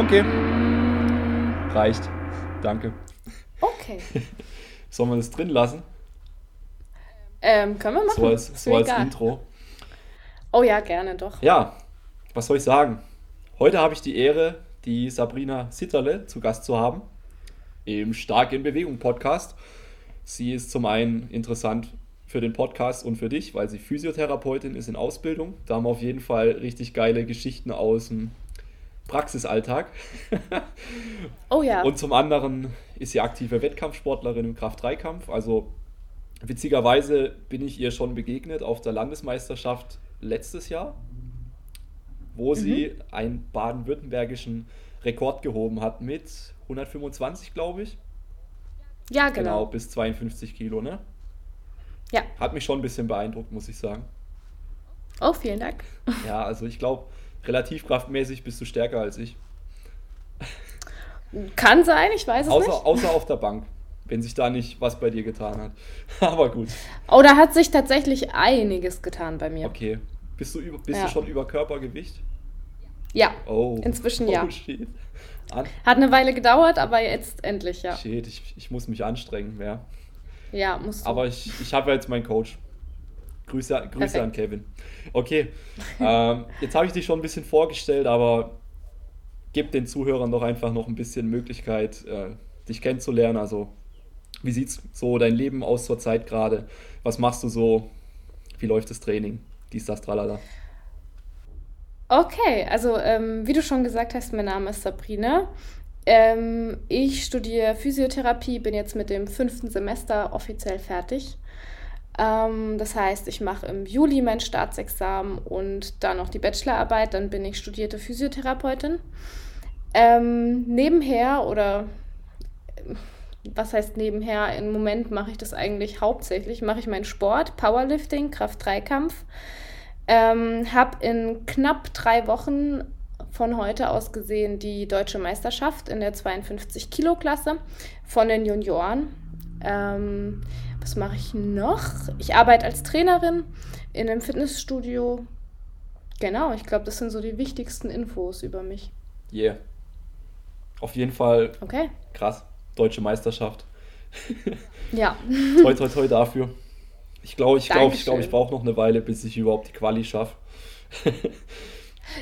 Okay. Reicht. Danke. Okay. Sollen wir das drin lassen? Ähm, können wir machen. So als, so als. Intro. Oh ja, gerne doch. Ja, was soll ich sagen? Heute habe ich die Ehre, die Sabrina Sitterle zu Gast zu haben im Stark in Bewegung Podcast. Sie ist zum einen interessant für den Podcast und für dich, weil sie Physiotherapeutin ist in Ausbildung. Da haben wir auf jeden Fall richtig geile Geschichten aus dem Praxisalltag. Oh ja. Und zum anderen ist sie aktive Wettkampfsportlerin im Kraft-3-Kampf. Also witzigerweise bin ich ihr schon begegnet auf der Landesmeisterschaft letztes Jahr, wo sie einen baden-württembergischen Rekord gehoben hat mit 125, glaube ich. ja, Genau, genau. bis 52 Kilo, ne? Ja. Hat mich schon ein bisschen beeindruckt, muss ich sagen. Oh, vielen Dank. Ja, also ich glaube, relativ kraftmäßig bist du stärker als ich. Kann sein, ich weiß es Außer, nicht. außer auf der Bank, wenn sich da nicht was bei dir getan hat. Aber gut. Oh, da hat sich tatsächlich einiges getan bei mir. Okay. Bist du, über, bist Ja. du schon über Körpergewicht? Ja, Oh. Inzwischen oh, ja. Shit. An hat eine Weile gedauert, aber jetzt endlich, ja. shit, ich, ich muss mich anstrengen, ja. Ja, musst du. Aber ich, ich habe ja jetzt meinen Coach. Grüße, Grüße an Kevin. Okay, ähm, jetzt habe ich dich schon ein bisschen vorgestellt, aber gib den Zuhörern doch einfach noch ein bisschen Möglichkeit, äh, dich kennenzulernen. Also, wie sieht so dein Leben aus zur Zeit gerade? Was machst du so? Wie läuft das Training? Dies, das, tralala. Okay, also ähm, wie du schon gesagt hast, mein Name ist Sabrina. Ähm, ich studiere Physiotherapie, bin jetzt mit dem fünften Semester offiziell fertig. Ähm, das heißt, ich mache im Juli mein Staatsexamen und dann noch die Bachelorarbeit. Dann bin ich studierte Physiotherapeutin. Ähm, nebenher oder äh, was heißt nebenher? Im Moment mache ich das eigentlich hauptsächlich. Mache ich meinen Sport, Powerlifting, Kraft-3-Kampf. Ähm, habe in knapp drei Wochen von heute aus gesehen die deutsche Meisterschaft in der 52-Kilo-Klasse von den Junioren. Ähm, was mache ich noch? Ich arbeite als Trainerin in einem Fitnessstudio. Genau, ich glaube, das sind so die wichtigsten Infos über mich. Yeah. Auf jeden Fall Okay? krass. Deutsche Meisterschaft. Ja. Toi, toi, toi dafür. Ich glaube, ich glaube, ich, glaube, ich brauche noch eine Weile, bis ich überhaupt die Quali schaffe.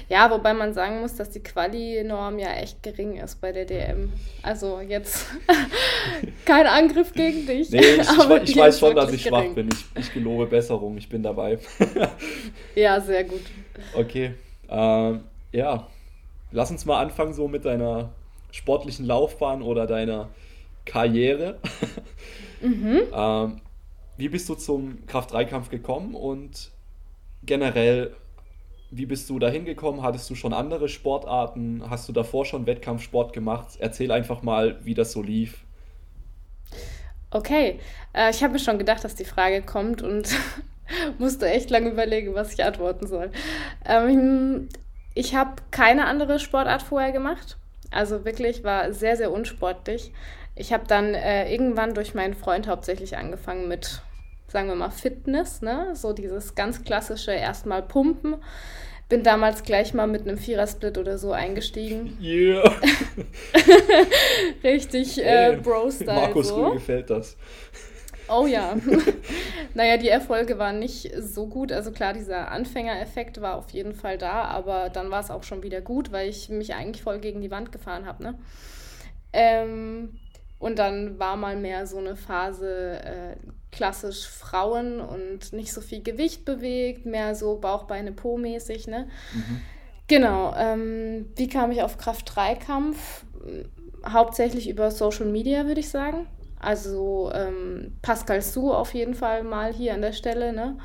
Ja, wobei man sagen muss, dass die Quali-Norm ja echt gering ist bei der DM. Also jetzt kein Angriff gegen dich. Nee, ich, ich, ich weiß schon, dass ich schwach gering. bin. Ich, ich gelobe Besserung, ich bin dabei. Ja, sehr gut. Okay. Ähm, ja. Lass uns mal anfangen so mit deiner sportlichen Laufbahn oder deiner Karriere. Mhm. Ähm, wie bist du zum Kraft-3-Kampf gekommen und generell, wie bist du dahin gekommen? Hattest du schon andere Sportarten? Hast du davor schon Wettkampfsport gemacht? Erzähl einfach mal, wie das so lief. Okay, äh, ich habe mir schon gedacht, dass die Frage kommt und musste echt lange überlegen, was ich antworten soll. Ähm, ich habe keine andere Sportart vorher gemacht. Also wirklich war sehr, sehr unsportlich. Ich habe dann äh, irgendwann durch meinen Freund hauptsächlich angefangen mit, sagen wir mal, Fitness, ne? So dieses ganz klassische erstmal pumpen. Bin damals gleich mal mit einem Vierersplit oder so eingestiegen. Yeah! Richtig äh, Bro-Style Markus, so. mir gefällt das. Oh ja. naja, die Erfolge waren nicht so gut. Also klar, dieser Anfängereffekt war auf jeden Fall da, aber dann war es auch schon wieder gut, weil ich mich eigentlich voll gegen die Wand gefahren habe. Ne? Ähm, und dann war mal mehr so eine Phase äh, klassisch Frauen und nicht so viel Gewicht bewegt, mehr so Bauch, Beine, Po mäßig. Ne? Mhm. Genau. Ähm, wie kam ich auf Kraft-3-Kampf? Hauptsächlich über Social Media, würde ich sagen. Also ähm, Pascal Su auf jeden Fall mal hier an der Stelle. Ne?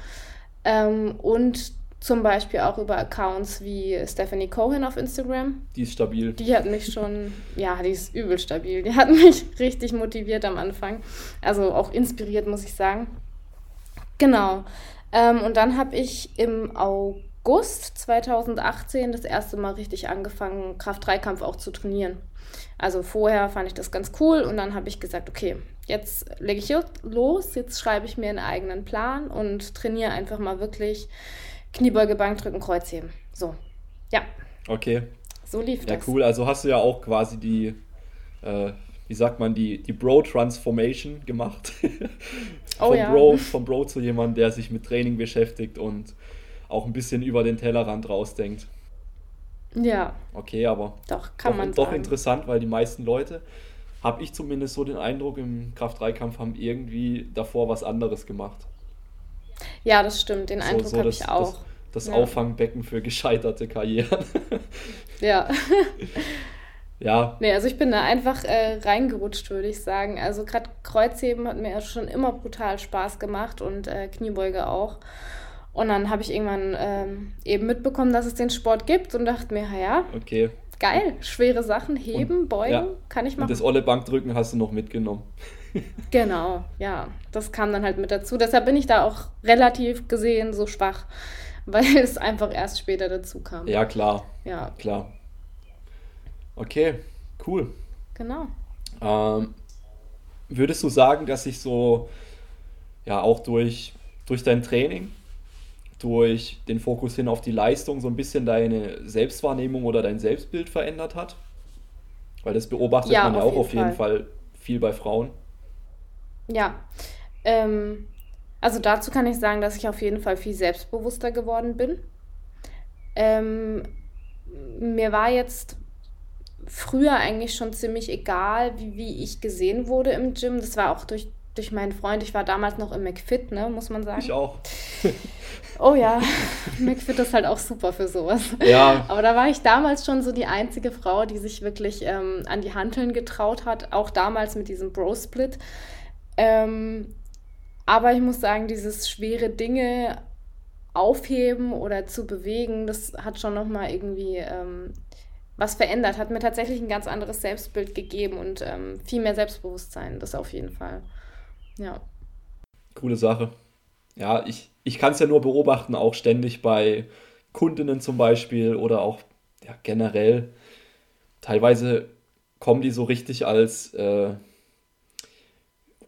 Ähm, und zum Beispiel auch über Accounts wie Stephanie Cohen auf Instagram. Die ist stabil. Die hat mich schon, ja, die ist übel stabil. Die hat mich richtig motiviert am Anfang. Also auch inspiriert, muss ich sagen. Genau. Ähm, und dann habe ich im August 2018 das erste Mal richtig angefangen, Kraft-3-Kampf auch zu trainieren. Also vorher fand ich das ganz cool und dann habe ich gesagt, okay, jetzt lege ich los, jetzt schreibe ich mir einen eigenen Plan und trainiere einfach mal wirklich Kniebeuge, Bankdrücken, Kreuzheben. So, ja. Okay. so lief Ja, das. cool. Also hast du ja auch quasi die, äh, wie sagt man, die, die Bro-Transformation gemacht. Oh vom, ja. Bro, vom Bro zu jemandem, der sich mit Training beschäftigt und auch ein bisschen über den Tellerrand rausdenkt. Ja, Okay, aber doch, kann doch, man doch sagen. interessant, weil die meisten Leute, habe ich zumindest so den Eindruck, im Kraft-3-Kampf haben irgendwie davor was anderes gemacht. Ja, das stimmt. Den So- Eindruck so habe ich auch. Das, das Ja. Auffangbecken für gescheiterte Karrieren. Ja. ja, Nee, also ich bin da einfach äh, reingerutscht, würde ich sagen. Also gerade Kreuzheben hat mir schon immer brutal Spaß gemacht und äh, Kniebeuge auch. Und dann habe ich irgendwann ähm, eben mitbekommen, dass es den Sport gibt und dachte mir, ja, okay. geil, schwere Sachen, heben, beugen, ja. kann ich Und machen. das olle Bankdrücken hast du noch mitgenommen. Genau, ja, das kam dann halt mit dazu. Deshalb bin ich da auch relativ gesehen so schwach, weil es einfach erst später dazu kam. Ja, klar, Ja, klar. Okay, cool. genau. Ähm, würdest du sagen, dass sich so, ja, auch durch, durch dein Training, durch den Fokus hin auf die Leistung, so ein bisschen deine Selbstwahrnehmung oder dein Selbstbild verändert hat? Weil das beobachtet Ja, man ja auch jeden auf jeden Fall. Fall viel bei Frauen. Ja, ähm, also dazu kann ich sagen, dass ich auf jeden Fall viel selbstbewusster geworden bin. Ähm, mir war jetzt früher eigentlich schon ziemlich egal, wie, wie ich gesehen wurde im Gym. Das war auch durch, durch meinen Freund. Ich war damals noch im McFit, ne, muss man sagen. Ich auch. Oh ja, McFit ist halt auch super für sowas. Ja, Aber da war ich damals schon so die einzige Frau, die sich wirklich ähm, an die Hanteln getraut hat, auch damals mit diesem Bro-Split. Ähm, aber ich muss sagen, dieses schwere Dinge aufheben oder zu bewegen, das hat schon nochmal irgendwie ähm, was verändert, hat mir tatsächlich ein ganz anderes Selbstbild gegeben und ähm, viel mehr Selbstbewusstsein, das auf jeden Fall. Ja. coole Sache. Ja, ich, ich kann es ja nur beobachten, auch ständig bei Kundinnen zum Beispiel oder auch ja, generell. Teilweise kommen die so richtig als äh,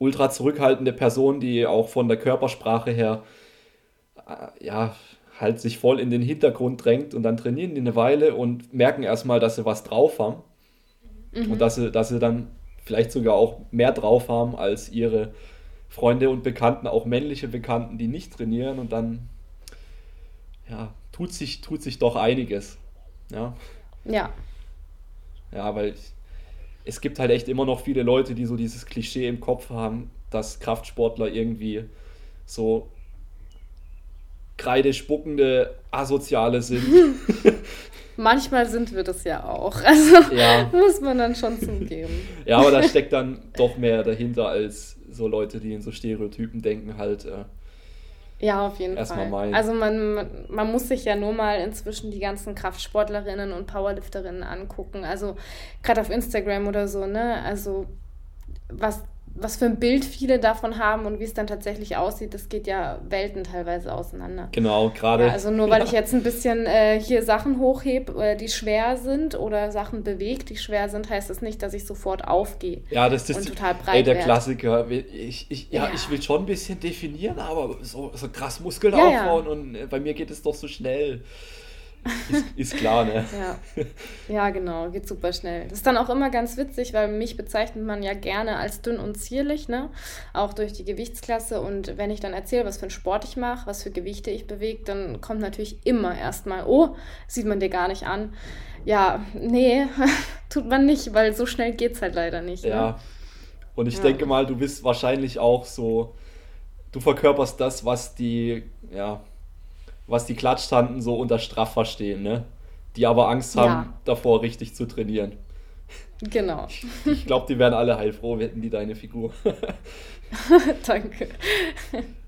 ultra zurückhaltende Person, die auch von der Körpersprache her äh, ja halt sich voll in den Hintergrund drängt und dann trainieren die eine Weile und merken erstmal, dass sie was drauf haben. Und dass sie, dass sie dann vielleicht sogar auch mehr drauf haben als ihre Freunde und Bekannten, auch männliche Bekannten, die nicht trainieren. Und dann ja, tut sich, tut sich doch einiges. Ja, Ja, ja, weil ich, es gibt halt echt immer noch viele Leute, die so dieses Klischee im Kopf haben, dass Kraftsportler irgendwie so kreidespuckende Asoziale sind. manchmal sind wir das ja auch. Also Ja. muss man dann schon zugeben. Ja, aber da steckt dann doch mehr dahinter als so Leute, die in so Stereotypen denken, halt. Äh, Ja, auf jeden Erstmal Fall. meinen. Also man, man muss sich ja nur mal inzwischen die ganzen Kraftsportlerinnen und Powerlifterinnen angucken. Also gerade auf Instagram oder so, ne? Also was, was für ein Bild viele davon haben und wie es dann tatsächlich aussieht, das geht ja Welten teilweise auseinander. genau, gerade. Ja, also nur weil Ja. ich jetzt ein bisschen äh, hier Sachen hochhebe, äh, die schwer sind oder Sachen bewegt, die schwer sind, heißt das nicht, dass ich sofort aufgehe. Ja, das ist total breit ey, der werd. Klassiker. Ich, ich, ja, Ja. ich will schon ein bisschen definieren, aber so, so krass Muskeln aufbauen und äh, bei mir geht es doch so schnell. Ist, ist klar, ne? Ja. ja, genau, geht super schnell. Das ist dann auch immer ganz witzig, weil mich bezeichnet man ja gerne als dünn und zierlich, ne? Auch durch die Gewichtsklasse. Und wenn ich dann erzähle, was für einen Sport ich mache, was für Gewichte ich bewege, dann kommt natürlich immer erstmal, oh, sieht man dir gar nicht an. Ja, nee, tut man nicht, weil so schnell geht's halt leider nicht. Ne? Ja. Und ich Ja. denke mal, du bist wahrscheinlich auch so, du verkörperst das, was die, ja, was die Klatschtanten so unter Straff verstehen, ne? Die aber Angst haben, Ja. davor richtig zu trainieren. Genau. Ich glaube, die wären alle heilfroh, hätten die deine Figur. Danke.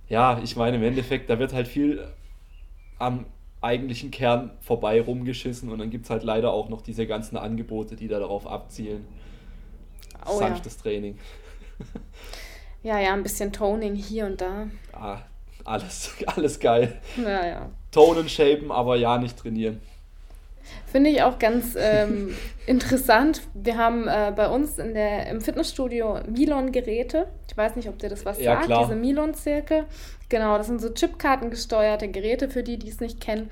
Ja, ich meine, im Endeffekt, da wird halt viel am eigentlichen Kern vorbei rumgeschissen und dann gibt es halt leider auch noch diese ganzen Angebote, die da darauf abzielen. Oh ja. Sanftes Training. Ja, ja, ein bisschen Toning hier und da. Ah, alles, alles geil. Ja, ja. Tonen, shapen, aber ja, nicht trainieren. Finde ich auch ganz ähm, interessant. Wir haben äh, bei uns in der, im Fitnessstudio Milon-Geräte. Ich weiß nicht, ob dir das was Ja, sagt, klar. diese Milon-Zirkel. Genau, das sind so Chipkarten gesteuerte Geräte für die, die es nicht kennen.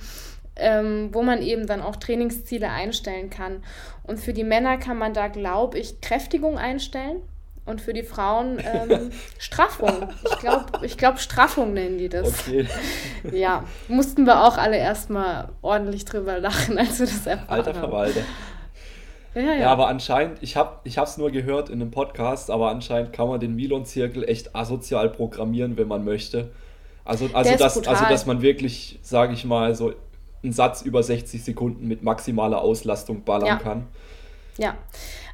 ähm, wo man eben dann auch Trainingsziele einstellen kann. Und für die Männer kann man da, glaube ich, Kräftigung einstellen. Und für die Frauen ähm, Straffung. Ich glaube, ich glaub, Straffung nennen die das. Okay. Ja, mussten wir auch alle erstmal ordentlich drüber lachen, als wir das erfahren Alter Verwalter. Ja, ja. ja, aber anscheinend, ich habe es nur gehört in einem Podcast, aber anscheinend kann man den Milon-Zirkel echt asozial programmieren, wenn man möchte. Also, also, dass, also dass man wirklich, sage ich mal, so einen Satz über 60 Sekunden mit maximaler Auslastung ballern ja. kann. Ja,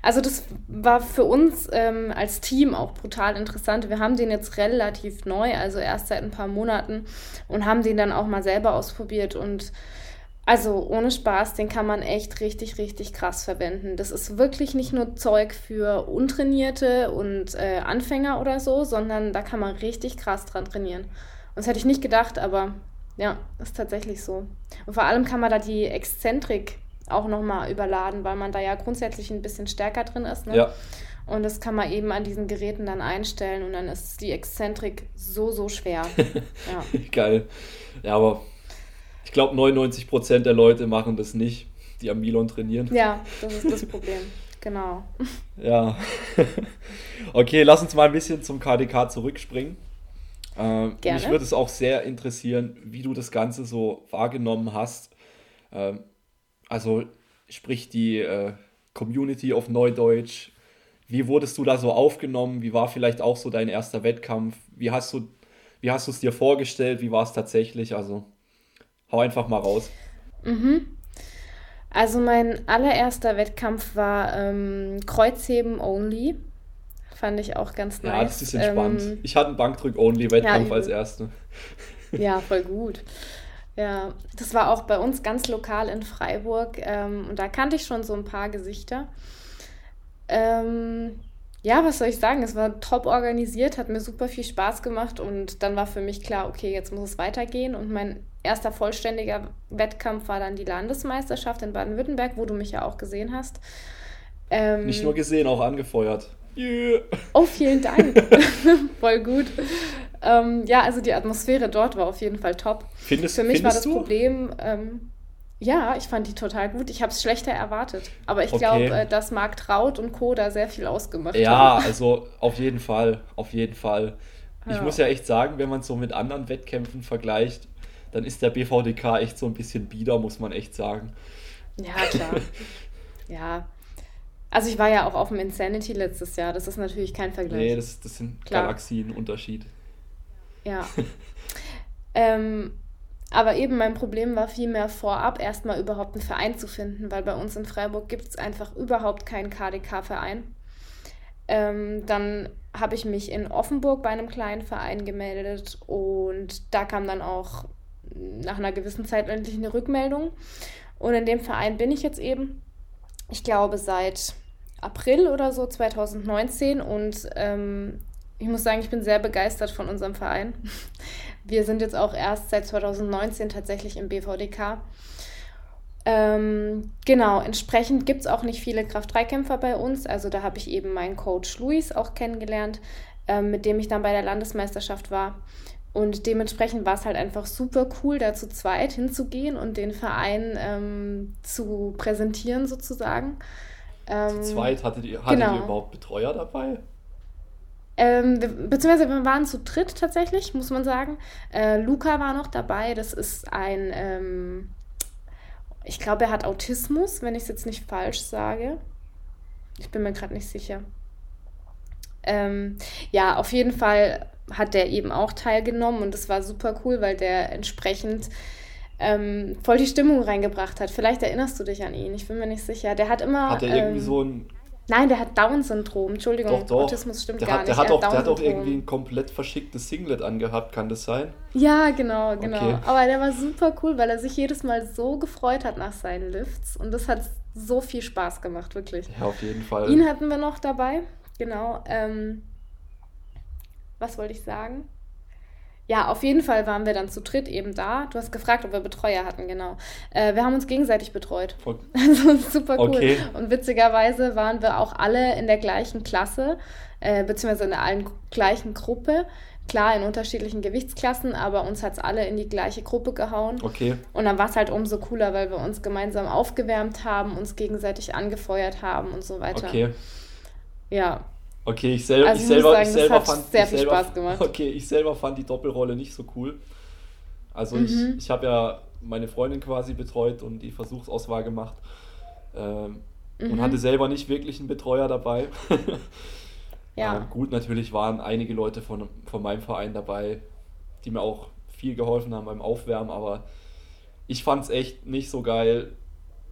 also das war für uns ähm, als Team auch brutal interessant. Wir haben den jetzt relativ neu, also erst seit ein paar Monaten und haben den dann auch mal selber ausprobiert und also ohne Spaß, den kann man echt richtig, richtig krass verwenden. Das ist wirklich nicht nur Zeug für Untrainierte und äh, Anfänger oder so, sondern da kann man richtig krass dran trainieren. Und das hätte ich nicht gedacht, aber ja, ist tatsächlich so. Und vor allem kann man da die Exzentrik auch nochmal überladen, weil man da ja grundsätzlich ein bisschen stärker drin ist. Ne? Ja. Und das kann man eben an diesen Geräten dann einstellen und dann ist die Exzentrik so, so schwer. ja. Geil. Ja, aber ich glaube, 99% der Leute machen das nicht, die am Milon trainieren. Ja, das ist das Problem. Genau. Ja. Okay, lass uns mal ein bisschen zum KDK zurückspringen. Ähm, Gerne. Mich würde es auch sehr interessieren, wie du das Ganze so wahrgenommen hast. Ähm, also, sprich die äh, Community auf Neudeutsch. Wie wurdest du da so aufgenommen? Wie war vielleicht auch so dein erster Wettkampf? Wie hast du wie hast du es dir vorgestellt? Wie war es tatsächlich? Also, hau einfach mal raus. Mhm. Also, mein allererster Wettkampf war ähm, Kreuzheben only. Fand ich auch ganz nice. Ja, das ist entspannt. Ähm, ich hatte einen Bankdrück-Only-Wettkampf ja, als erste. Ja, voll gut. Ja, das war auch bei uns ganz lokal in Freiburg ähm, und da kannte ich schon so ein paar Gesichter. Ähm, ja, was soll ich sagen? Es war top organisiert, hat mir super viel Spaß gemacht und dann war für mich klar, okay, jetzt muss es weitergehen und mein erster vollständiger Wettkampf war dann die Landesmeisterschaft in Baden-Württemberg, wo du mich ja auch gesehen hast. Ähm, Nicht nur gesehen, auch angefeuert. Yeah. Oh, vielen Dank. Voll gut. Ähm, ja, also die Atmosphäre dort war auf jeden Fall top. Findest, Für mich war das du? Problem, ähm, ja, ich fand die total gut. Ich habe es schlechter erwartet. Aber ich okay. glaube, äh, dass Marc Traut und Co. da sehr viel ausgemacht ja, haben. Ja, also auf jeden Fall. Auf jeden Fall. Ich ja. muss ja echt sagen, wenn man es so mit anderen Wettkämpfen vergleicht, dann ist der BVDK echt so ein bisschen bieder, muss man echt sagen. Ja, klar. ja. Also ich war ja auch auf dem Insanity letztes Jahr, das ist natürlich kein Vergleich. Nee, das, das sind Klar. Ja. ähm, aber eben mein Problem war vielmehr vorab erstmal überhaupt einen Verein zu finden, weil bei uns in Freiburg gibt es einfach überhaupt keinen KDK-Verein. Ähm, dann habe ich mich in Offenburg bei einem kleinen Verein gemeldet und da kam dann auch nach einer gewissen Zeit endlich eine Rückmeldung. Und in dem Verein bin ich jetzt eben, ich glaube, seit April oder so 2019 und ähm, ich muss sagen, ich bin sehr begeistert von unserem Verein. Wir sind jetzt auch erst seit 2019 tatsächlich im BVDK. Ähm, genau, entsprechend gibt es auch nicht viele Kraft-3-Kämpfer bei uns. Also da habe ich eben meinen Coach Luis auch kennengelernt, ähm, mit dem ich dann bei der Landesmeisterschaft war. Und dementsprechend war es halt einfach super cool, da zu zweit hinzugehen und den Verein ähm, zu präsentieren sozusagen. Ähm, zu zweit hattet ihr, hattet genau. ihr überhaupt Betreuer dabei? Ähm, beziehungsweise wir waren zu dritt tatsächlich, muss man sagen. Äh, Luca war noch dabei. Das ist ein, ähm, ich glaube, er hat Autismus, wenn ich es jetzt nicht falsch sage. Ich bin mir gerade nicht sicher. Ähm, ja, auf jeden Fall hat der eben auch teilgenommen und das war super cool, weil der entsprechend ähm, voll die Stimmung reingebracht hat. Vielleicht erinnerst du dich an ihn, ich bin mir nicht sicher. Der hat immer. Hat er irgendwie ähm, so ein. Nein, der hat Down-Syndrom. Entschuldigung, doch, doch. Autismus stimmt der gar hat, der nicht. Hat auch, der hat auch irgendwie ein komplett verschicktes Singlet angehabt, kann das sein? Ja, genau, genau. Okay. Aber der war super cool, weil er sich jedes Mal so gefreut hat nach seinen Lifts. Und das hat so viel Spaß gemacht, wirklich. Ja, auf jeden Fall. Ihn hatten wir noch dabei, genau. Ähm, was wollte ich sagen? Ja, auf jeden Fall waren wir dann zu dritt eben da. Du hast gefragt, ob wir Betreuer hatten, genau. Äh, wir haben uns gegenseitig betreut. Voll. Also super cool. Okay. Und witzigerweise waren wir auch alle in der gleichen Klasse, äh, beziehungsweise in der allen gleichen Gruppe. Klar, in unterschiedlichen Gewichtsklassen, aber uns hat es alle in die gleiche Gruppe gehauen. Okay. Und dann war es halt umso cooler, weil wir uns gemeinsam aufgewärmt haben, uns gegenseitig angefeuert haben und so weiter. Okay. Ja. Okay, ich, sel Also ich ich selber, sagen, ich selber fand. sehr viel selber, Spaß gemacht. Okay, ich selber fand die Doppelrolle nicht so cool. Also Mhm. ich, ich habe ja meine Freundin quasi betreut und die Versuchsauswahl gemacht. Ähm, Und Mhm. hatte selber nicht wirklich einen Betreuer dabei. Ja. Ähm, gut, natürlich waren einige Leute von, von meinem Verein dabei, die mir auch viel geholfen haben beim Aufwärmen, aber ich fand es echt nicht so geil.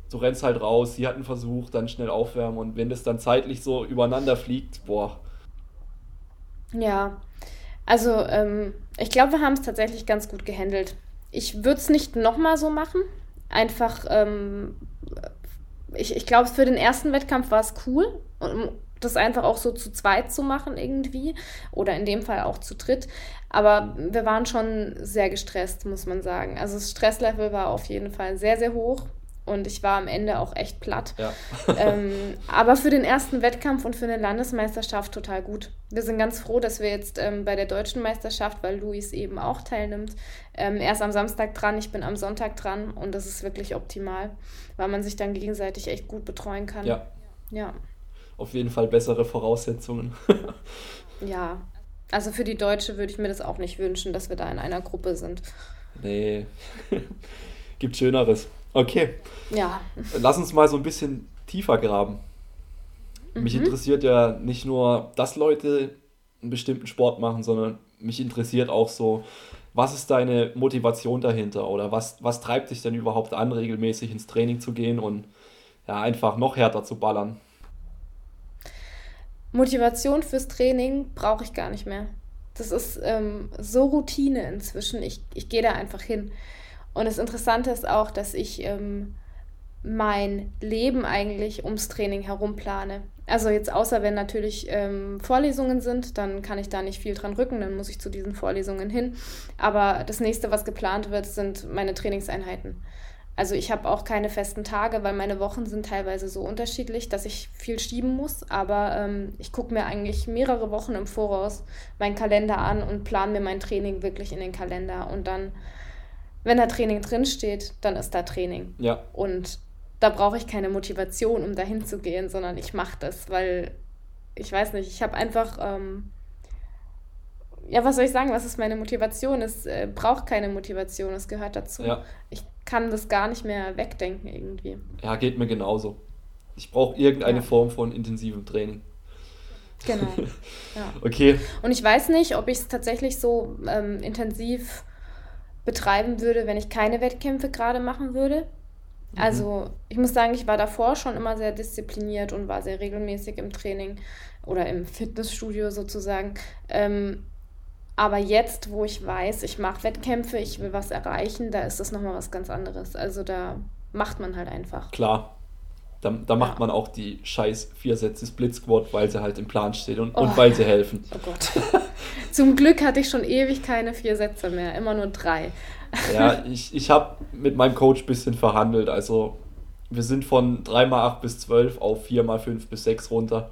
Du rennst halt raus, sie hat einen Versuch, dann schnell aufwärmen und wenn das dann zeitlich so übereinander fliegt, boah, Ja, also ähm, ich glaube, wir haben es tatsächlich ganz gut gehandelt. Ich würde es nicht nochmal so machen. Einfach, ähm, ich, ich glaube, für den ersten Wettkampf war es cool, um das einfach auch so zu zweit zu machen irgendwie oder in dem Fall auch zu dritt. Aber wir waren schon sehr gestresst, muss man sagen. Also das Stresslevel war auf jeden Fall sehr, sehr hoch und ich war am Ende auch echt platt. ja. ähm, aber für den ersten Wettkampf und für eine Landesmeisterschaft total gut. Wir sind ganz froh, dass wir jetzt ähm, bei der deutschen Meisterschaft, weil Luis eben auch teilnimmt, ähm, er ist am Samstag dran, ich bin am Sonntag dran und das ist wirklich optimal, weil man sich dann gegenseitig echt gut betreuen kann. ja, Ja. auf jeden Fall bessere Voraussetzungen. Ja. Also für die Deutsche würde ich mir das auch nicht wünschen, dass wir da in einer Gruppe sind. nee, gibt Schöneres. Okay, Ja. lass uns mal so ein bisschen tiefer graben. Mich Mhm. interessiert ja nicht nur, dass Leute einen bestimmten Sport machen, sondern mich interessiert auch so, was ist deine Motivation dahinter oder was, was treibt dich denn überhaupt an, regelmäßig ins Training zu gehen und ja, einfach noch härter zu ballern? Motivation fürs Training brauche ich gar nicht mehr. Das ist ähm, so Routine inzwischen. Ich, ich gehe da einfach hin. Und das Interessante ist auch, dass ich ähm, mein Leben eigentlich ums Training herum plane. Also jetzt außer wenn natürlich ähm, Vorlesungen sind, dann kann ich da nicht viel dran rücken, dann muss ich zu diesen Vorlesungen hin. Aber das nächste, was geplant wird, sind meine Trainingseinheiten. Also ich habe auch keine festen Tage, weil meine Wochen sind teilweise so unterschiedlich, dass ich viel schieben muss. Aber ähm, ich gucke mir eigentlich mehrere Wochen im Voraus meinen Kalender an und plane mir mein Training wirklich in den Kalender. Und dann, wenn da Training drinsteht, dann ist da Training. Ja, Und da brauche ich keine Motivation, um dahin zu gehen, sondern ich mache das, weil ich weiß nicht, ich habe einfach, ähm, ja, was soll ich sagen, was ist meine Motivation? Es äh, braucht keine Motivation, es gehört dazu. ja, Ich kann das gar nicht mehr wegdenken irgendwie. ja, geht mir genauso. Ich brauche irgendeine Ja. Form von intensivem Training. Genau. ja. Okay, Und ich weiß nicht, ob ich es tatsächlich so ähm, intensiv betreiben würde, wenn ich keine Wettkämpfe gerade machen würde. Also ich muss sagen, ich war davor schon immer sehr diszipliniert und war sehr regelmäßig im Training oder im Fitnessstudio sozusagen. Ähm, aber jetzt, wo ich weiß, ich mache Wettkämpfe, ich will was erreichen, da ist das nochmal was ganz anderes. Also da macht man halt einfach. klar. Da, da macht Ja. man auch die scheiß vier Sätze Split Squat, weil sie halt im Plan steht und, Oh. und weil sie helfen. Oh Gott. Zum Glück hatte ich schon ewig keine vier Sätze mehr, immer nur drei. Ja, ich, ich habe mit meinem Coach ein bisschen verhandelt. Also wir sind von 3x8 bis 12 auf 4x5 bis 6 runter.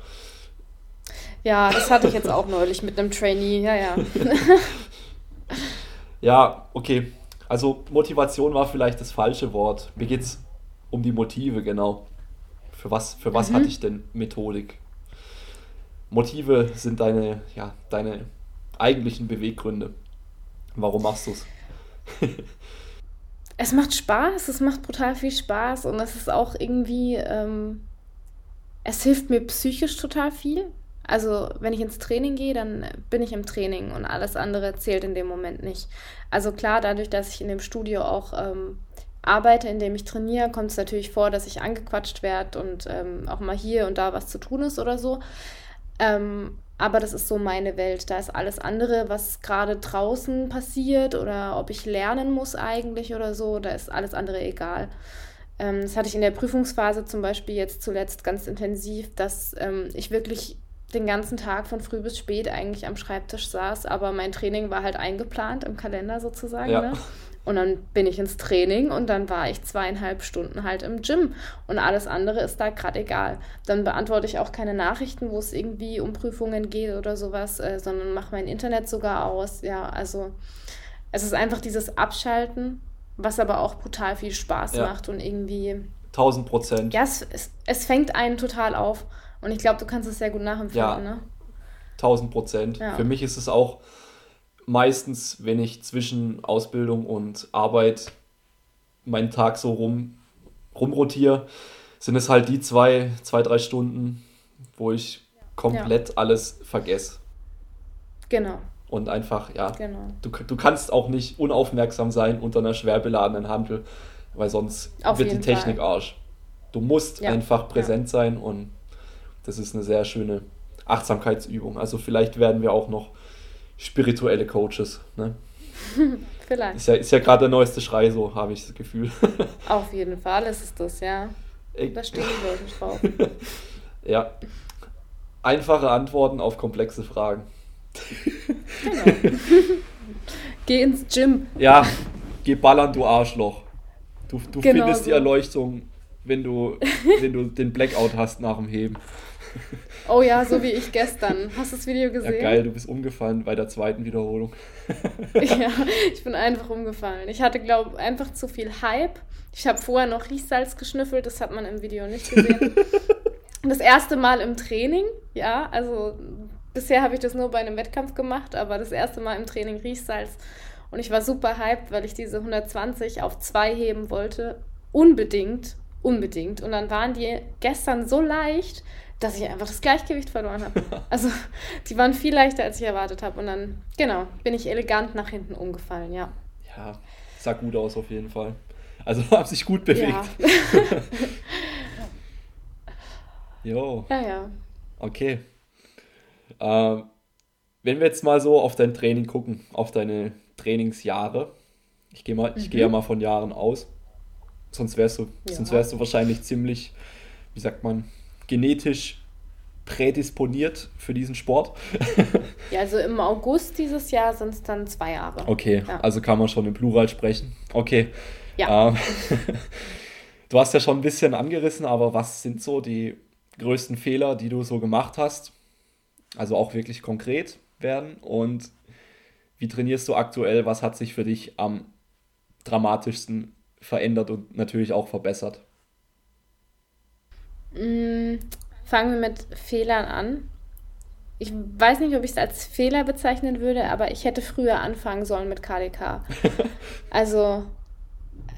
Ja, das hatte ich jetzt auch neulich mit einem Trainee. Ja, ja. Ja, okay. Also Motivation war vielleicht das falsche Wort. Mir geht es um die Motive, genau. Für was, für was Mhm. hatte ich denn Methodik? Motive sind deine, ja, deine eigentlichen Beweggründe. Warum machst du es? Es macht Spaß, es macht brutal viel Spaß und es ist auch irgendwie, ähm, es hilft mir psychisch total viel. Also wenn ich ins Training gehe, dann bin ich im Training und alles andere zählt in dem Moment nicht. Also klar, dadurch, dass ich in dem Studio auch ähm, arbeite, in dem ich trainiere, kommt es natürlich vor, dass ich angequatscht werde und ähm, auch mal hier und da was zu tun ist oder so. Ähm, aber das ist so meine Welt. Da ist alles andere, was gerade draußen passiert oder ob ich lernen muss eigentlich oder so, da ist alles andere egal. Ähm, das hatte ich in der Prüfungsphase zum Beispiel jetzt zuletzt ganz intensiv, dass ähm, ich wirklich den ganzen Tag von früh bis spät eigentlich am Schreibtisch saß, aber mein Training war halt eingeplant im Kalender sozusagen. Ja. Ne? Und dann bin ich ins Training und dann war ich zweieinhalb Stunden halt im Gym. Und alles andere ist da gerade egal. Dann beantworte ich auch keine Nachrichten, wo es irgendwie um Prüfungen geht oder sowas, äh, sondern mache mein Internet sogar aus. Ja, also es ist einfach dieses Abschalten, was aber auch brutal viel Spaß ja. macht und irgendwie. 1000 Prozent. Ja, es, es, es, fängt einen total auf. Und ich glaube, du kannst es sehr gut nachempfinden. Ja. Ne? 1000 Prozent. Ja. Für mich ist es auch meistens, wenn ich zwischen Ausbildung und Arbeit meinen Tag so rum, rumrotiere, sind es halt die zwei, zwei, drei Stunden, wo ich komplett ja. alles vergesse. Genau. Und einfach, ja, genau. du, du kannst auch nicht unaufmerksam sein unter einer schwer beladenen Handel, weil sonst Auf wird die Technik Fall. Arsch. Du musst ja. einfach präsent ja. sein und das ist eine sehr schöne Achtsamkeitsübung. Also vielleicht werden wir auch noch spirituelle Coaches. Ne? Vielleicht. Ist ja, ist ja gerade der neueste Schrei, so habe ich das Gefühl. Auf jeden Fall ist es das, ja. Da stehen die Leute drauf. ja. Einfache Antworten auf komplexe Fragen. Genau. geh ins Gym. Ja, geh ballern, du Arschloch. Du, du genau findest so. die Erleuchtung, wenn du, wenn du den Blackout hast nach dem Heben. Oh ja, so wie ich gestern. Hast du das Video gesehen? Ja, geil, du bist umgefallen bei der zweiten Wiederholung. ja, ich bin einfach umgefallen. Ich hatte, glaube ich, einfach zu viel Hype. Ich habe vorher noch Riechsalz geschnüffelt, das hat man im Video nicht gesehen. das erste Mal im Training, ja, also bisher habe ich das nur bei einem Wettkampf gemacht, aber das erste Mal im Training Riechsalz. Und ich war super hyped, weil ich diese 120 auf 2 heben wollte. Unbedingt, unbedingt. Und dann waren die gestern so leicht, dass ich einfach das Gleichgewicht verloren habe. Also die waren viel leichter, als ich erwartet habe. Und dann, genau, bin ich elegant nach hinten umgefallen, ja. Ja, sah gut aus auf jeden Fall. Also habe sich gut bewegt. Ja. jo. Ja, ja. Okay. Äh, wenn wir jetzt mal so auf dein Training gucken, auf deine Trainingsjahre. Ich gehe mal, mhm. ich gehe ja mal von Jahren aus. Sonst wärst du, ja. sonst wärst du wahrscheinlich ziemlich, wie sagt man, genetisch prädisponiert für diesen Sport. ja, also im August dieses Jahr sind es dann zwei Jahre. Okay, ja. also kann man schon im Plural sprechen. Okay. Ja. Ähm, du hast ja schon ein bisschen angerissen, aber was sind so die größten Fehler, die du so gemacht hast? Also auch wirklich konkret werden. Und wie trainierst du aktuell? Was hat sich für dich am dramatischsten verändert und natürlich auch verbessert? Mm, fangen wir mit Fehlern an. Ich weiß nicht, ob ich es als Fehler bezeichnen würde, aber ich hätte früher anfangen sollen mit KDK. also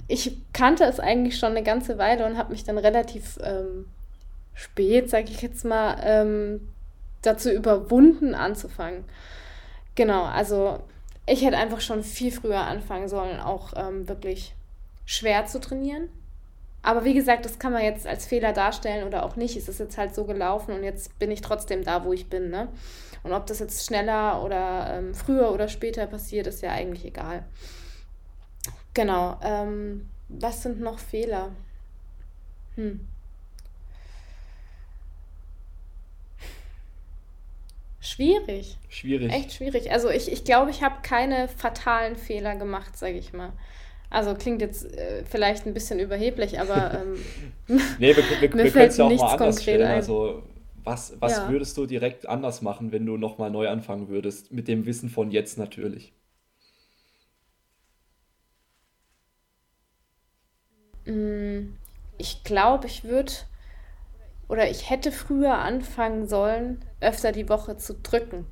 ich kannte es eigentlich schon eine ganze Weile und habe mich dann relativ ähm, spät, sage ich jetzt mal, ähm, dazu überwunden anzufangen. Genau, also ich hätte einfach schon viel früher anfangen sollen, auch ähm, wirklich schwer zu trainieren. Aber wie gesagt, das kann man jetzt als Fehler darstellen oder auch nicht. Es ist jetzt halt so gelaufen und jetzt bin ich trotzdem da, wo ich bin. Ne? Und ob das jetzt schneller oder ähm, früher oder später passiert, ist ja eigentlich egal. Genau. Ähm, was sind noch Fehler? Hm. Schwierig. Schwierig. Echt schwierig. Also ich, ich glaube, ich habe keine fatalen Fehler gemacht, sage ich mal. Also klingt jetzt äh, vielleicht ein bisschen überheblich, aber ähm, nee, wir, wir, mir wir fällt ja auch nichts mal anders stellen. Ein. Also was, was ja. würdest du direkt anders machen, wenn du nochmal neu anfangen würdest? Mit dem Wissen von jetzt natürlich. Mm, ich glaube, ich würde oder ich hätte früher anfangen sollen, öfter die Woche zu drücken.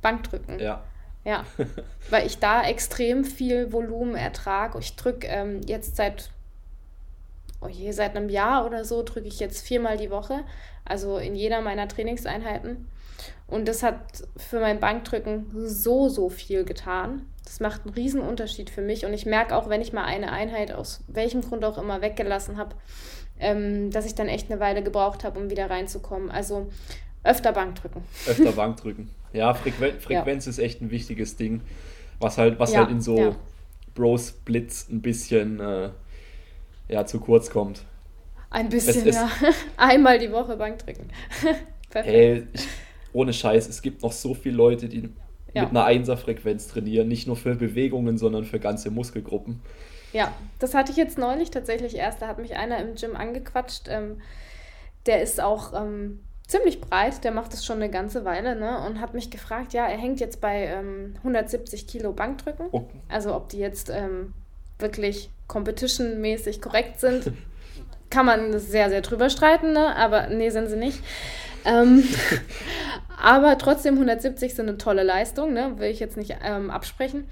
Bankdrücken. Ja. Ja, weil ich da extrem viel Volumen ertrage. Ich drücke ähm, jetzt seit, oh je, seit einem Jahr oder so, drücke ich jetzt viermal die Woche, also in jeder meiner Trainingseinheiten. Und das hat für mein Bankdrücken so, so viel getan. Das macht einen riesen Unterschied für mich. Und ich merke auch, wenn ich mal eine Einheit aus welchem Grund auch immer weggelassen habe, ähm, dass ich dann echt eine Weile gebraucht habe, um wieder reinzukommen. Also öfter Bankdrücken. Öfter Bankdrücken. Ja, Frequen Frequenz ja. ist echt ein wichtiges Ding, was halt, was ja, halt in so ja. Bro-Splits ein bisschen äh, ja, zu kurz kommt. Ein bisschen, es, ja. Einmal die Woche Bankdrücken. Perfekt. Hey, ich, ohne Scheiß, es gibt noch so viele Leute, die mit einer Einserfrequenz trainieren. Nicht nur für Bewegungen, sondern für ganze Muskelgruppen. Ja, das hatte ich jetzt neulich tatsächlich erst. Da hat mich einer im Gym angequatscht. Ähm, der ist auch ähm, ziemlich breit, der macht das schon eine ganze Weile, ne? Und hat mich gefragt, ja, er hängt jetzt bei ähm, 170 Kilo Bankdrücken. Oh. Also ob die jetzt ähm, wirklich competition-mäßig korrekt sind, kann man sehr, sehr drüber streiten, ne? Aber nee, sind sie nicht. Ähm, aber trotzdem 170 sind eine tolle Leistung, ne? Will ich jetzt nicht ähm, absprechen.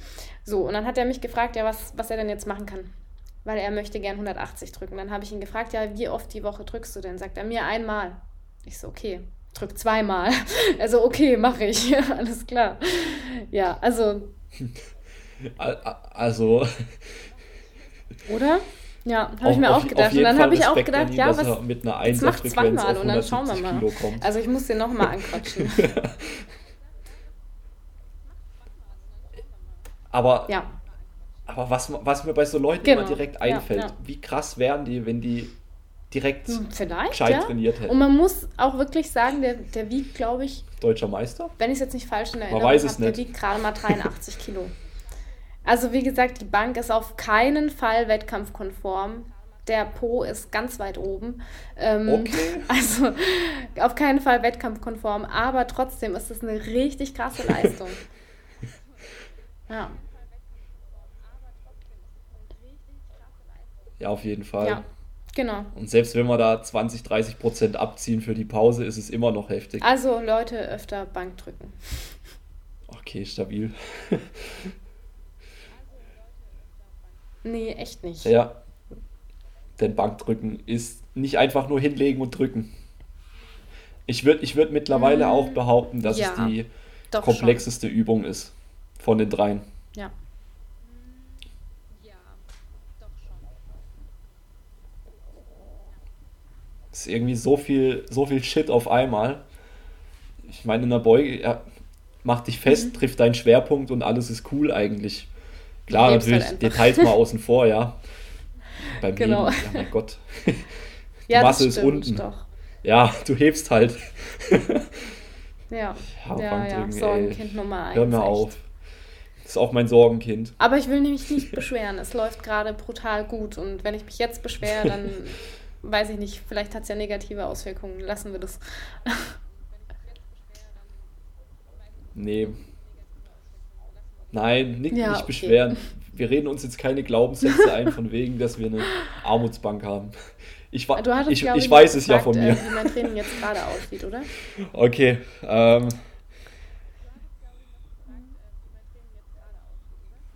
So, und dann hat er mich gefragt, ja, was, was er denn jetzt machen kann. Weil er möchte gern 180 drücken. Dann habe ich ihn gefragt, ja, wie oft die Woche drückst du denn? Sagt er mir einmal. Ich so, okay, drück zweimal. Also, okay, mache ich. Alles klar. Ja, also, Also, oder? Ja, habe ich mir auf- auch gedacht. Und dann habe ich auch gedacht, ihn, ja, was. mit einer Jetzt mach zweimal und dann schauen wir 170 mal. Also ich muss den nochmal anquatschen. Aber, ja. aber was, was mir bei so Leuten Genau, immer direkt ja, einfällt, ja. wie krass wären die, wenn die direkt Hm, Vielleicht, gescheit ja. trainiert hätten. Und man muss auch wirklich sagen, der, der wiegt, glaube ich, Deutscher Meister? wenn ich es jetzt nicht falsch in Erinnerung habe, der wiegt gerade mal 83 Kilo. Also wie gesagt, die Bank ist auf keinen Fall wettkampfkonform. Der Po ist ganz weit oben. Ähm, Okay. Also auf keinen Fall wettkampfkonform, aber trotzdem ist es eine richtig krasse Leistung. Ja, Ja, auf jeden Fall. ja, genau. Und selbst wenn wir da 20, 30 Prozent abziehen für die Pause, ist es immer noch heftig. Also Leute öfter Bank drücken. Okay, stabil. Nee, echt nicht. Ja. Denn Bankdrücken ist nicht einfach nur hinlegen und drücken. Ich würde ich würd mittlerweile Mm, auch behaupten, dass ja, es die komplexeste Übung ist von den dreien. schon. Ja. Es ist irgendwie so viel, so viel Shit auf einmal. Ich meine, in der Beuge, ja, mach dich fest, Mhm. trifft deinen Schwerpunkt und alles ist cool eigentlich. Klar, halt natürlich einfach. Details mal außen vor, ja. Beim Genau. Heben, ja mein Gott. Die Ja, Masse ist unten. Doch. Ja, du hebst halt. Ja, Ja, ja, ja. Sorgenkind Nummer eins. Hör mir echt. auf. Das ist auch mein Sorgenkind. Aber ich will nämlich nicht beschweren. Es läuft gerade brutal gut. Und wenn ich mich jetzt beschwere, dann weiß ich nicht, vielleicht hat es ja negative Auswirkungen. Lassen wir das. Nee. Nein, nicht, Ja, nicht okay. beschweren. Wir reden uns jetzt keine Glaubenssätze ein, von wegen, dass wir eine Armutsbank haben. Ich, hattest, ich, glaube ich weiß es ja von mir. Äh, wie mein Training jetzt gerade aussieht, oder? Okay. Ähm,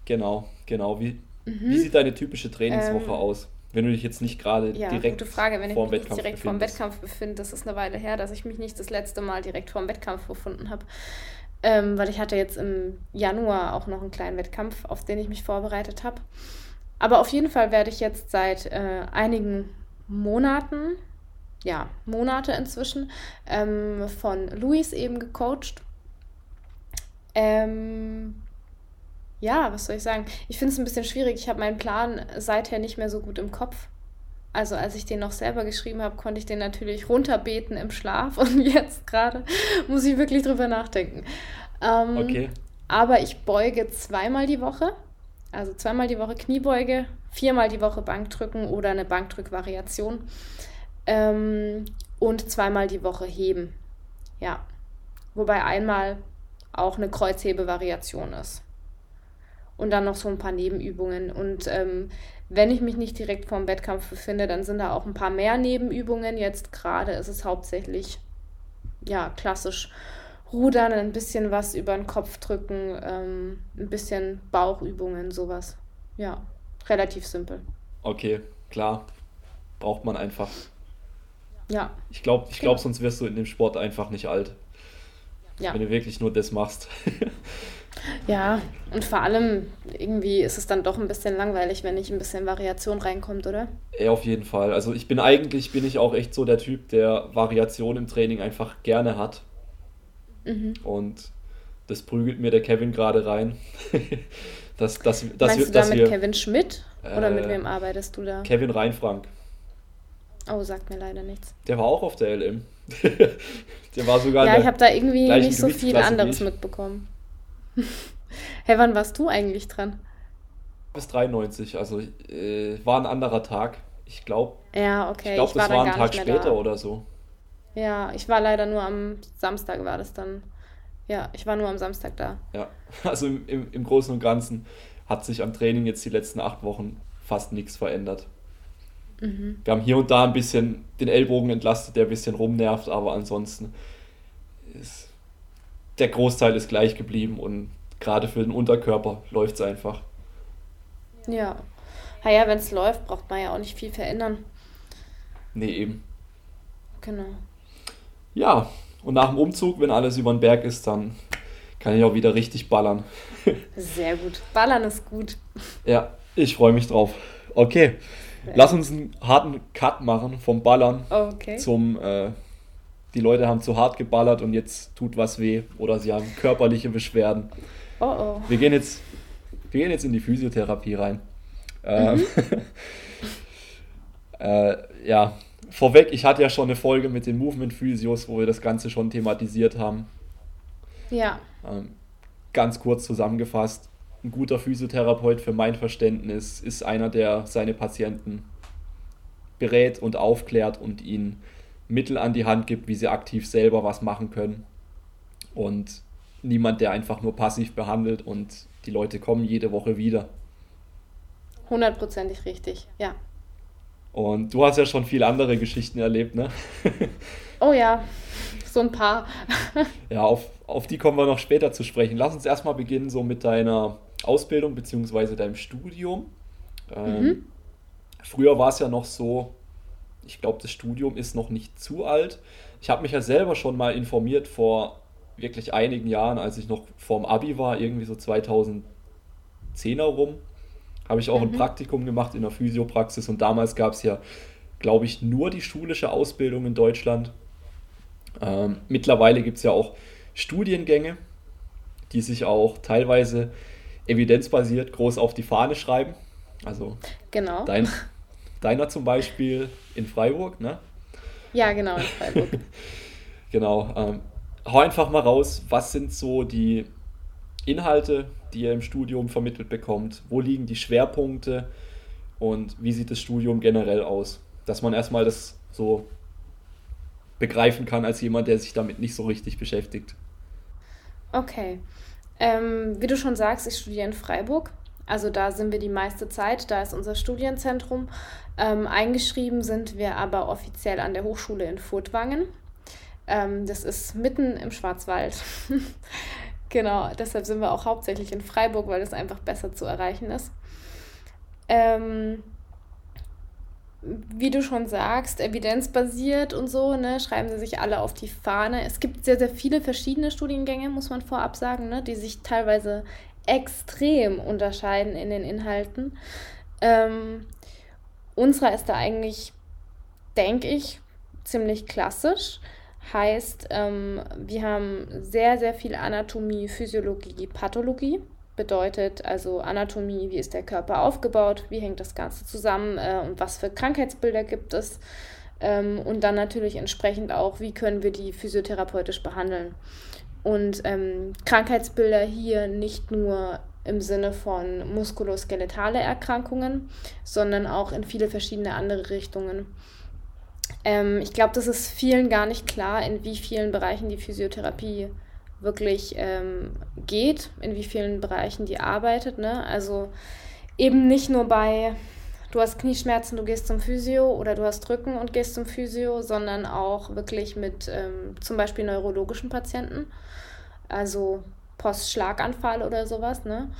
genau, genau. Wie, wie sieht deine typische Trainingswoche Mhm. Ähm, aus? Wenn du dich jetzt nicht gerade Ja, direkt gute Frage. Wenn ich mich Wettkampf direkt befindest. Wettkampf befinde, das ist eine Weile her, dass ich mich nicht das letzte Mal direkt vorm Wettkampf befunden habe. Ähm, weil ich hatte jetzt im Januar auch noch einen kleinen Wettkampf, auf den ich mich vorbereitet habe. Aber auf jeden Fall werde ich jetzt seit äh, einigen Monaten, ja, Monate inzwischen, ähm, von Luis eben gecoacht. Ähm, ja, was soll ich sagen? Ich finde es ein bisschen schwierig. Ich habe meinen Plan seither nicht mehr so gut im Kopf. Also als ich den noch selber geschrieben habe, konnte ich den natürlich runterbeten im Schlaf und jetzt gerade muss ich wirklich drüber nachdenken. Ähm, Okay. Aber ich beuge zweimal die Woche, also zweimal die Woche Kniebeuge, viermal die Woche Bankdrücken oder eine Bankdrückvariation ähm, und zweimal die Woche heben. Ja, wobei einmal auch eine Kreuzhebevariation ist. Und dann noch so ein paar Nebenübungen. Und ähm, wenn ich mich nicht direkt vorm Wettkampf befinde, dann sind da auch ein paar mehr Nebenübungen. Jetzt gerade ist es hauptsächlich, ja, klassisch Rudern, ein bisschen was über den Kopf drücken, ähm, ein bisschen Bauchübungen, sowas. Ja, relativ simpel. Okay, klar. Braucht man einfach. Ja, Ich glaube, ich glaub, Genau. sonst wirst du in dem Sport einfach nicht alt. ja. Wenn du wirklich nur das machst. Ja, und vor allem irgendwie ist es dann doch ein bisschen langweilig, wenn nicht ein bisschen Variation reinkommt, oder? Ja, auf jeden Fall. Also ich bin eigentlich, bin ich auch echt so der Typ, der Variation im Training einfach gerne hat. Mhm. Und das prügelt mir der Kevin gerade rein. dass, dass, dass Meinst wir, du da mit wir Kevin Schmidt? Oder mit Äh, wem arbeitest du da? Kevin Reinfrank, Oh, sagt mir leider nichts. der war auch auf der LM. der war sogar Ja, ich habe da irgendwie nicht so viel anderes mitbekommen. Hey, wann warst du eigentlich dran? Bis 93, also äh, war ein anderer Tag. Ich glaube, Ja, okay. ich glaube, Ich war das dann war ein Tag später da. oder so. Ja, ich war leider nur am Samstag, war das dann. Ja, ich war nur am Samstag da. Ja, also im, im, im Großen und Ganzen hat sich am Training jetzt die letzten acht Wochen fast nichts verändert. Mhm. Wir haben hier und da ein bisschen den Ellbogen entlastet, der ein bisschen rumnervt, aber ansonsten ist der Großteil ist gleich geblieben und gerade für den Unterkörper läuft es einfach. Ja. Naja, wenn es läuft, braucht man ja auch nicht viel verändern. Nee, eben. Genau. Ja, und nach dem Umzug, wenn alles über den Berg ist, dann kann ich auch wieder richtig ballern. Sehr gut. Ballern ist gut. Ja, ich freue mich drauf. Okay, lass uns einen harten Cut machen vom Ballern Okay. zum, äh, die Leute haben zu hart geballert und jetzt tut was weh oder sie haben körperliche Beschwerden. Oh oh. Wir gehen jetzt, wir gehen jetzt in die Physiotherapie rein. Ähm, äh, ja, vorweg, ich hatte ja schon eine Folge mit den Movement Physios, wo wir das Ganze schon thematisiert haben. Ja. Ähm, ganz kurz zusammengefasst, ein guter Physiotherapeut für mein Verständnis ist einer, der seine Patienten berät und aufklärt und ihnen Mittel an die Hand gibt, wie sie aktiv selber was machen können. Und niemand, der einfach nur passiv behandelt und die Leute kommen jede Woche wieder. Hundertprozentig richtig. Ja. Und du hast ja schon viele andere Geschichten erlebt, ne? Oh ja. So ein paar. Ja, auf, auf die kommen wir noch später zu sprechen. Lass uns erstmal beginnen so mit deiner Ausbildung bzw. deinem Studium. Ähm, Mhm. Früher war es ja noch so, ich glaube, das Studium ist noch nicht zu alt. Ich habe mich ja selber schon mal informiert vor wirklich einigen Jahren, als ich noch vorm Abi war, irgendwie so 2010er rum, habe ich auch ein Mhm. Praktikum gemacht in der Physiopraxis und damals gab es ja, glaube ich, nur die schulische Ausbildung in Deutschland. Ähm, mittlerweile gibt es ja auch Studiengänge, die sich auch teilweise evidenzbasiert groß auf die Fahne schreiben. Also Genau. dein, deiner zum Beispiel in Freiburg, ne? Ja, genau, in Freiburg. Genau. Ähm, hau einfach mal raus, was sind so die Inhalte, die ihr im Studium vermittelt bekommt? Wo liegen die Schwerpunkte und wie sieht das Studium generell aus? Dass man erstmal das so begreifen kann als jemand, der sich damit nicht so richtig beschäftigt. Okay. Ähm, wie du schon sagst, ich studiere in Freiburg. Also da sind wir die meiste Zeit, da ist unser Studienzentrum. Ähm, eingeschrieben sind wir aber offiziell an der Hochschule in Furtwangen. Ähm, das ist mitten im Schwarzwald. genau, deshalb sind wir auch hauptsächlich in Freiburg, weil es einfach besser zu erreichen ist. Ähm, wie du schon sagst, evidenzbasiert und so, ne, schreiben sie sich alle auf die Fahne. Es gibt sehr, sehr viele verschiedene Studiengänge, muss man vorab sagen, ne, die sich teilweise extrem unterscheiden in den Inhalten. Ähm, unserer ist da eigentlich, denke ich, ziemlich klassisch. Heißt, ähm, wir haben sehr, sehr viel Anatomie, Physiologie, Pathologie. Bedeutet also Anatomie, wie ist der Körper aufgebaut, wie hängt das Ganze zusammen äh, und was für Krankheitsbilder gibt es. Ähm, und dann natürlich entsprechend auch, wie können wir die physiotherapeutisch behandeln. Und ähm, Krankheitsbilder hier nicht nur im Sinne von muskuloskeletale Erkrankungen, sondern auch in viele verschiedene andere Richtungen. Ähm, ich glaube, das ist vielen gar nicht klar, in wie vielen Bereichen die Physiotherapie wirklich ähm, geht, in wie vielen Bereichen die arbeitet. Ne? Also eben nicht nur bei, du hast Knieschmerzen, du gehst zum Physio oder du hast Rücken und gehst zum Physio, sondern auch wirklich mit ähm, zum Beispiel neurologischen Patienten, also Postschlaganfall oder sowas. Ne?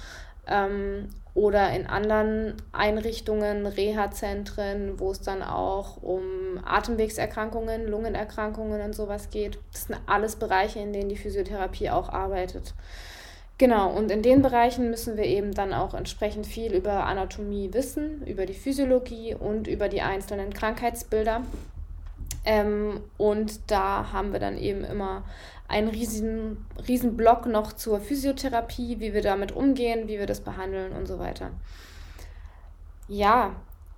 Ähm, oder in anderen Einrichtungen, Reha-Zentren, wo es dann auch um Atemwegserkrankungen, Lungenerkrankungen und sowas geht. Das sind alles Bereiche, in denen die Physiotherapie auch arbeitet. Genau, und in den Bereichen müssen wir eben dann auch entsprechend viel über Anatomie wissen, über die Physiologie und über die einzelnen Krankheitsbilder. Ähm, und da haben wir dann eben immer einen riesen, riesen Block noch zur Physiotherapie, wie wir damit umgehen, wie wir das behandeln und so weiter. Ja,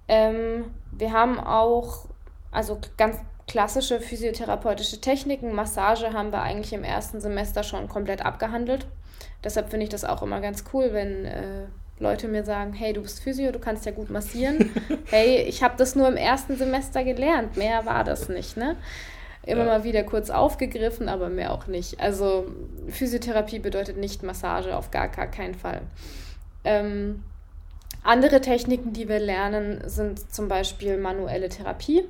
ähm, wir haben auch, also ganz klassische physiotherapeutische Techniken, Massage haben wir eigentlich im ersten Semester schon komplett abgehandelt. Deshalb finde ich das auch immer ganz cool, wenn äh, Leute mir sagen, hey, du bist Physio, du kannst ja gut massieren. hey, ich habe das nur im ersten Semester gelernt, mehr war das nicht, ne? Immer ja. mal wieder kurz aufgegriffen, aber mehr auch nicht. Also Physiotherapie bedeutet nicht Massage, auf gar, gar keinen Fall. Ähm, andere Techniken, die wir lernen, sind zum Beispiel manuelle Therapie.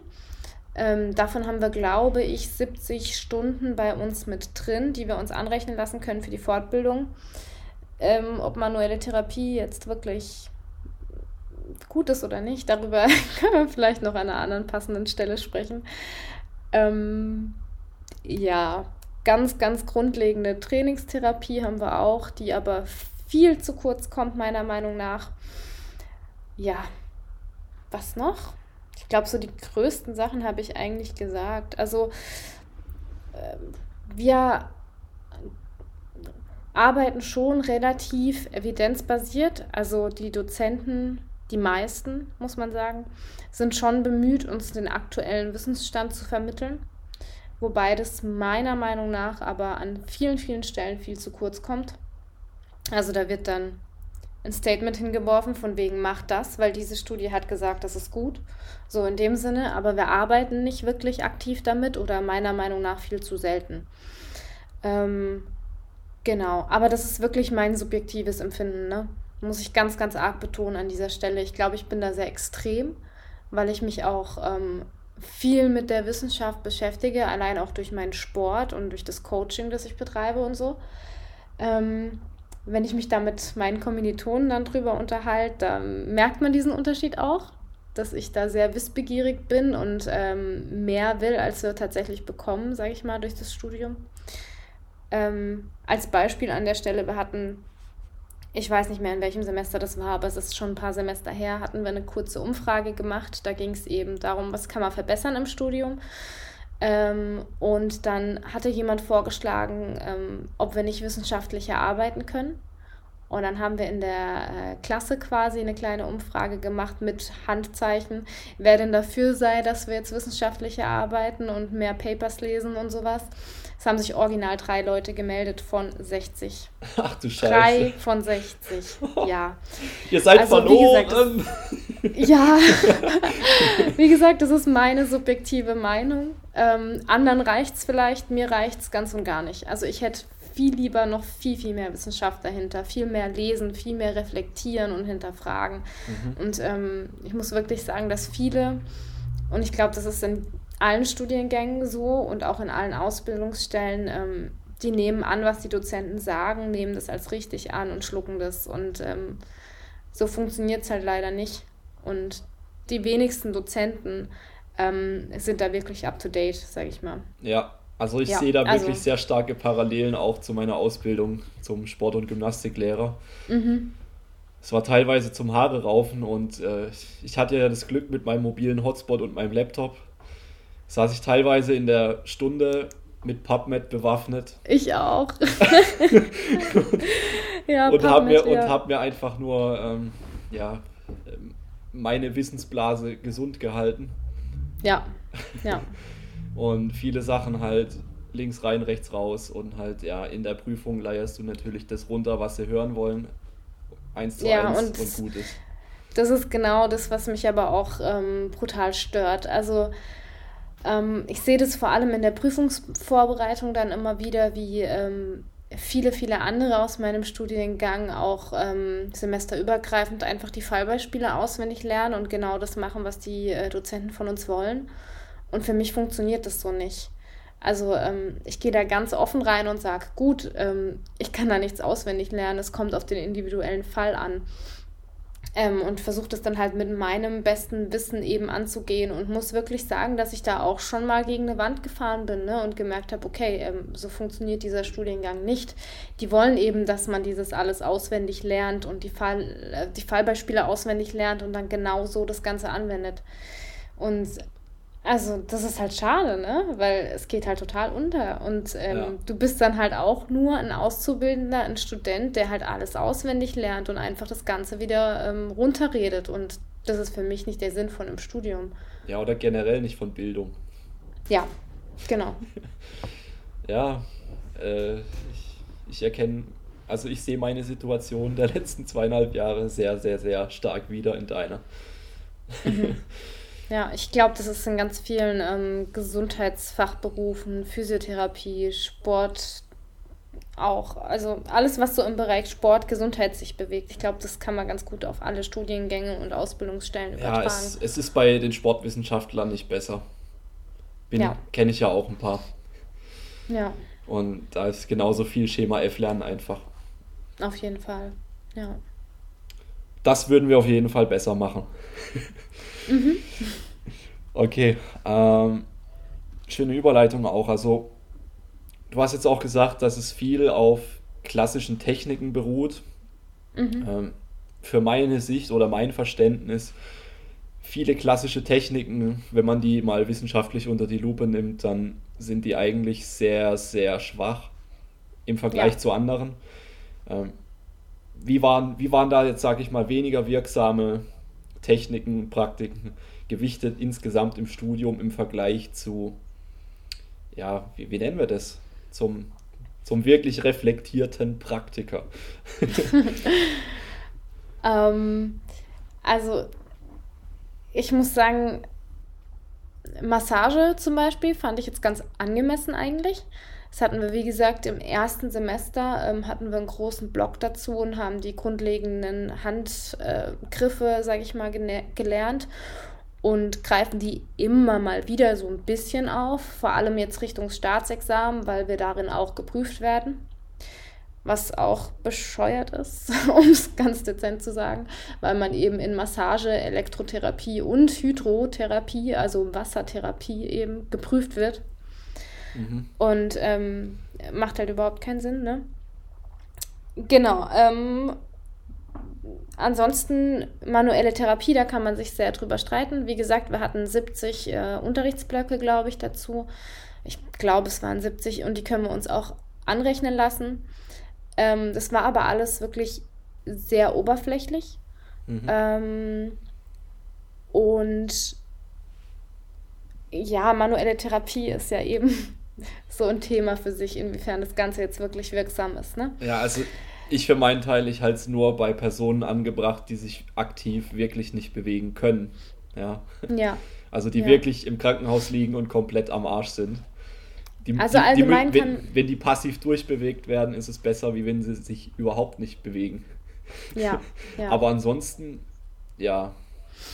Ähm, davon haben wir, glaube ich, 70 Stunden bei uns mit drin, die wir uns anrechnen lassen können für die Fortbildung. Ähm, ob manuelle Therapie jetzt wirklich gut ist oder nicht, darüber können wir vielleicht noch an einer anderen passenden Stelle sprechen. Ähm, ja, ganz, ganz grundlegende Trainingstherapie haben wir auch, die aber viel zu kurz kommt, meiner Meinung nach. Ja, was noch? Ich glaube, so die größten Sachen habe ich eigentlich gesagt. Also, äh, wir arbeiten schon relativ evidenzbasiert. Also die Dozenten, die meisten, muss man sagen, sind schon bemüht, uns den aktuellen Wissensstand zu vermitteln. Wobei das meiner Meinung nach aber an vielen, vielen Stellen viel zu kurz kommt. Also da wird dann ein Statement hingeworfen von wegen macht das, weil diese Studie hat gesagt, das ist gut. So in dem Sinne, aber wir arbeiten nicht wirklich aktiv damit oder meiner Meinung nach viel zu selten. Ähm, Genau, aber das ist wirklich mein subjektives Empfinden, ne? Muss ich ganz, ganz arg betonen an dieser Stelle. Ich glaube, ich bin da sehr extrem, weil ich mich auch ähm, viel mit der Wissenschaft beschäftige, allein auch durch meinen Sport und durch das Coaching, das ich betreibe und so. Ähm, wenn ich mich da mit meinen Kommilitonen dann drüber unterhalte, dann merkt man diesen Unterschied auch, dass ich da sehr wissbegierig bin und ähm, mehr will, als wir tatsächlich bekommen, sage ich mal, durch das Studium. Ähm, als Beispiel an der Stelle, wir hatten, ich weiß nicht mehr in welchem Semester das war, aber es ist schon ein paar Semester her, hatten wir eine kurze Umfrage gemacht. Da ging es eben darum, was kann man verbessern im Studium. Ähm, und dann hatte jemand vorgeschlagen, ähm, ob wir nicht wissenschaftlicher arbeiten können. Und dann haben wir in der äh, Klasse quasi eine kleine Umfrage gemacht mit Handzeichen, wer denn dafür sei, dass wir jetzt wissenschaftlicher arbeiten und mehr Papers lesen und sowas. Es haben sich original drei Leute gemeldet von 60. Ach du Scheiße. Drei von 60, ja. Ihr seid also, verloren. Wie gesagt, ja, wie gesagt, das ist meine subjektive Meinung. Ähm, anderen reicht es vielleicht, mir reicht es ganz und gar nicht. Also ich hätte viel lieber noch viel, viel mehr Wissenschaft dahinter, viel mehr lesen, viel mehr reflektieren und hinterfragen. Mhm. Und ähm, ich muss wirklich sagen, dass viele, und ich glaube, das ist in allen Studiengängen so und auch in allen Ausbildungsstellen, ähm, die nehmen an, was die Dozenten sagen, nehmen das als richtig an und schlucken das. Und ähm, so funktioniert es halt leider nicht. Und die wenigsten Dozenten ähm, sind da wirklich up to date, sage ich mal. Ja, also ich ja, sehe da also wirklich sehr starke Parallelen auch zu meiner Ausbildung zum Sport- und Gymnastiklehrer. Mhm. Es war teilweise zum Haare raufen und äh, ich hatte ja das Glück mit meinem mobilen Hotspot und meinem Laptop. Saß ich teilweise in der Stunde mit PubMed bewaffnet. Ich auch. ja, und habe mir, ja. hab mir einfach nur ähm, ja, ähm, meine Wissensblase gesund gehalten. Ja, ja. und viele Sachen halt links rein, rechts raus und halt ja, in der Prüfung leierst du natürlich das runter, was sie hören wollen. Eins zu ja, eins und, und gut ist. Das ist genau das, was mich aber auch ähm, brutal stört. Also ähm, ich sehe das vor allem in der Prüfungsvorbereitung dann immer wieder, wie ähm, viele, viele andere aus meinem Studiengang auch ähm, semesterübergreifend einfach die Fallbeispiele auswendig lernen und genau das machen, was die äh, Dozenten von uns wollen. Und für mich funktioniert das so nicht. Also ähm, ich gehe da ganz offen rein und sage, gut, ähm, ich kann da nichts auswendig lernen, es kommt auf den individuellen Fall an. Ähm, und versuche das dann halt mit meinem besten Wissen eben anzugehen und muss wirklich sagen, dass ich da auch schon mal gegen eine Wand gefahren bin ne, und gemerkt habe, okay, ähm, so funktioniert dieser Studiengang nicht. Die wollen eben, dass man dieses alles auswendig lernt und die, Fall, äh, die Fallbeispiele auswendig lernt und dann genau so das Ganze anwendet. Und also, das ist halt schade, ne? Weil es geht halt total unter. Und ähm, ja. du bist dann halt auch nur ein Auszubildender, ein Student, der halt alles auswendig lernt und einfach das Ganze wieder ähm, runterredet. Und das ist für mich nicht der Sinn von einem Studium. Ja, oder generell nicht von Bildung. Ja, genau. ja, äh, ich, ich erkenne also ich sehe meine Situation der letzten zweieinhalb Jahre sehr, sehr, sehr stark wieder in deiner. Mhm. Ja, ich glaube, das ist in ganz vielen ähm, Gesundheitsfachberufen, Physiotherapie, Sport auch. Also alles, was so im Bereich Sport, Gesundheit sich bewegt. Ich glaube, das kann man ganz gut auf alle Studiengänge und Ausbildungsstellen übertragen. Ja, es, es ist bei den Sportwissenschaftlern nicht besser. ja. Kenne ich ja auch ein paar. Ja. Und da ist genauso viel Schema F lernen einfach. Auf jeden Fall, ja. Das würden wir auf jeden Fall besser machen. mhm. Okay, ähm, schöne Überleitung auch. Also, du hast jetzt auch gesagt, dass es viel auf klassischen Techniken beruht. Mhm. Ähm, für meine Sicht oder mein Verständnis, viele klassische Techniken, wenn man die mal wissenschaftlich unter die Lupe nimmt, dann sind die eigentlich sehr, sehr schwach im Vergleich ja. zu anderen. Ähm, wie, waren, wie waren da jetzt, sage ich mal, weniger wirksame Techniken, Praktiken gewichtet insgesamt im Studium im Vergleich zu, ja, wie, wie nennen wir das? Zum, zum wirklich reflektierten Praktiker. ähm, also, ich muss sagen, Massage zum Beispiel fand ich jetzt ganz angemessen eigentlich. Das hatten wir, wie gesagt, im ersten Semester ähm, hatten wir einen großen Block dazu und haben die grundlegenden Handgriffe, äh, sage ich mal, gelernt und greifen die immer mal wieder so ein bisschen auf, vor allem jetzt Richtung Staatsexamen, weil wir darin auch geprüft werden. Was auch bescheuert ist, um es ganz dezent zu sagen, weil man eben in Massage, Elektrotherapie und Hydrotherapie, also Wassertherapie eben geprüft wird. Mhm. Und ähm, macht halt überhaupt keinen Sinn, ne? Genau. Ähm, ansonsten manuelle Therapie, da kann man sich sehr drüber streiten. Wie gesagt, wir hatten 70 äh, Unterrichtsblöcke, glaube ich, dazu. Ich glaube, es waren 70 und die können wir uns auch anrechnen lassen. Ähm, das war aber alles wirklich sehr oberflächlich. Mhm. Ähm, und ja, manuelle Therapie ist ja eben so ein Thema für sich, inwiefern das Ganze jetzt wirklich wirksam ist. Ne? Ja, also ich für meinen Teil, ich halte es nur bei Personen angebracht, die sich aktiv wirklich nicht bewegen können. Ja. ja. Also die ja. wirklich im Krankenhaus liegen und komplett am Arsch sind. Die, also die, allgemein die, wenn, wenn die passiv durchbewegt werden, ist es besser, wie wenn sie sich überhaupt nicht bewegen. Ja. ja. Aber ansonsten, ja,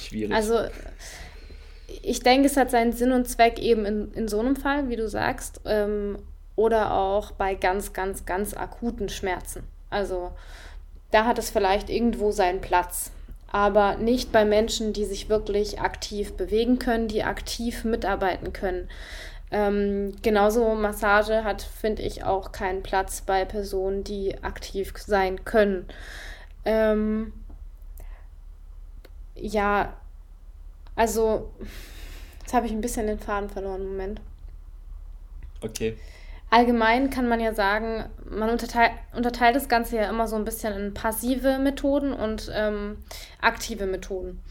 schwierig. Also ich denke, es hat seinen Sinn und Zweck eben in, in so einem Fall, wie du sagst, ähm, oder auch bei ganz, ganz, ganz akuten Schmerzen. Also da hat es vielleicht irgendwo seinen Platz, aber nicht bei Menschen, die sich wirklich aktiv bewegen können, die aktiv mitarbeiten können. Ähm, genauso Massage hat, finde ich, auch keinen Platz bei Personen, die aktiv sein können. Ähm, ja, also, jetzt habe ich ein bisschen den Faden verloren. Moment. Okay. Allgemein kann man ja sagen, man unterteilt, unterteilt das Ganze ja immer so ein bisschen in passive Methoden und ähm, aktive Methoden.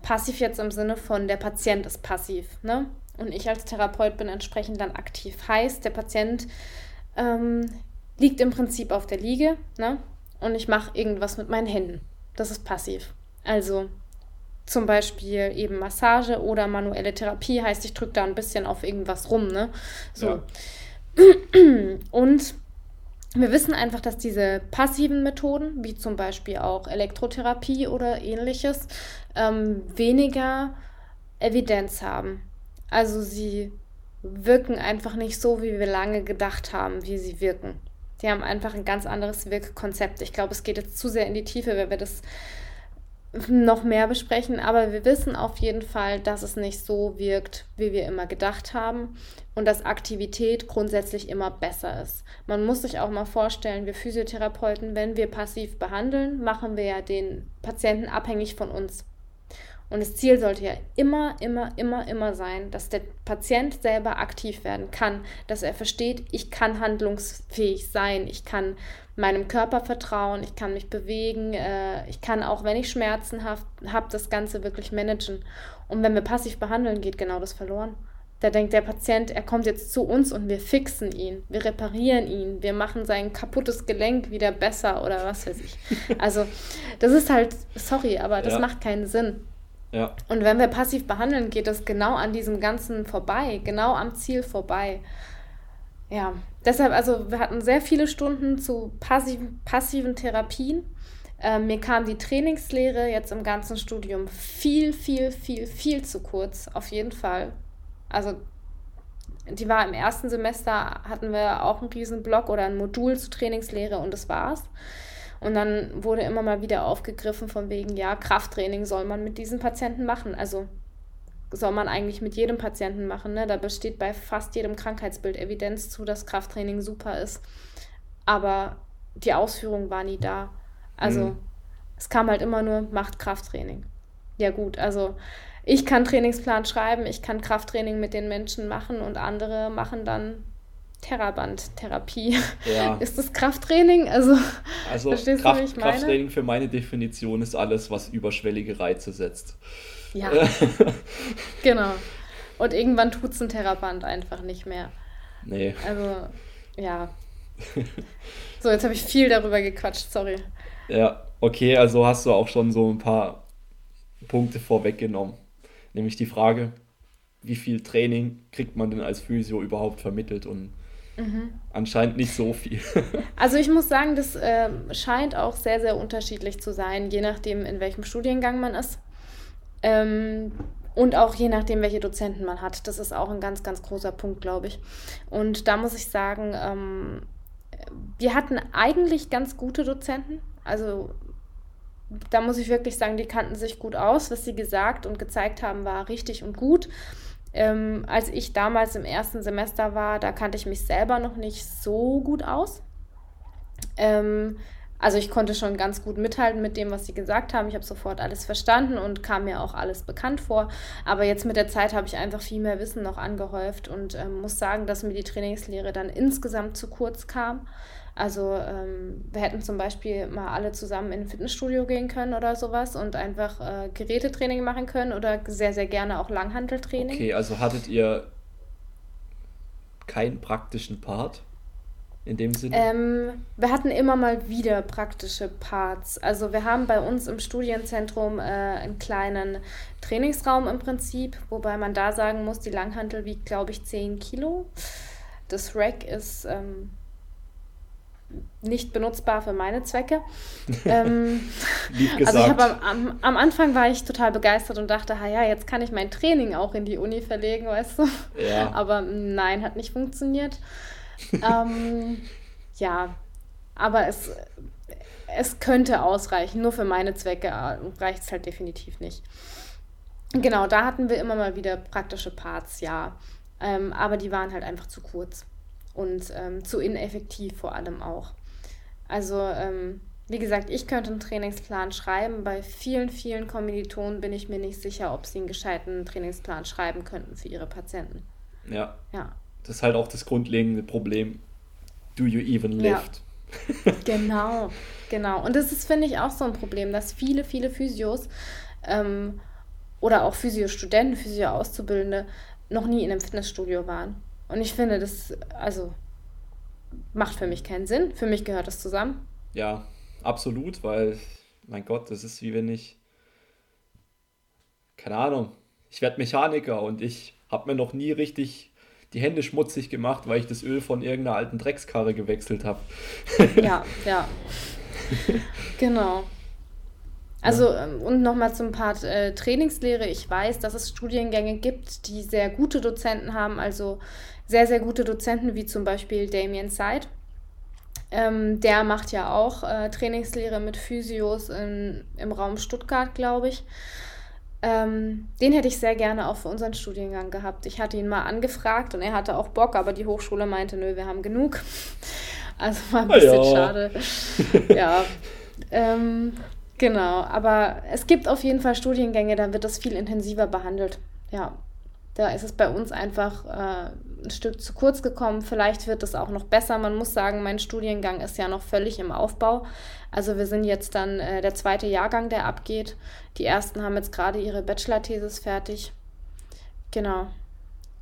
Passiv jetzt im Sinne von, der Patient ist passiv. Ne? Und ich als Therapeut bin entsprechend dann aktiv. Heißt, der Patient ähm, liegt im Prinzip auf der Liege ne? und ich mache irgendwas mit meinen Händen. Das ist passiv. Also zum Beispiel eben Massage oder manuelle Therapie heißt, ich drücke da ein bisschen auf irgendwas rum, ne? So. Ja. Und wir wissen einfach, dass diese passiven Methoden, wie zum Beispiel auch Elektrotherapie oder ähnliches, ähm, weniger Evidenz haben. Also sie wirken einfach nicht so, wie wir lange gedacht haben, wie sie wirken. Die haben einfach ein ganz anderes Wirkkonzept. Ich glaube, es geht jetzt zu sehr in die Tiefe, wenn wir das noch mehr besprechen, aber wir wissen auf jeden Fall, dass es nicht so wirkt, wie wir immer gedacht haben und dass Aktivität grundsätzlich immer besser ist. Man muss sich auch mal vorstellen, wir Physiotherapeuten, wenn wir passiv behandeln, machen wir ja den Patienten abhängig von uns. Und das Ziel sollte ja immer, immer, immer, immer sein, dass der Patient selber aktiv werden kann, dass er versteht, ich kann handlungsfähig sein, ich kann meinem Körper vertrauen, ich kann mich bewegen, äh, ich kann auch, wenn ich Schmerzen habe, hab, das Ganze wirklich managen. Und wenn wir passiv behandeln, geht genau das verloren. Da denkt der Patient, er kommt jetzt zu uns und wir fixen ihn, wir reparieren ihn, wir machen sein kaputtes Gelenk wieder besser oder was weiß ich. Also das ist halt, sorry, aber das ja. macht keinen Sinn. Ja. Und wenn wir passiv behandeln, geht das genau an diesem Ganzen vorbei, genau am Ziel vorbei. Ja, deshalb, also wir hatten sehr viele Stunden zu passiven, passiven Therapien. Ähm, mir kam die Trainingslehre jetzt im ganzen Studium viel, viel, viel, viel zu kurz, auf jeden Fall. Also die war im ersten Semester, hatten wir auch einen riesen Block oder ein Modul zur Trainingslehre und das war's. Und dann wurde immer mal wieder aufgegriffen von wegen, ja, Krafttraining soll man mit diesen Patienten machen. Also soll man eigentlich mit jedem Patienten machen. Ne? Da besteht bei fast jedem Krankheitsbild Evidenz zu, dass Krafttraining super ist. Aber die Ausführung war nie da. Also mhm. es kam halt immer nur, macht Krafttraining. Ja gut, also ich kann Trainingsplan schreiben, ich kann Krafttraining mit den Menschen machen und andere machen dann Theraband-Therapie. Ja. Ist das Krafttraining? Also, also verstehst Kraft, du, wie ich meine? Krafttraining für meine Definition ist alles, was überschwellige Reize setzt. Ja. genau. Und irgendwann tut es ein Theraband einfach nicht mehr. Nee. Also, ja. So, jetzt habe ich viel darüber gequatscht, sorry. Ja, okay, also hast du auch schon so ein paar Punkte vorweggenommen. Nämlich die Frage, wie viel Training kriegt man denn als Physio überhaupt vermittelt und mhm. anscheinend nicht so viel. also ich muss sagen, das äh, scheint auch sehr, sehr unterschiedlich zu sein, je nachdem, in welchem Studiengang man ist. Ähm, und auch je nachdem, welche Dozenten man hat. Das ist auch ein ganz, ganz großer Punkt, glaube ich. Und da muss ich sagen, ähm, wir hatten eigentlich ganz gute Dozenten. Also da muss ich wirklich sagen, die kannten sich gut aus. Was sie gesagt und gezeigt haben, war richtig und gut. Ähm, als ich damals im ersten Semester war, da kannte ich mich selber noch nicht so gut aus. Ähm, also ich konnte schon ganz gut mithalten mit dem, was sie gesagt haben. Ich habe sofort alles verstanden und kam mir auch alles bekannt vor. Aber jetzt mit der Zeit habe ich einfach viel mehr Wissen noch angehäuft und ähm, muss sagen, dass mir die Trainingslehre dann insgesamt zu kurz kam. Also ähm, wir hätten zum Beispiel mal alle zusammen in ein Fitnessstudio gehen können oder sowas und einfach äh, Gerätetraining machen können oder sehr, sehr gerne auch Langhanteltraining. Okay, also hattet ihr keinen praktischen Part in dem Sinne? Ähm, wir hatten immer mal wieder praktische Parts. Also wir haben bei uns im Studienzentrum äh, einen kleinen Trainingsraum im Prinzip, wobei man da sagen muss, die Langhantel wiegt, glaube ich, 10 Kilo. Das Rack ist... Ähm, nicht benutzbar für meine Zwecke. ähm. Also ich habe am, am, am, Anfang war ich total begeistert und dachte, ja, jetzt kann ich mein Training auch in die Uni verlegen, weißt du. Ja. Aber nein, hat nicht funktioniert. ähm, ja, aber es, es könnte ausreichen. Nur für meine Zwecke reicht es halt definitiv nicht. Genau, da hatten wir immer mal wieder praktische Parts, ja. Ähm, aber die waren halt einfach zu kurz und ähm, zu ineffektiv vor allem auch. Also, ähm, wie gesagt, ich könnte einen Trainingsplan schreiben. Bei vielen, vielen Kommilitonen bin ich mir nicht sicher, ob sie einen gescheiten Trainingsplan schreiben könnten für ihre Patienten. Ja. Ja. Das ist halt auch das grundlegende Problem. Do you even lift? Ja. genau, genau. Und das ist, finde ich, auch so ein Problem, dass viele, viele Physios ähm, oder auch Physiostudenten, Physio-Auszubildende noch nie in einem Fitnessstudio waren. Und ich finde, das, also, macht für mich keinen Sinn. Für mich gehört das zusammen. Ja, absolut, weil, mein Gott, das ist wie wenn ich, keine Ahnung, ich werde Mechaniker und ich habe mir noch nie richtig die Hände schmutzig gemacht, weil ich das Öl von irgendeiner alten Dreckskarre gewechselt habe. ja, ja. genau. Also ja. Ähm, und nochmal zum Part äh, Trainingslehre. Ich weiß, dass es Studiengänge gibt, die sehr gute Dozenten haben, also sehr, sehr gute Dozenten, wie zum Beispiel Damien Seid. Ähm, der macht ja auch äh, Trainingslehre mit Physios in, im Raum Stuttgart, glaube ich. Ähm, den hätte ich sehr gerne auch für unseren Studiengang gehabt. Ich hatte ihn mal angefragt und er hatte auch Bock, aber die Hochschule meinte, nö, wir haben genug. Also war ein bisschen ja. schade. ja. Ähm, genau, aber es gibt auf jeden Fall Studiengänge, da wird das viel intensiver behandelt. Ja, da ist es bei uns einfach äh, ein Stück zu kurz gekommen. Vielleicht wird es auch noch besser. Man muss sagen, mein Studiengang ist ja noch völlig im Aufbau. Also wir sind jetzt dann äh, der zweite Jahrgang, der abgeht. Die ersten haben jetzt gerade ihre Bachelor-Thesis fertig. Genau.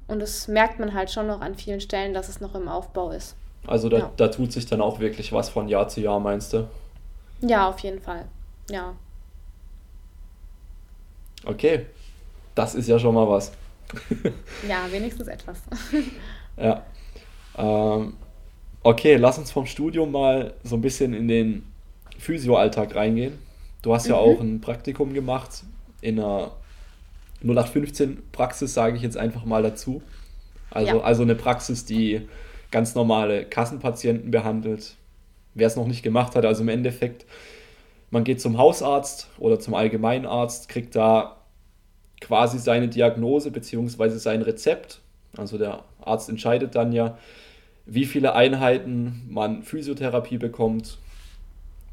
Und das merkt man halt schon noch an vielen Stellen, dass es noch im Aufbau ist. Also da, ja. da tut sich dann auch wirklich was von Jahr zu Jahr, meinst du? Ja, auf jeden Fall. Ja. Okay, das ist ja schon mal was. ja, wenigstens etwas. ja. Ähm, okay, lass uns vom Studium mal so ein bisschen in den Physio-Alltag reingehen. Du hast ja mhm. auch ein Praktikum gemacht in einer 0815-Praxis, sage ich jetzt einfach mal dazu. Also, ja. also eine Praxis, die ganz normale Kassenpatienten behandelt. Wer es noch nicht gemacht hat, also im Endeffekt, man geht zum Hausarzt oder zum Allgemeinarzt, kriegt da quasi seine Diagnose bzw. sein Rezept. Also der Arzt entscheidet dann ja, wie viele Einheiten man Physiotherapie bekommt.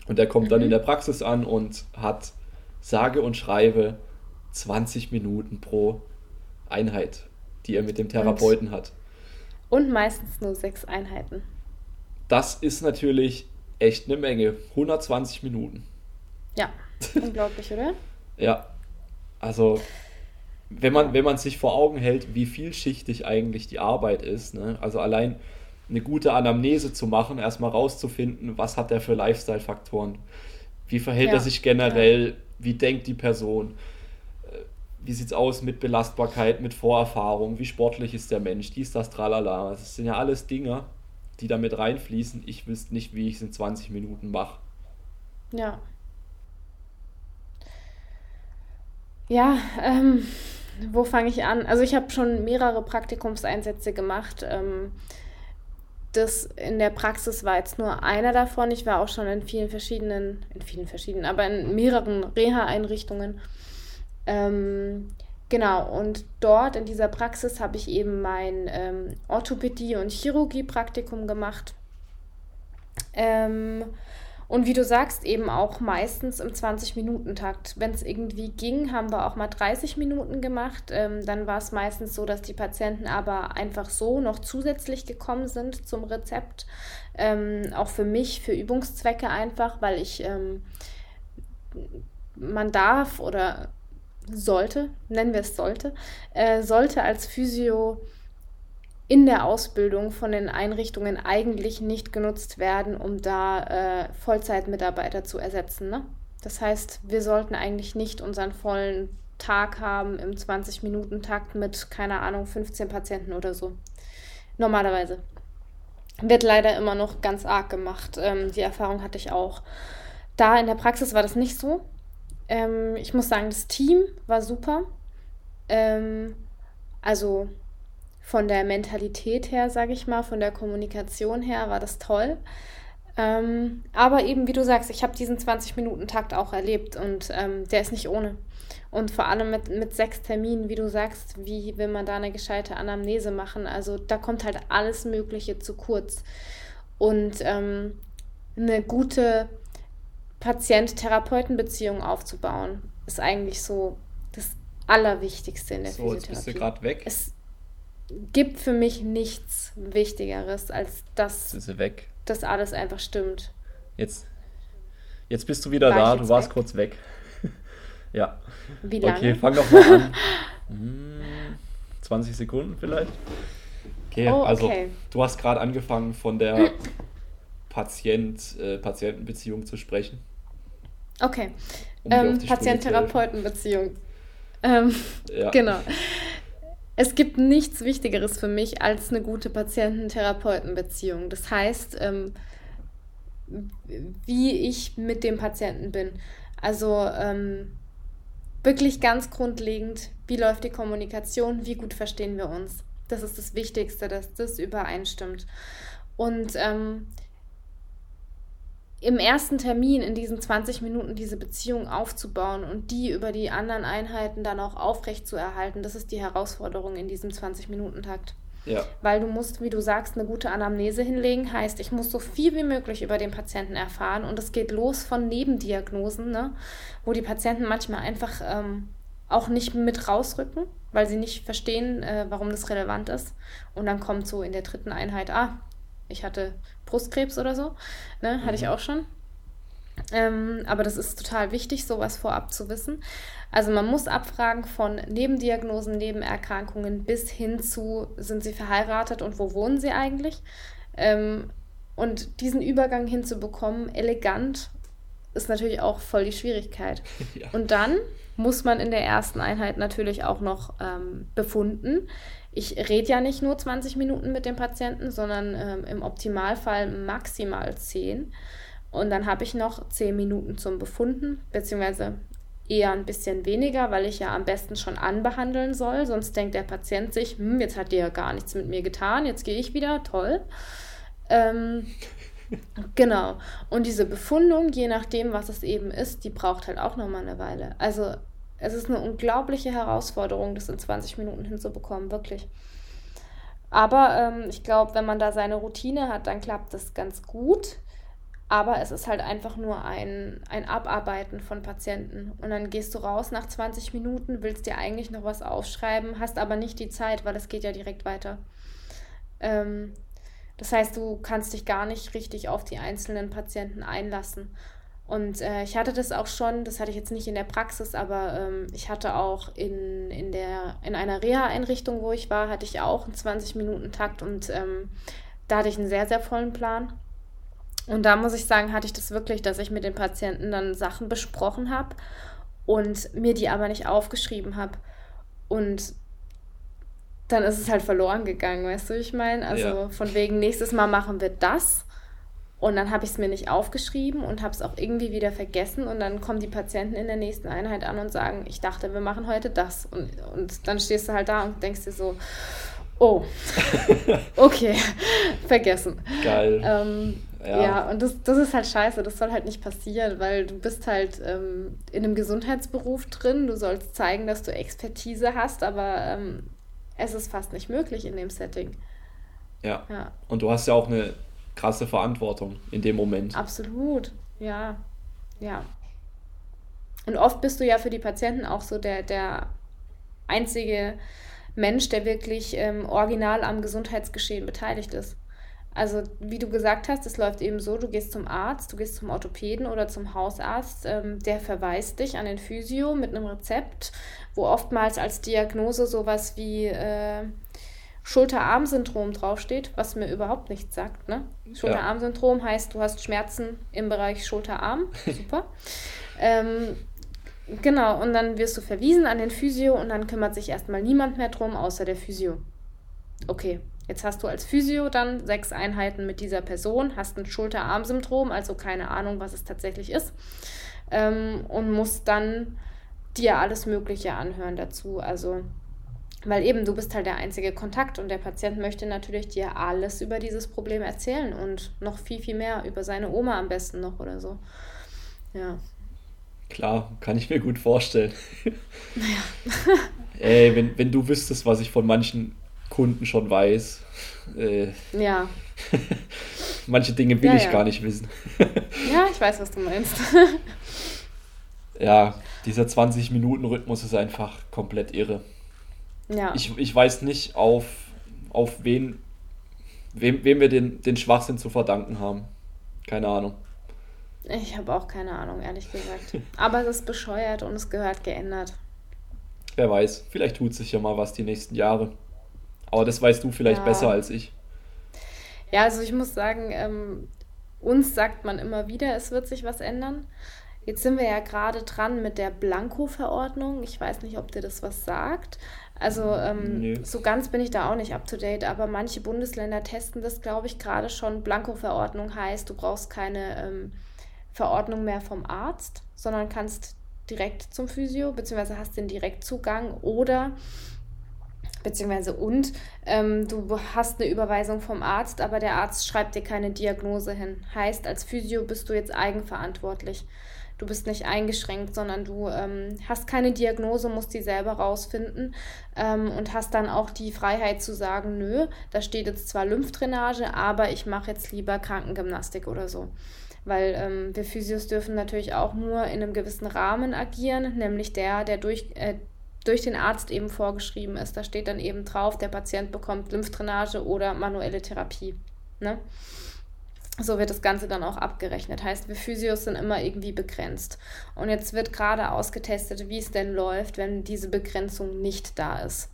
Und er kommt mhm. dann in der Praxis an und hat sage und schreibe 20 Minuten pro Einheit, die er mit dem Therapeuten und, hat. Und meistens nur sechs Einheiten. Das ist natürlich echt eine Menge. 120 Minuten. Ja, unglaublich, oder? Ja, also wenn man, wenn man sich vor Augen hält, wie vielschichtig eigentlich die Arbeit ist, ne? also allein eine gute Anamnese zu machen, erstmal rauszufinden, was hat er für Lifestyle-Faktoren, wie verhält ja. er sich generell, ja. wie denkt die Person, äh, wie sieht es aus mit Belastbarkeit, mit Vorerfahrung, wie sportlich ist der Mensch, dies, das, tralala. Das sind ja alles Dinge, die damit reinfließen. Ich wüsste nicht, wie ich es in 20 Minuten mache. Ja. Ja, ähm, wo fange ich an? Also ich habe schon mehrere Praktikumseinsätze gemacht. Ähm, das in der Praxis war jetzt nur einer davon. Ich war auch schon in vielen verschiedenen, in vielen verschiedenen, aber in mehreren Reha-Einrichtungen. Ähm, genau, und dort in dieser Praxis habe ich eben mein ähm, Orthopädie- und Chirurgie-Praktikum gemacht. Ähm, und wie du sagst, eben auch meistens im 20-Minuten-Takt. Wenn es irgendwie ging, haben wir auch mal 30 Minuten gemacht. Ähm, dann war es meistens so, dass die Patienten aber einfach so noch zusätzlich gekommen sind zum Rezept. Ähm, auch für mich, für Übungszwecke einfach, weil ich, ähm, man darf oder sollte, nennen wir es sollte, äh, sollte als Physio in der Ausbildung von den Einrichtungen eigentlich nicht genutzt werden, um da äh, Vollzeitmitarbeiter zu ersetzen. Ne? Das heißt, wir sollten eigentlich nicht unseren vollen Tag haben im 20-Minuten-Takt mit, keine Ahnung, 15 Patienten oder so. Normalerweise. Wird leider immer noch ganz arg gemacht. Ähm, die Erfahrung hatte ich auch. Da in der Praxis war das nicht so. Ähm, ich muss sagen, das Team war super. Ähm, also von der Mentalität her, sage ich mal, von der Kommunikation her war das toll. Ähm, aber eben, wie du sagst, ich habe diesen 20-Minuten-Takt auch erlebt und ähm, der ist nicht ohne. Und vor allem mit, mit sechs Terminen, wie du sagst, wie will man da eine gescheite Anamnese machen? Also da kommt halt alles Mögliche zu kurz. Und ähm, eine gute Patient-Therapeuten-Beziehung aufzubauen, ist eigentlich so das Allerwichtigste in der so, Physiotherapie. Jetzt bist du gerade weg. Es, gibt für mich nichts Wichtigeres, als dass das alles einfach stimmt. Jetzt, jetzt bist du wieder War da, du warst weg? kurz weg. ja. Wie lange? Okay, fang doch mal an. Hm, 20 Sekunden vielleicht. Okay, oh, also okay. du hast gerade angefangen von der Patient, äh, Patientenbeziehung zu sprechen. Okay. Um ähm, Patient-Therapeuten-Beziehung. Ähm, ja. Genau. Es gibt nichts Wichtigeres für mich als eine gute Patienten-Therapeuten-Beziehung. Das heißt, ähm, wie ich mit dem Patienten bin. Also ähm, wirklich ganz grundlegend, wie läuft die Kommunikation, wie gut verstehen wir uns. Das ist das Wichtigste, dass das übereinstimmt. Und ähm, im ersten Termin in diesen 20 Minuten diese Beziehung aufzubauen und die über die anderen Einheiten dann auch aufrecht zu erhalten, das ist die Herausforderung in diesem 20-Minuten-Takt. Ja. Weil du musst, wie du sagst, eine gute Anamnese hinlegen. Heißt, ich muss so viel wie möglich über den Patienten erfahren. Und es geht los von Nebendiagnosen, ne? wo die Patienten manchmal einfach ähm, auch nicht mit rausrücken, weil sie nicht verstehen, äh, warum das relevant ist. Und dann kommt so in der dritten Einheit, ah, ich hatte Brustkrebs oder so. Ne? Hatte mhm. ich auch schon. Ähm, aber das ist total wichtig, sowas vorab zu wissen. Also man muss abfragen von Nebendiagnosen, Nebenerkrankungen bis hin zu, sind sie verheiratet und wo wohnen sie eigentlich? Ähm, und diesen Übergang hinzubekommen, elegant, ist natürlich auch voll die Schwierigkeit. Ja. Und dann muss man in der ersten Einheit natürlich auch noch ähm, befunden. Ich rede ja nicht nur 20 Minuten mit dem Patienten, sondern ähm, im Optimalfall maximal 10. Und dann habe ich noch 10 Minuten zum Befunden, beziehungsweise eher ein bisschen weniger, weil ich ja am besten schon anbehandeln soll. Sonst denkt der Patient sich, hm, jetzt hat die ja gar nichts mit mir getan, jetzt gehe ich wieder, toll. Ähm, genau. Und diese Befundung, je nachdem, was es eben ist, die braucht halt auch nochmal eine Weile. Also es ist eine unglaubliche Herausforderung, das in 20 Minuten hinzubekommen, wirklich. Aber ähm, ich glaube, wenn man da seine Routine hat, dann klappt das ganz gut. Aber es ist halt einfach nur ein, ein Abarbeiten von Patienten. Und dann gehst du raus nach 20 Minuten, willst dir eigentlich noch was aufschreiben, hast aber nicht die Zeit, weil es geht ja direkt weiter. Ähm, das heißt, du kannst dich gar nicht richtig auf die einzelnen Patienten einlassen. Und äh, ich hatte das auch schon, das hatte ich jetzt nicht in der Praxis, aber ähm, ich hatte auch in, in, der, in einer Reha-Einrichtung, wo ich war, hatte ich auch einen 20-Minuten-Takt und ähm, da hatte ich einen sehr, sehr vollen Plan. Und da muss ich sagen, hatte ich das wirklich, dass ich mit den Patienten dann Sachen besprochen habe und mir die aber nicht aufgeschrieben habe. Und dann ist es halt verloren gegangen, weißt du, wie ich meine? Also ja. von wegen, nächstes Mal machen wir das. Und dann habe ich es mir nicht aufgeschrieben und habe es auch irgendwie wieder vergessen. Und dann kommen die Patienten in der nächsten Einheit an und sagen, ich dachte, wir machen heute das. Und, und dann stehst du halt da und denkst dir so, oh, okay, vergessen. Geil. Ähm, ja. ja, und das, das ist halt scheiße, das soll halt nicht passieren, weil du bist halt ähm, in einem Gesundheitsberuf drin, du sollst zeigen, dass du Expertise hast, aber ähm, es ist fast nicht möglich in dem Setting. Ja. ja. Und du hast ja auch eine krasse Verantwortung in dem Moment. Absolut, ja. Ja. Und oft bist du ja für die Patienten auch so der, der einzige Mensch, der wirklich ähm, original am Gesundheitsgeschehen beteiligt ist. Also wie du gesagt hast, es läuft eben so, du gehst zum Arzt, du gehst zum Orthopäden oder zum Hausarzt, ähm, der verweist dich an den Physio mit einem Rezept, wo oftmals als Diagnose sowas wie äh, Schulter-Arm-Syndrom draufsteht, was mir überhaupt nichts sagt. Ne? Schulter-Arm-Syndrom heißt, du hast Schmerzen im Bereich Schulter-Arm. Super. ähm, genau, und dann wirst du verwiesen an den Physio und dann kümmert sich erstmal niemand mehr drum, außer der Physio. Okay, Jetzt hast du als Physio dann sechs Einheiten mit dieser Person, hast ein Schulter-Arm-Syndrom, also keine Ahnung, was es tatsächlich ist, ähm, und musst dann dir alles Mögliche anhören dazu. Also, weil eben du bist halt der einzige Kontakt und der Patient möchte natürlich dir alles über dieses Problem erzählen und noch viel, viel mehr über seine Oma am besten noch oder so. Ja. Klar, kann ich mir gut vorstellen. Naja. Ey, wenn, wenn du wüsstest, was ich von manchen Kunden schon weiß. Äh, ja. manche Dinge will ja, ich ja. gar nicht wissen. ja, ich weiß, was du meinst. ja, dieser 20-Minuten-Rhythmus ist einfach komplett irre. Ja. Ich, ich weiß nicht, auf, auf wen, wem, wem wir den, den Schwachsinn zu verdanken haben. Keine Ahnung. Ich habe auch keine Ahnung, ehrlich gesagt. Aber es ist bescheuert und es gehört geändert. Wer weiß, vielleicht tut sich ja mal was die nächsten Jahre. Aber das weißt du vielleicht ja. besser als ich. Ja, also ich muss sagen, ähm, uns sagt man immer wieder, es wird sich was ändern. Jetzt sind wir ja gerade dran mit der Blanko-Verordnung. Ich weiß nicht, ob dir das was sagt. Also ähm, nee. so ganz bin ich da auch nicht up-to-date, aber manche Bundesländer testen das, glaube ich, gerade schon. Blanko-Verordnung heißt, du brauchst keine ähm, Verordnung mehr vom Arzt, sondern kannst direkt zum Physio, beziehungsweise hast den Direktzugang oder beziehungsweise und ähm, du hast eine Überweisung vom Arzt, aber der Arzt schreibt dir keine Diagnose hin. Heißt, als Physio bist du jetzt eigenverantwortlich. Du bist nicht eingeschränkt, sondern du ähm, hast keine Diagnose, musst die selber rausfinden ähm, und hast dann auch die Freiheit zu sagen, nö, da steht jetzt zwar Lymphdrainage, aber ich mache jetzt lieber Krankengymnastik oder so weil ähm, wir Physios dürfen natürlich auch nur in einem gewissen Rahmen agieren, nämlich der, der durch, äh, durch den Arzt eben vorgeschrieben ist. Da steht dann eben drauf, der Patient bekommt Lymphdrainage oder manuelle Therapie. Ne? So wird das Ganze dann auch abgerechnet. Heißt, wir Physios sind immer irgendwie begrenzt. Und jetzt wird gerade ausgetestet, wie es denn läuft, wenn diese Begrenzung nicht da ist.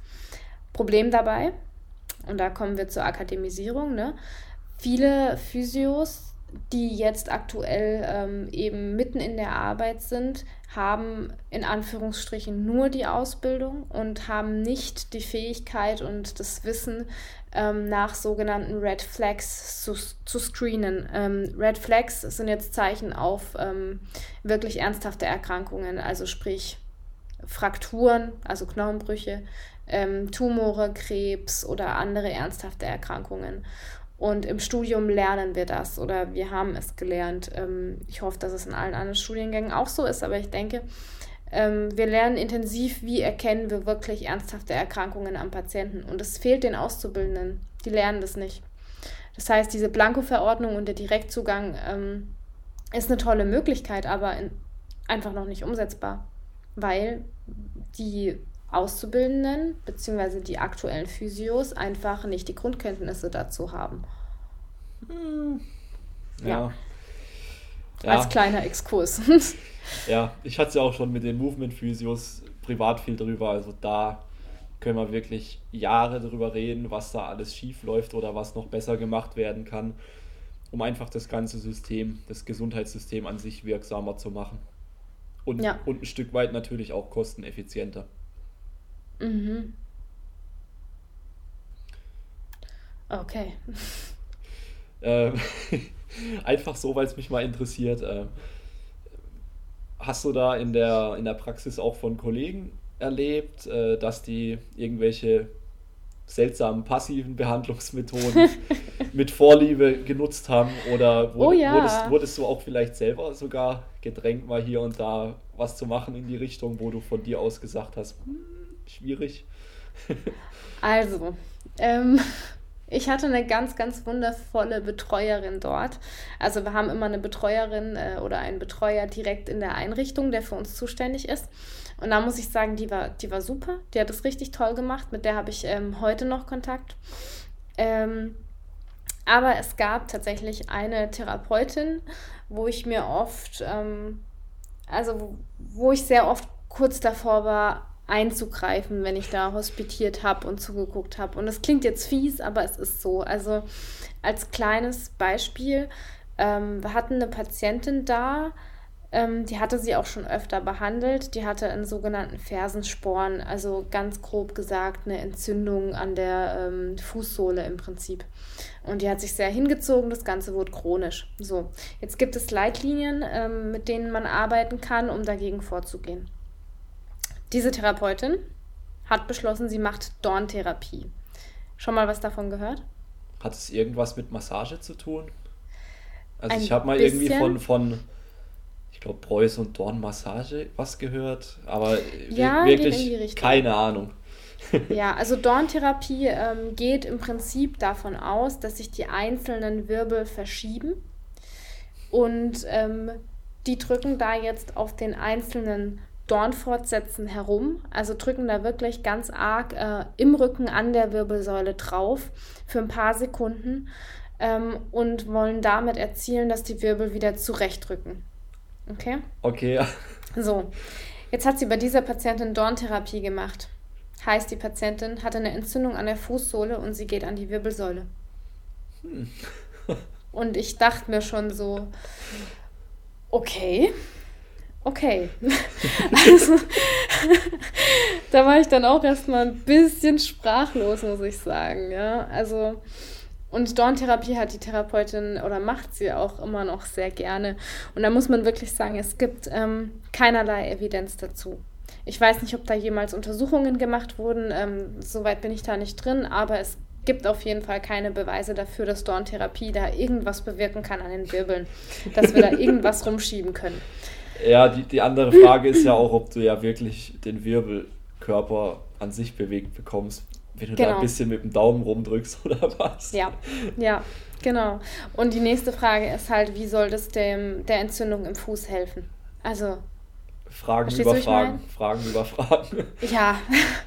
Problem dabei, und da kommen wir zur Akademisierung, ne? viele Physios die jetzt aktuell ähm, eben mitten in der Arbeit sind, haben in Anführungsstrichen nur die Ausbildung und haben nicht die Fähigkeit und das Wissen, ähm, nach sogenannten Red Flags zu, zu screenen. Ähm, Red Flags sind jetzt Zeichen auf ähm, wirklich ernsthafte Erkrankungen, also sprich Frakturen, also Knochenbrüche, ähm, Tumore, Krebs oder andere ernsthafte Erkrankungen. Und im Studium lernen wir das oder wir haben es gelernt. Ähm, ich hoffe, dass es in allen anderen Studiengängen auch so ist, aber ich denke, ähm, wir lernen intensiv, wie erkennen wir wirklich ernsthafte Erkrankungen am Patienten. Und es fehlt den Auszubildenden. Die lernen das nicht. Das heißt, diese Blanko-Verordnung und der Direktzugang ähm, ist eine tolle Möglichkeit, aber in, einfach noch nicht umsetzbar, weil die Auszubildenden bzw. die aktuellen Physios einfach nicht die Grundkenntnisse dazu haben. Hm. Ja. ja. Als kleiner Exkurs. ja, ich hatte es ja auch schon mit den Movement-Physios privat viel drüber. Also da können wir wirklich Jahre drüber reden, was da alles schief läuft oder was noch besser gemacht werden kann, um einfach das ganze System, das Gesundheitssystem an sich wirksamer zu machen. Und, ja. und ein Stück weit natürlich auch kosteneffizienter. Mhm. Okay. Ähm, einfach so, weil es mich mal interessiert. Äh, hast du da in der, in der Praxis auch von Kollegen erlebt, äh, dass die irgendwelche seltsamen passiven Behandlungsmethoden mit Vorliebe genutzt haben? Oder wurde, oh ja. wurdest, wurdest du auch vielleicht selber sogar gedrängt, mal hier und da was zu machen in die Richtung, wo du von dir aus gesagt hast, hm, schwierig? also, ähm, ich hatte eine ganz, ganz wundervolle Betreuerin dort. Also wir haben immer eine Betreuerin äh, oder einen Betreuer direkt in der Einrichtung, der für uns zuständig ist. Und da muss ich sagen, die war, die war super. Die hat es richtig toll gemacht. Mit der habe ich ähm, heute noch Kontakt. Ähm, aber es gab tatsächlich eine Therapeutin, wo ich mir oft, ähm, also wo ich sehr oft kurz davor war, einzugreifen, wenn ich da hospitiert habe und zugeguckt habe. Und das klingt jetzt fies, aber es ist so. Also als kleines Beispiel, ähm, wir hatten eine Patientin da, ähm, die hatte sie auch schon öfter behandelt. Die hatte einen sogenannten Fersensporn, also ganz grob gesagt eine Entzündung an der ähm, Fußsohle im Prinzip. Und die hat sich sehr hingezogen, das Ganze wurde chronisch. So, jetzt gibt es Leitlinien, ähm, mit denen man arbeiten kann, um dagegen vorzugehen. Diese Therapeutin hat beschlossen, sie macht Dorntherapie. Schon mal was davon gehört? Hat es irgendwas mit Massage zu tun? Also Ein ich habe mal bisschen. irgendwie von, von ich glaube, Preuß und Dornmassage was gehört, aber ja, wirklich keine Ahnung. ja, also Dorntherapie ähm, geht im Prinzip davon aus, dass sich die einzelnen Wirbel verschieben und ähm, die drücken da jetzt auf den einzelnen Dornfortsätzen herum, also drücken da wirklich ganz arg äh, im Rücken an der Wirbelsäule drauf für ein paar Sekunden ähm, und wollen damit erzielen, dass die Wirbel wieder zurechtrücken. Okay? Okay, ja. So, jetzt hat sie bei dieser Patientin Dorntherapie gemacht. Heißt, die Patientin hatte eine Entzündung an der Fußsohle und sie geht an die Wirbelsäule. Hm. und ich dachte mir schon so, okay, okay. also, da war ich dann auch erstmal ein bisschen sprachlos, muss ich sagen. Ja, also. Und Dorntherapie hat die Therapeutin oder macht sie auch immer noch sehr gerne. Und da muss man wirklich sagen, es gibt ähm, keinerlei Evidenz dazu. Ich weiß nicht, ob da jemals Untersuchungen gemacht wurden. Ähm, Soweit bin ich da nicht drin, aber es gibt auf jeden Fall keine Beweise dafür, dass Dorntherapie da irgendwas bewirken kann an den Wirbeln, dass wir da irgendwas rumschieben können. Ja, die, die andere Frage ist ja auch, ob du ja wirklich den Wirbelkörper an sich bewegt bekommst, wenn du genau. da ein bisschen mit dem Daumen rumdrückst oder was. Ja, ja, genau. Und die nächste Frage ist halt, wie soll das dem, der Entzündung im Fuß helfen? Also. Fragen über Fragen, Fragen über Fragen. Ja,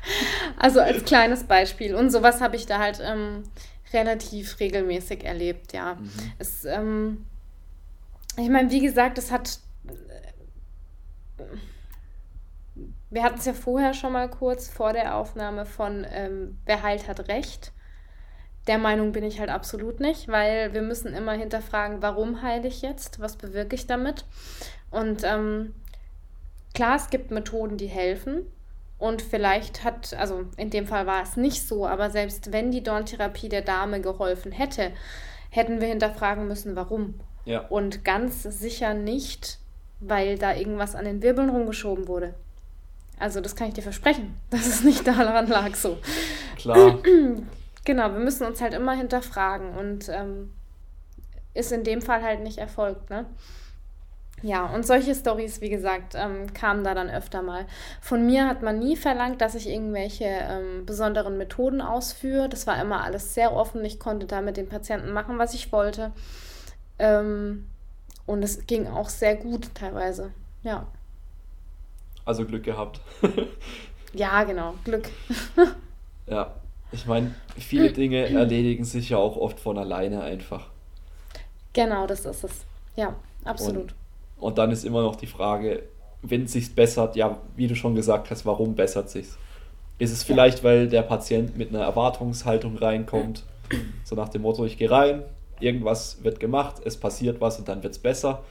also als kleines Beispiel. Und sowas habe ich da halt ähm, relativ regelmäßig erlebt, ja. Mhm. Es, ähm, ich meine, wie gesagt, es hat. Wir hatten es ja vorher schon mal kurz vor der Aufnahme von ähm, Wer heilt, hat Recht. Der Meinung bin ich halt absolut nicht, weil wir müssen immer hinterfragen, warum heile ich jetzt? Was bewirke ich damit? Und ähm, klar, es gibt Methoden, die helfen. Und vielleicht hat, also in dem Fall war es nicht so, aber selbst wenn die Dorntherapie der Dame geholfen hätte, hätten wir hinterfragen müssen, warum. Ja. Und ganz sicher nicht, weil da irgendwas an den Wirbeln rumgeschoben wurde. Also das kann ich dir versprechen, dass es nicht daran lag so. Klar. genau, wir müssen uns halt immer hinterfragen und ähm, ist in dem Fall halt nicht erfolgt, ne? Ja, und solche Stories, wie gesagt, ähm, kamen da dann öfter mal. Von mir hat man nie verlangt, dass ich irgendwelche ähm, besonderen Methoden ausführe. Das war immer alles sehr offen. Ich konnte da mit den Patienten machen, was ich wollte. Ähm, und es ging auch sehr gut teilweise. Ja. Also Glück gehabt. ja, genau, Glück. ja, ich meine, viele Dinge erledigen sich ja auch oft von alleine einfach. Genau, das ist es. Ja, absolut. Und und dann ist immer noch die Frage, wenn es sich bessert, ja, wie du schon gesagt hast, warum bessert sich's? Ist es vielleicht, ja. weil der Patient mit einer Erwartungshaltung reinkommt, so nach dem Motto, ich gehe rein, irgendwas wird gemacht, es passiert was und dann wird es besser.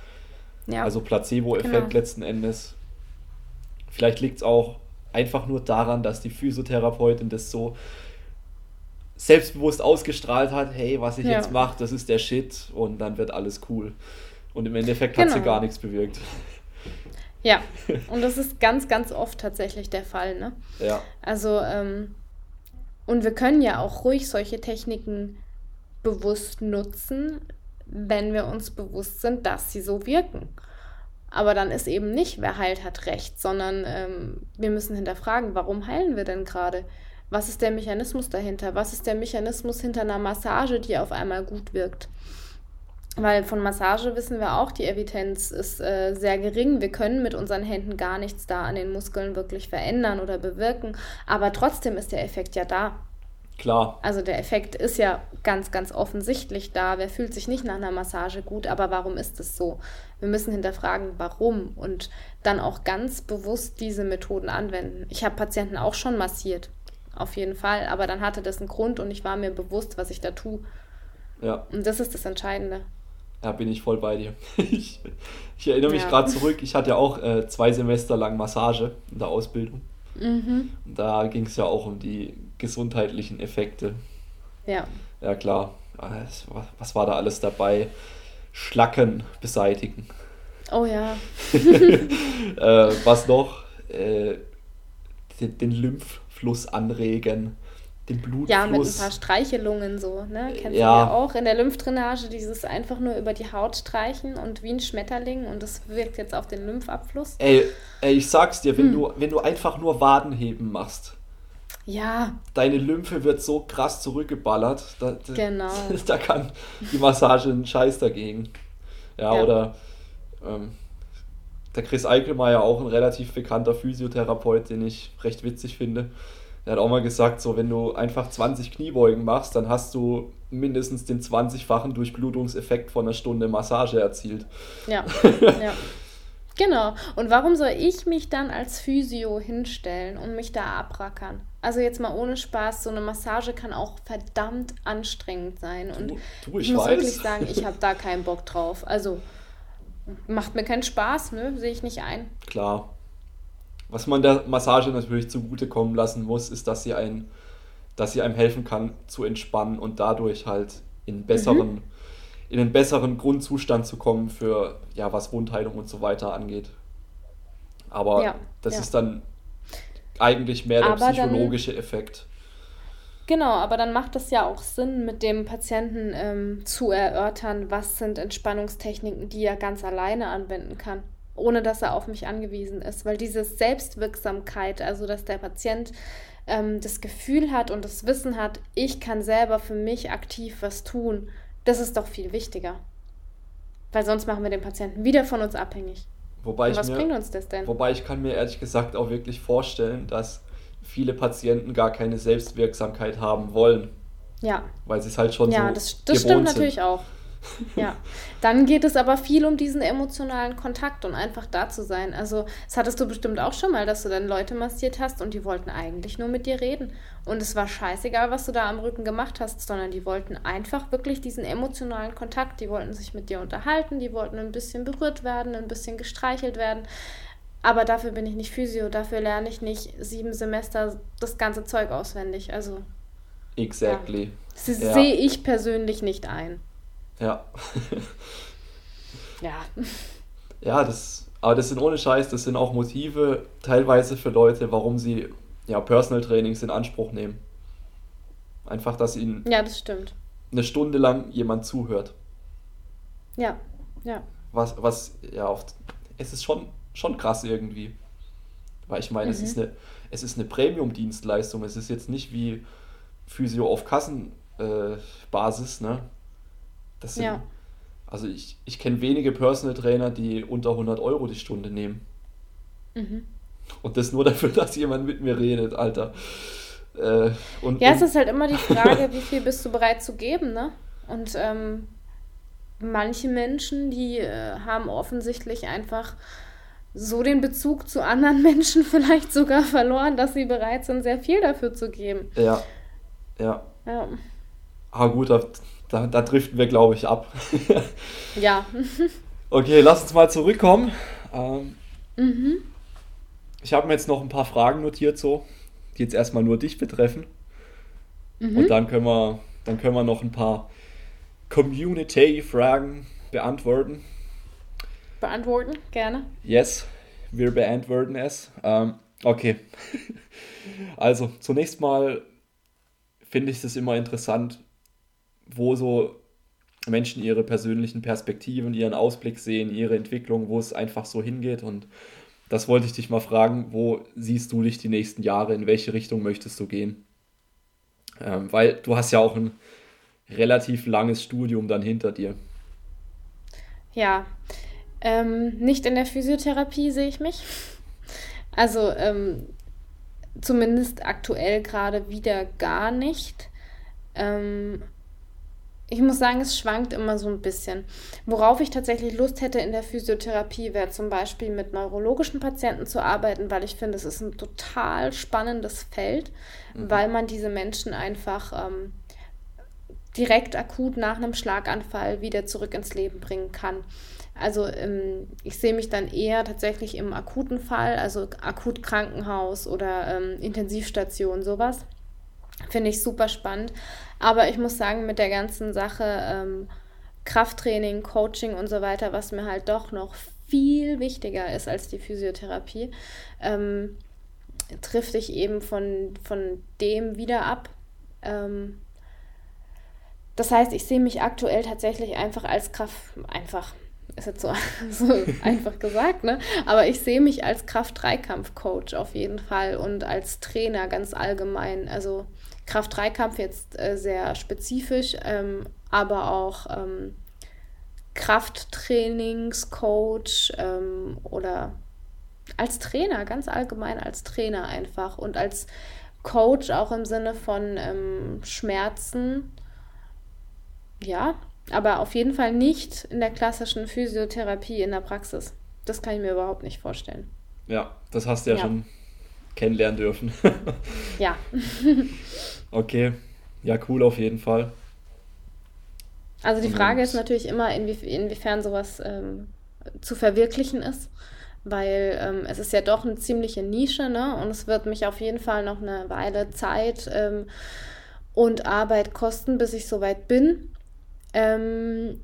Ja. Also Placebo-Effekt genau. letzten Endes. Vielleicht liegt es auch einfach nur daran, dass die Physiotherapeutin das so selbstbewusst ausgestrahlt hat, hey, was ich ja. jetzt mache, das ist der Shit und dann wird alles cool. Und im Endeffekt genau. hat sie genau. gar nichts bewirkt. Ja, und das ist ganz, ganz oft tatsächlich der Fall. Ne? Ja. Also, ähm, und wir können ja auch ruhig solche Techniken bewusst nutzen, wenn wir uns bewusst sind, dass sie so wirken. Aber dann ist eben nicht, wer heilt, hat recht, sondern ähm, wir müssen hinterfragen, warum heilen wir denn gerade? Was ist der Mechanismus dahinter? Was ist der Mechanismus hinter einer Massage, die auf einmal gut wirkt? Weil von Massage wissen wir auch, die Evidenz ist äh, sehr gering. Wir können mit unseren Händen gar nichts da an den Muskeln wirklich verändern oder bewirken. Aber trotzdem ist der Effekt ja da. Klar. Also der Effekt ist ja ganz, ganz offensichtlich da. Wer fühlt sich nicht nach einer Massage gut, aber warum ist es so? Wir müssen hinterfragen, warum und dann auch ganz bewusst diese Methoden anwenden. Ich habe Patienten auch schon massiert, auf jeden Fall, aber dann hatte das einen Grund und ich war mir bewusst, was ich da tue. Ja. Und das ist das Entscheidende. Ja, bin ich voll bei dir. Ich, ich erinnere mich ja. gerade zurück, ich hatte ja auch äh, zwei Semester lang Massage in der Ausbildung. Mhm. Und da ging es ja auch um die gesundheitlichen Effekte. Ja. Ja, klar. Was war da alles dabei? Schlacken beseitigen. Oh ja. äh, was noch? Äh, den, den Lymphfluss anregen den Blutfluss. Ja, mit ein paar Streichelungen so, ne? Kennst ja. du ja auch in der Lymphdrainage, dieses einfach nur über die Haut streichen und wie ein Schmetterling und das wirkt jetzt auf den Lymphabfluss. Ey, ey ich sag's dir, wenn, hm. du, wenn du einfach nur Wadenheben machst. Ja. Deine Lymphe wird so krass zurückgeballert. Da, genau. Da kann die Massage einen Scheiß dagegen. Ja, ja. oder ähm, der Chris Eichelmeier, auch ein relativ bekannter Physiotherapeut, den ich recht witzig finde der hat auch mal gesagt, so wenn du einfach 20 Kniebeugen machst, dann hast du mindestens den 20-fachen Durchblutungseffekt von einer Stunde Massage erzielt. Ja, ja. Genau. Und warum soll ich mich dann als Physio hinstellen und mich da abrackern? Also jetzt mal ohne Spaß, so eine Massage kann auch verdammt anstrengend sein. Und du, du, ich, ich muss weiß. wirklich sagen, ich habe da keinen Bock drauf. Also macht mir keinen Spaß, ne? Sehe ich nicht ein. Klar. Was man der Massage natürlich zugutekommen lassen muss, ist, dass sie, ein, dass sie einem helfen kann zu entspannen und dadurch halt in besseren, mhm. In einen besseren Grundzustand zu kommen für ja, was Wundheilung und so weiter angeht. Aber ja, das ja. ist dann eigentlich mehr der aber psychologische dann, Effekt. Genau, aber dann macht es ja auch Sinn, mit dem Patienten ähm, zu erörtern, was sind Entspannungstechniken, die er ganz alleine anwenden kann ohne dass er auf mich angewiesen ist. Weil diese Selbstwirksamkeit, also dass der Patient ähm, das Gefühl hat und das Wissen hat, ich kann selber für mich aktiv was tun, das ist doch viel wichtiger. Weil sonst machen wir den Patienten wieder von uns abhängig. Wobei was mir, bringt uns das denn? Wobei ich kann mir ehrlich gesagt auch wirklich vorstellen, dass viele Patienten gar keine Selbstwirksamkeit haben wollen. Ja. Weil sie es halt schon ja, so das, das stimmt sind. natürlich auch. Ja, dann geht es aber viel um diesen emotionalen Kontakt und einfach da zu sein. Also, das hattest du bestimmt auch schon mal, dass du dann Leute massiert hast und die wollten eigentlich nur mit dir reden. Und es war scheißegal, was du da am Rücken gemacht hast, sondern die wollten einfach wirklich diesen emotionalen Kontakt. Die wollten sich mit dir unterhalten, die wollten ein bisschen berührt werden, ein bisschen gestreichelt werden. Aber dafür bin ich nicht Physio, dafür lerne ich nicht sieben Semester das ganze Zeug auswendig. Also, Exactly. das Ja. sehe ich persönlich nicht ein. Ja. Ja. Ja, das, aber das sind ohne Scheiß, das sind auch Motive teilweise für Leute, warum sie ja Personal Trainings in Anspruch nehmen. Einfach, dass ihnen Ja, das stimmt. eine Stunde lang jemand zuhört. Ja, ja. Was, was, ja, oft, es ist schon, schon krass irgendwie. Weil ich meine, es Mhm. ist eine, es ist eine Premium-Dienstleistung. Es ist jetzt nicht wie Physio auf Kassenbasis, äh, ne? Das sind, Ja. also ich, ich kenne wenige Personal Trainer, die unter 100 Euro die Stunde nehmen. Mhm. Und das nur dafür, dass jemand mit mir redet, Alter. Äh, und, Ja, und, es ist halt immer die Frage, wie viel bist du bereit zu geben, ne? Und ähm, manche Menschen, die äh, haben offensichtlich einfach so den Bezug zu anderen Menschen vielleicht sogar verloren, dass sie bereit sind, sehr viel dafür zu geben. ja, ja. Ja. Ah, gut, da, da, driften wir, glaube ich, ab. Ja. Okay, lass uns mal zurückkommen. Ähm, mhm. ich habe mir jetzt noch ein paar Fragen notiert, so, die jetzt erstmal nur dich betreffen. Mhm. Und dann können wir, dann können wir noch ein paar Community-Fragen beantworten. Beantworten, gerne. Yes, wir beantworten es. Ähm, okay. Also, zunächst mal finde ich es immer interessant, wo so Menschen ihre persönlichen Perspektiven, ihren Ausblick sehen, ihre Entwicklung, wo es einfach so hingeht. Und das wollte ich dich mal fragen, wo siehst du dich die nächsten Jahre, in welche Richtung möchtest du gehen? Ähm, weil du hast ja auch ein relativ langes Studium dann hinter dir. Ja, ähm, nicht in der Physiotherapie sehe ich mich. Also ähm, zumindest aktuell gerade wieder gar nicht. Ähm, ich muss sagen, es schwankt immer so ein bisschen. Worauf ich tatsächlich Lust hätte in der Physiotherapie, wäre zum Beispiel mit neurologischen Patienten zu arbeiten, weil ich finde, es ist ein total spannendes Feld, weil man diese Menschen einfach ähm, direkt akut nach einem Schlaganfall wieder zurück ins Leben bringen kann. Also ähm, ich sehe mich dann eher tatsächlich im akuten Fall, also akut Krankenhaus oder ähm, Intensivstation, sowas. Finde ich super spannend. Aber ich muss sagen, mit der ganzen Sache ähm, Krafttraining, Coaching und so weiter, was mir halt doch noch viel wichtiger ist als die Physiotherapie, ähm, trifft ich eben von, von dem wieder ab. Ähm, das heißt, ich sehe mich aktuell tatsächlich einfach als Kraft, einfach, ist jetzt so, so einfach gesagt, ne? Aber ich sehe mich als Kraft-Dreikampf-Coach auf jeden Fall und als Trainer ganz allgemein. Also Kraft-Dreikampf jetzt äh, sehr spezifisch, ähm, aber auch ähm, Krafttrainingscoach ähm, oder als Trainer, ganz allgemein als Trainer einfach und als Coach auch im Sinne von ähm, Schmerzen. Ja, aber auf jeden Fall nicht in der klassischen Physiotherapie in der Praxis. Das kann ich mir überhaupt nicht vorstellen. Ja, das hast du ja, Ja. schon kennenlernen dürfen. Ja, Okay, ja, cool auf jeden Fall. also die Frage ist natürlich immer, inwie inwiefern sowas ähm, zu verwirklichen ist, weil ähm, es ist ja doch eine ziemliche Nische, ne? Und es wird mich auf jeden Fall noch eine Weile Zeit ähm, und Arbeit kosten, bis ich soweit bin. Ähm,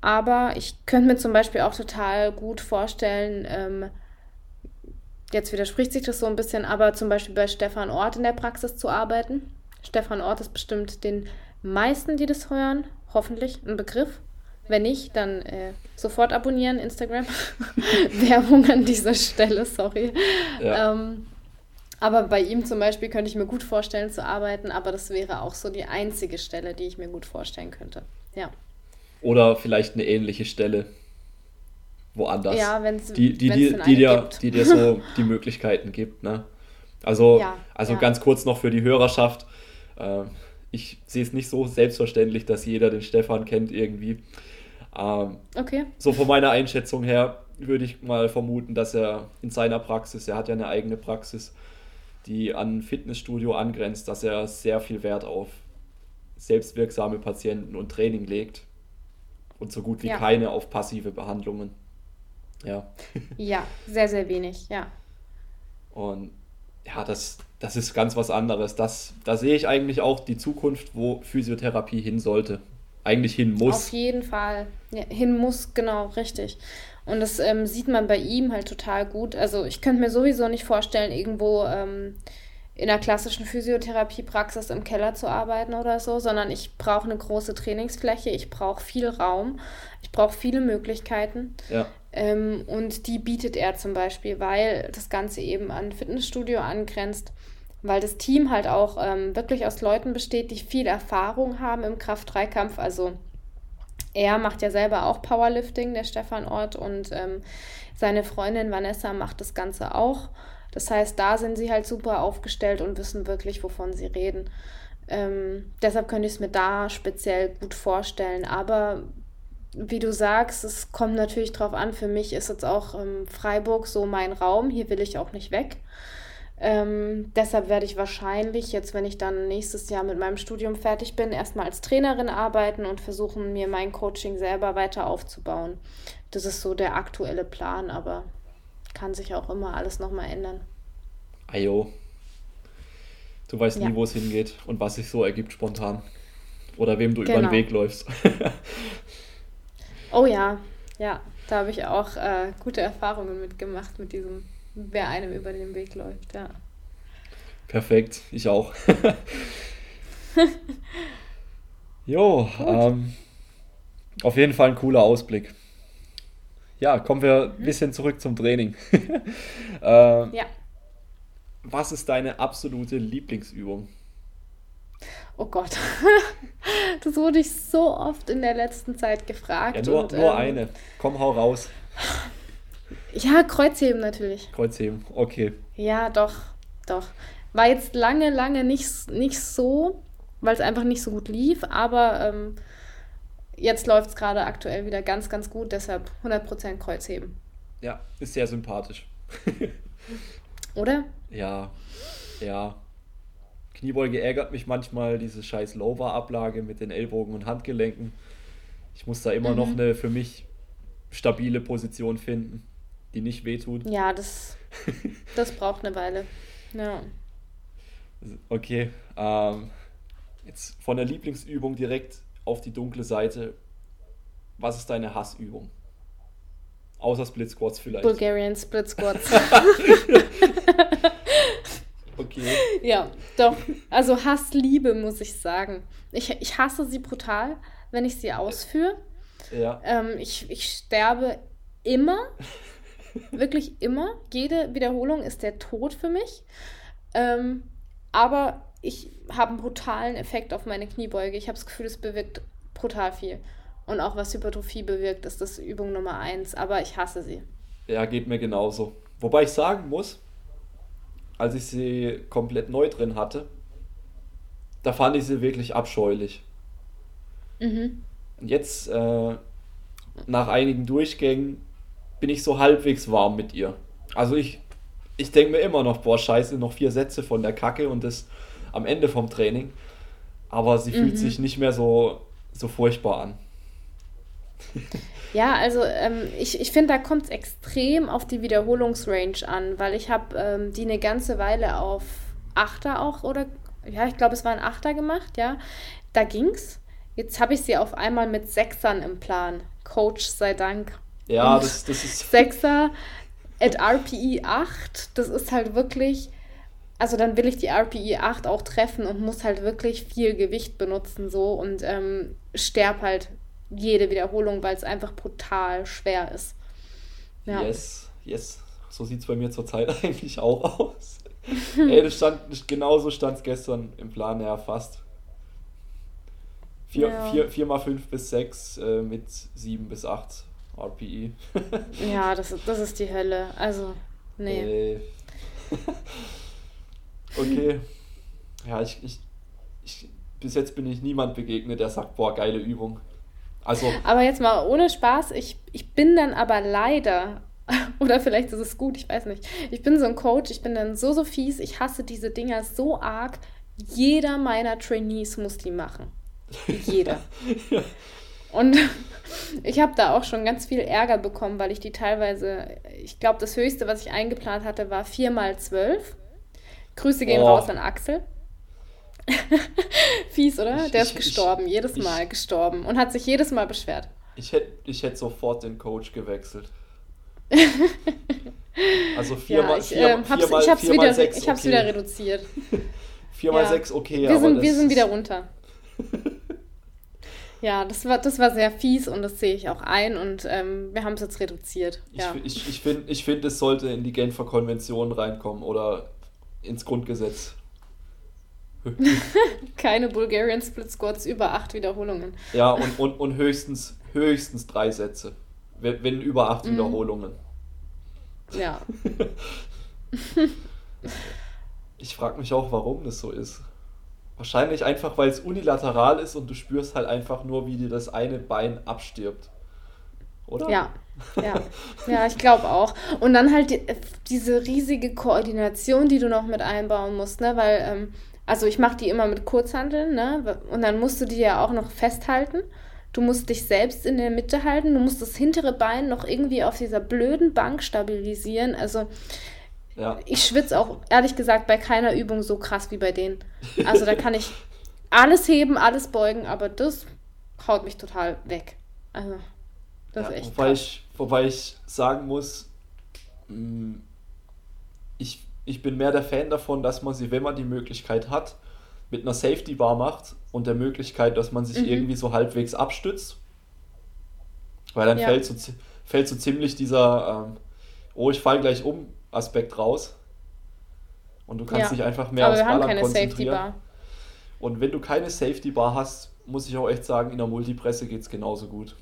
aber ich könnte mir zum Beispiel auch total gut vorstellen, ähm, jetzt widerspricht sich das so ein bisschen, aber zum Beispiel bei Stefan Ort in der Praxis zu arbeiten. Stefan Ort ist bestimmt den meisten, die das hören, hoffentlich ein Begriff. Wenn nicht, dann äh, sofort abonnieren, Instagram. Werbung an dieser Stelle, sorry. Ja. Ähm, aber bei ihm zum Beispiel könnte ich mir gut vorstellen zu arbeiten, aber das wäre auch so die einzige Stelle, die ich mir gut vorstellen könnte. Ja, Oder vielleicht eine ähnliche Stelle woanders. ja wenn es die, die, wenn's die, die, eine dir, die dir so die Möglichkeiten gibt. Ne? Also, Ja, also ja. ganz kurz noch für die Hörerschaft. Äh, ich sehe es nicht so selbstverständlich, dass jeder den Stefan kennt irgendwie. Ähm, okay. So von meiner Einschätzung her würde ich mal vermuten, dass er in seiner Praxis, er hat ja eine eigene Praxis, die an Fitnessstudio angrenzt, dass er sehr viel Wert auf selbstwirksame Patienten und Training legt und so gut wie ja. keine auf passive Behandlungen. Ja. Ja, sehr, sehr wenig, ja. Und ja, das, das ist ganz was anderes. Das, da sehe ich eigentlich auch die Zukunft, wo Physiotherapie hin sollte. Eigentlich hin muss. Auf jeden Fall. Ja, hin muss, genau, richtig. Und das ähm, sieht man bei ihm halt total gut. Also ich könnte mir sowieso nicht vorstellen, irgendwo ähm, in einer klassischen Physiotherapiepraxis im Keller zu arbeiten oder so, sondern ich brauche eine große Trainingsfläche, ich brauche viel Raum, ich brauche viele Möglichkeiten. Ja. Ähm, und die bietet er zum Beispiel, weil das Ganze eben an Fitnessstudio angrenzt, weil das Team halt auch ähm, wirklich aus Leuten besteht, die viel Erfahrung haben im Kraft-3-Kampf. Also er macht ja selber auch Powerlifting, der Stefan Ort, und ähm, seine Freundin Vanessa macht das Ganze auch. Das heißt, da sind sie halt super aufgestellt und wissen wirklich, wovon sie reden. Ähm, deshalb könnte ich es mir da speziell gut vorstellen. Aber wie du sagst, es kommt natürlich drauf an. Für mich ist jetzt auch ähm, Freiburg so mein Raum. Hier will ich auch nicht weg. Ähm, deshalb werde ich wahrscheinlich jetzt, wenn ich dann nächstes Jahr mit meinem Studium fertig bin, erstmal als Trainerin arbeiten und versuchen, mir mein Coaching selber weiter aufzubauen. Das ist so der aktuelle Plan, aber kann sich auch immer alles nochmal ändern. Ajo. Du weißt ja. nie, wo es hingeht und was sich so ergibt spontan. Oder wem du genau. über den genau. Weg läufst. oh ja, ja. Da habe ich auch äh, gute Erfahrungen mitgemacht mit diesem, wer einem über den Weg läuft, ja. Perfekt, ich auch. jo, ähm, auf jeden Fall ein cooler Ausblick. Ja, kommen wir ein mhm. bisschen zurück zum Training. äh, ja. Was ist deine absolute Lieblingsübung? Oh Gott, das wurde ich so oft in der letzten Zeit gefragt. Ja, nur, und, nur ähm, eine. Komm, hau raus. Ja, Kreuzheben natürlich. Kreuzheben, okay. Ja, doch, doch. War jetzt lange, lange nicht, nicht so, weil es einfach nicht so gut lief, aber ähm, jetzt läuft es gerade aktuell wieder ganz, ganz gut, deshalb 100% Kreuzheben. Ja, ist sehr sympathisch. Oder? Ja, ja. Kniebeuge ärgert mich manchmal, diese scheiß Lower-Ablage mit den Ellbogen und Handgelenken. Ich muss da immer mhm. noch eine für mich stabile Position finden, die nicht wehtut. Ja, das, das braucht eine Weile. Ja. Okay. Ähm, jetzt von der Lieblingsübung direkt auf die dunkle Seite. Was ist deine Hassübung? Außer Split Squats vielleicht. Bulgarian Split Squats. okay. Ja, doch. Also Hassliebe, muss ich sagen. Ich, ich hasse sie brutal, wenn ich sie ausführe. Ja. Ähm, ich, ich sterbe immer. wirklich immer. Jede Wiederholung ist der Tod für mich. Ähm, aber ich habe einen brutalen Effekt auf meine Kniebeuge. Ich habe das Gefühl, es bewirkt brutal viel. Und auch was Hypertrophie bewirkt, ist das Übung Nummer eins. Aber ich hasse sie. Ja, geht mir genauso. Wobei ich sagen muss, als ich sie komplett neu drin hatte, da fand ich sie wirklich abscheulich. Mhm. Und jetzt, äh, nach einigen Durchgängen, bin ich so halbwegs warm mit ihr. Also ich, ich denke mir immer noch, boah, scheiße, noch vier Sätze von der Kacke und das am Ende vom Training. Aber sie mhm. fühlt sich nicht mehr so, so furchtbar an. Ja, also ähm, ich, ich finde, da kommt es extrem auf die Wiederholungsrange an, weil ich habe ähm, die eine ganze Weile auf Achter auch oder ja, ich glaube, es war ein Achter gemacht, ja. Da ging's. Jetzt habe ich sie auf einmal mit Sechsern im Plan. Coach sei Dank. Ja, das, das ist. Sechser at RPE 8, das ist halt wirklich also dann will ich die RPE 8 auch treffen und muss halt wirklich viel Gewicht benutzen so und ähm, sterb halt jede Wiederholung, weil es einfach brutal schwer ist. Ja. Yes, yes. So sieht es bei mir zurzeit eigentlich auch aus. Ey, das stand, genauso stand es gestern im Plan, ja, fast. 4 ja. vier, vier mal 5 bis 6 äh, mit 7 bis 8 RPE. ja, das, das ist die Hölle. Also, nee. Okay. Ja, ich, ich, ich bis jetzt bin ich niemand begegnet, der sagt, boah, geile Übung. Also, Aber jetzt mal ohne Spaß, ich, ich bin dann aber leider, oder vielleicht ist es gut, ich weiß nicht. Ich bin so ein Coach, ich bin dann so, so fies, ich hasse diese Dinger so arg. Jeder meiner Trainees muss die machen. Jeder. Und ich habe da auch schon ganz viel Ärger bekommen, weil ich die teilweise, ich glaube, das höchste, was ich eingeplant hatte, war 4 mal 12. Grüße gehen Oh. raus an Axel. Fies, oder? Ich- Der ich- ist gestorben, ich- jedes ich- Mal gestorben und hat sich jedes Mal beschwert. ich hätte ich hätt sofort den Coach gewechselt. Also Ja, viermal, ich, vier, ähm, hab's, viermal, ich hab's, viermal wieder, sechs, ich hab's okay. wieder reduziert. Viermal Ja. sechs, okay, wir aber sind, wir sind wieder runter. ja, das war, das war sehr fies und das sehe ich auch ein und ähm, wir haben es jetzt reduziert. Ich, Ja. ich, ich finde, ich find, es sollte in die Genfer Konvention reinkommen oder ins Grundgesetz. Keine Bulgarian Split Squats über acht Wiederholungen. Ja, und, und, und höchstens, höchstens drei Sätze. Wenn, wenn über acht Mhm. Wiederholungen. Ja. Ich frage mich auch, warum das so ist. Wahrscheinlich einfach, weil es unilateral ist und du spürst halt einfach nur, wie dir das eine Bein abstirbt. Oder? Ja, ja, ja, ich glaube auch. Und dann halt die, diese riesige Koordination, die du noch mit einbauen musst, ne? Weil, ähm, also ich mache die immer mit Kurzhanteln, ne? Und dann musst du die ja auch noch festhalten. Du musst dich selbst in der Mitte halten. Du musst das hintere Bein noch irgendwie auf dieser blöden Bank stabilisieren. Also Ja. ich schwitze auch ehrlich gesagt bei keiner Übung so krass wie bei denen. Also da kann ich alles heben, alles beugen, aber das haut mich total weg. Also das Ja, ist echt wobei, krass. ich, wobei ich sagen muss, mh, ich, ich bin mehr der Fan davon, dass man sie, wenn man die Möglichkeit hat, mit einer Safety Bar macht und der Möglichkeit, dass man sich Mhm. irgendwie so halbwegs abstützt. Weil dann Ja. fällt, so, fällt so ziemlich dieser, ähm, oh, ich falle gleich um Aspekt raus. Und du kannst Ja. dich einfach mehr Aber aufs Ballern konzentrieren. Und wenn du keine Safety Bar hast, muss ich auch echt sagen, in der Multipresse geht es genauso gut.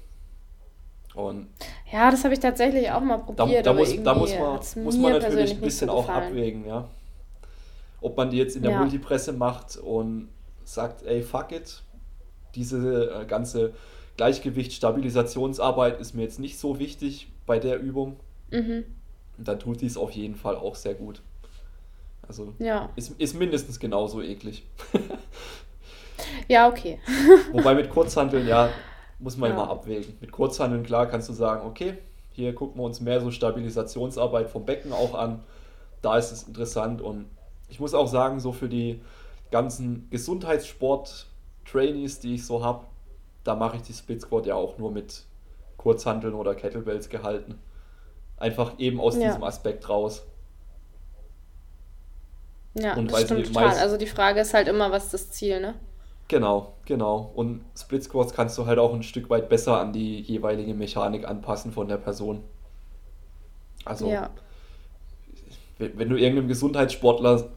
Und Ja, das habe ich tatsächlich auch mal da, probiert, da, aber muss, da muss, man, muss man natürlich ein bisschen so auch abwägen, ja. Ob man die jetzt in der Ja. Multipresse macht und sagt, ey, fuck it, diese äh, ganze Gleichgewicht-Stabilisationsarbeit ist mir jetzt nicht so wichtig bei der Übung, Mhm. dann tut dies auf jeden Fall auch sehr gut. Also Ja. ist, ist mindestens genauso eklig. Ja, okay. Wobei mit Kurzhanteln, ja, muss man Ja. immer abwägen. Mit Kurzhanteln, klar, kannst du sagen, okay, hier gucken wir uns mehr so Stabilisationsarbeit vom Becken auch an. Da ist es interessant und ich muss auch sagen, so für die ganzen Gesundheitssport-Trainees, die ich so habe, da mache ich die Split Squat ja auch nur mit Kurzhanteln oder Kettlebells gehalten. Einfach eben aus Ja. diesem Aspekt raus. Ja, Und das weil stimmt total. Also die Frage ist halt immer, was ist das Ziel, ne? Genau, genau. Und Split Squats kannst du halt auch ein Stück weit besser an die jeweilige Mechanik anpassen von der Person. Also, Ja. wenn, du irgendeinem Gesundheitssportler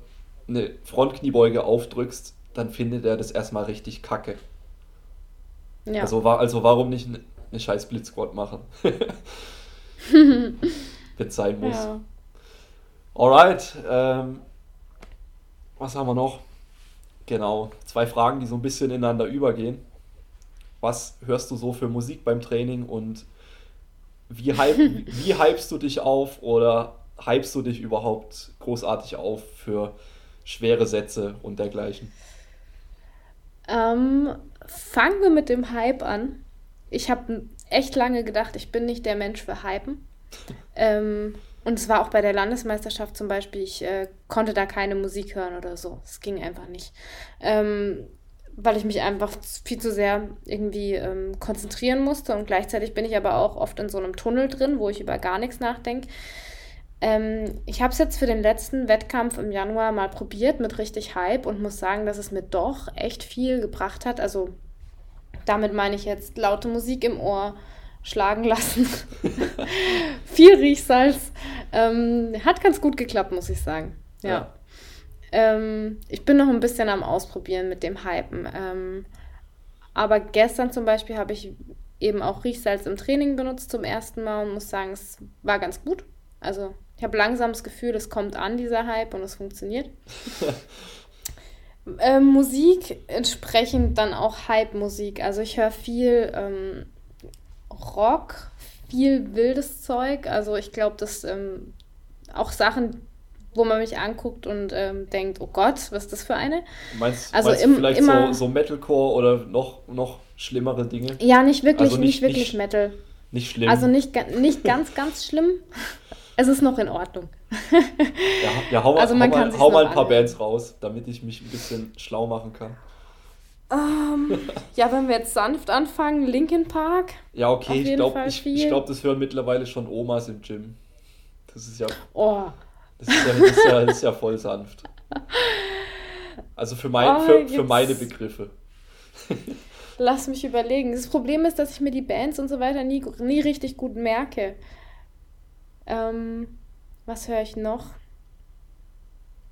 eine Frontkniebeuge aufdrückst, dann findet er das erstmal richtig kacke. Ja. Also, also warum nicht eine, scheiß Split Squat machen? Wenn sein muss. ja. Alright, ähm, was haben wir noch? Genau, zwei Fragen, die so ein bisschen ineinander übergehen. Was hörst du so für Musik beim Training und wie, hype, wie hypst du dich auf oder hypst du dich überhaupt großartig auf für schwere Sätze und dergleichen? Ähm, fangen wir mit dem Hype an. Ich habe echt lange gedacht, ich bin nicht der Mensch für Hypen. Ähm, und es war auch bei der Landesmeisterschaft zum Beispiel, ich äh, konnte da keine Musik hören oder so. Es ging einfach nicht. Ähm, weil ich mich einfach viel zu sehr irgendwie ähm, konzentrieren musste und gleichzeitig bin ich aber auch oft in so einem Tunnel drin, wo ich über gar nichts nachdenke. Ähm, ich habe es jetzt für den letzten Wettkampf im Januar mal probiert mit richtig Hype und muss sagen, dass es mir doch echt viel gebracht hat. Also damit meine ich jetzt laute Musik im Ohr schlagen lassen, viel Riechsalz. Ähm, hat ganz gut geklappt, muss ich sagen. Ja. Ja. Ähm, ich bin noch ein bisschen am Ausprobieren mit dem Hypen. Ähm, aber gestern zum Beispiel habe ich eben auch Riechsalz im Training benutzt zum ersten Mal und muss sagen, es war ganz gut. Also ich habe langsam das Gefühl, es kommt an, dieser Hype, und es funktioniert. Ähm, Musik entsprechend dann auch Hype-Musik. Also ich höre viel ähm, Rock, viel wildes Zeug. Also ich glaube, dass ähm, auch Sachen, wo man mich anguckt und ähm, denkt, oh Gott, was ist das für eine? Meinst, Also meinst im- du vielleicht immer- so, so Metalcore oder noch, noch schlimmere Dinge? Ja, nicht wirklich, Also nicht, nicht- wirklich nicht- Metal. Nicht schlimm. Also nicht, nicht ganz, ganz schlimm. Es ist noch in Ordnung. ja, ja, hau mal, also hau man mal, hau mal ein paar anhören. Bands raus, damit ich mich ein bisschen schlau machen kann. Ähm, ja, wenn wir jetzt sanft anfangen, Linkin Park. Ja, okay, ich glaube, ich, ich glaub, das hören mittlerweile schon Omas im Gym. Das ist ja, Oh, das ist ja, das ist ja, das ist ja voll sanft. Also für, mein, Oh, für, für meine Begriffe. lass mich überlegen. Das Problem ist, dass ich mir die Bands und so weiter nie, nie richtig gut merke. Ähm, was höre ich noch?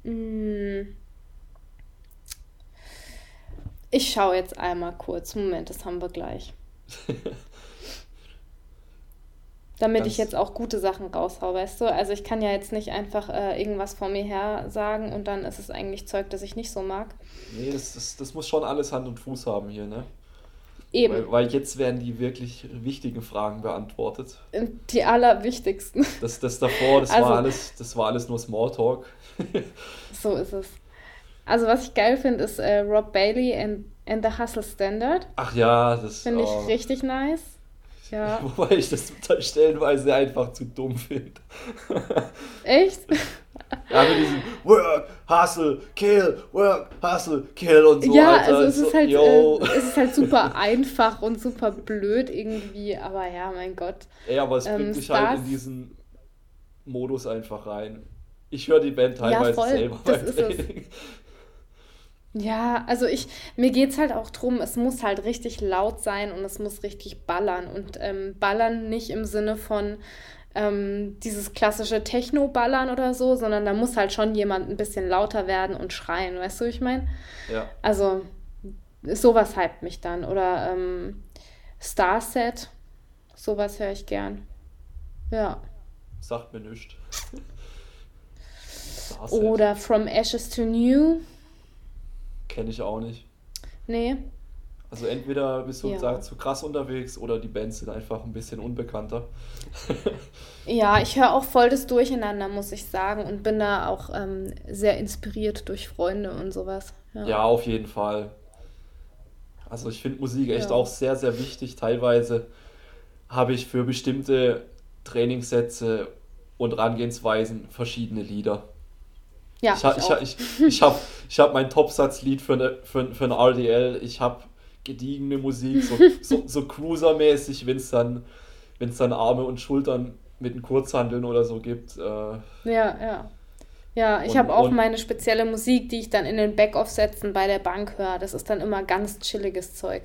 Hm. Ich schaue jetzt einmal kurz. Moment, das haben wir gleich. Damit Ganz- ich jetzt auch gute Sachen raushau, weißt du? Also ich kann ja jetzt nicht einfach äh, irgendwas vor mir her sagen und dann ist es eigentlich Zeug, das ich nicht so mag. Nee, das, das, das muss schon alles Hand und Fuß haben hier, ne? Eben, Weil, weil jetzt werden die wirklich wichtigen Fragen beantwortet. die allerwichtigsten. Das, das davor, das, Also- war alles, das war alles nur Smalltalk. So ist es. Also was ich geil finde, ist äh, Rob Bailey and, and the Hustle Standard. Ach ja, das Finde ich oh. richtig nice. Ja, Wobei ich das stellenweise einfach zu dumm finde. echt? Ja, mit diesem Work, Hustle, Kill, Work, Hustle, Kill und so. ja, Alter. also es so, ist halt, yo. äh, es ist halt super einfach und super blöd irgendwie, aber ja, mein Gott. Ey, aber es ähm, bringt dich halt Stars- in diesen Modus einfach rein. Ich höre die Band Ja, teilweise voll, selber das ist es. Ja, also ich, mir geht's halt auch drum, es muss halt richtig laut sein und es muss richtig ballern. Und ähm, ballern nicht im Sinne von ähm, dieses klassische Techno-Ballern oder so, sondern da muss halt schon jemand ein bisschen lauter werden und schreien, weißt du, wie ich meine? Ja, Also, sowas hypt mich dann. Oder ähm, Starset, sowas höre ich gern. Ja. sagt mir nichts. Oder From Ashes to New. Kenne ich auch nicht. Nee. Also entweder bist du Ja. sag, zu krass unterwegs oder die Bands sind einfach ein bisschen unbekannter. Ja, ich höre auch voll das Durcheinander, muss ich sagen, und bin da auch ähm, sehr inspiriert durch Freunde und sowas. Ja. Ja, auf jeden Fall. Also ich finde Musik echt Ja. auch sehr, sehr wichtig. Teilweise habe ich für bestimmte Trainingssätze und Herangehensweisen verschiedene Lieder. Ja, ich ich ich, auch. ich, ich habe ich hab mein Topsatzlied für, eine, für, für ein RDL. Ich habe gediegene Musik, so, so, so Cruiser-mäßig, wenn es dann, wenn's dann Arme und Schultern mit einem Kurzhandeln oder so gibt. Äh, Ja, ja. Ja, ich habe auch und- meine spezielle Musik, die ich dann in den Backoff-Sätzen bei der Bank höre. Das ist dann immer ganz chilliges Zeug.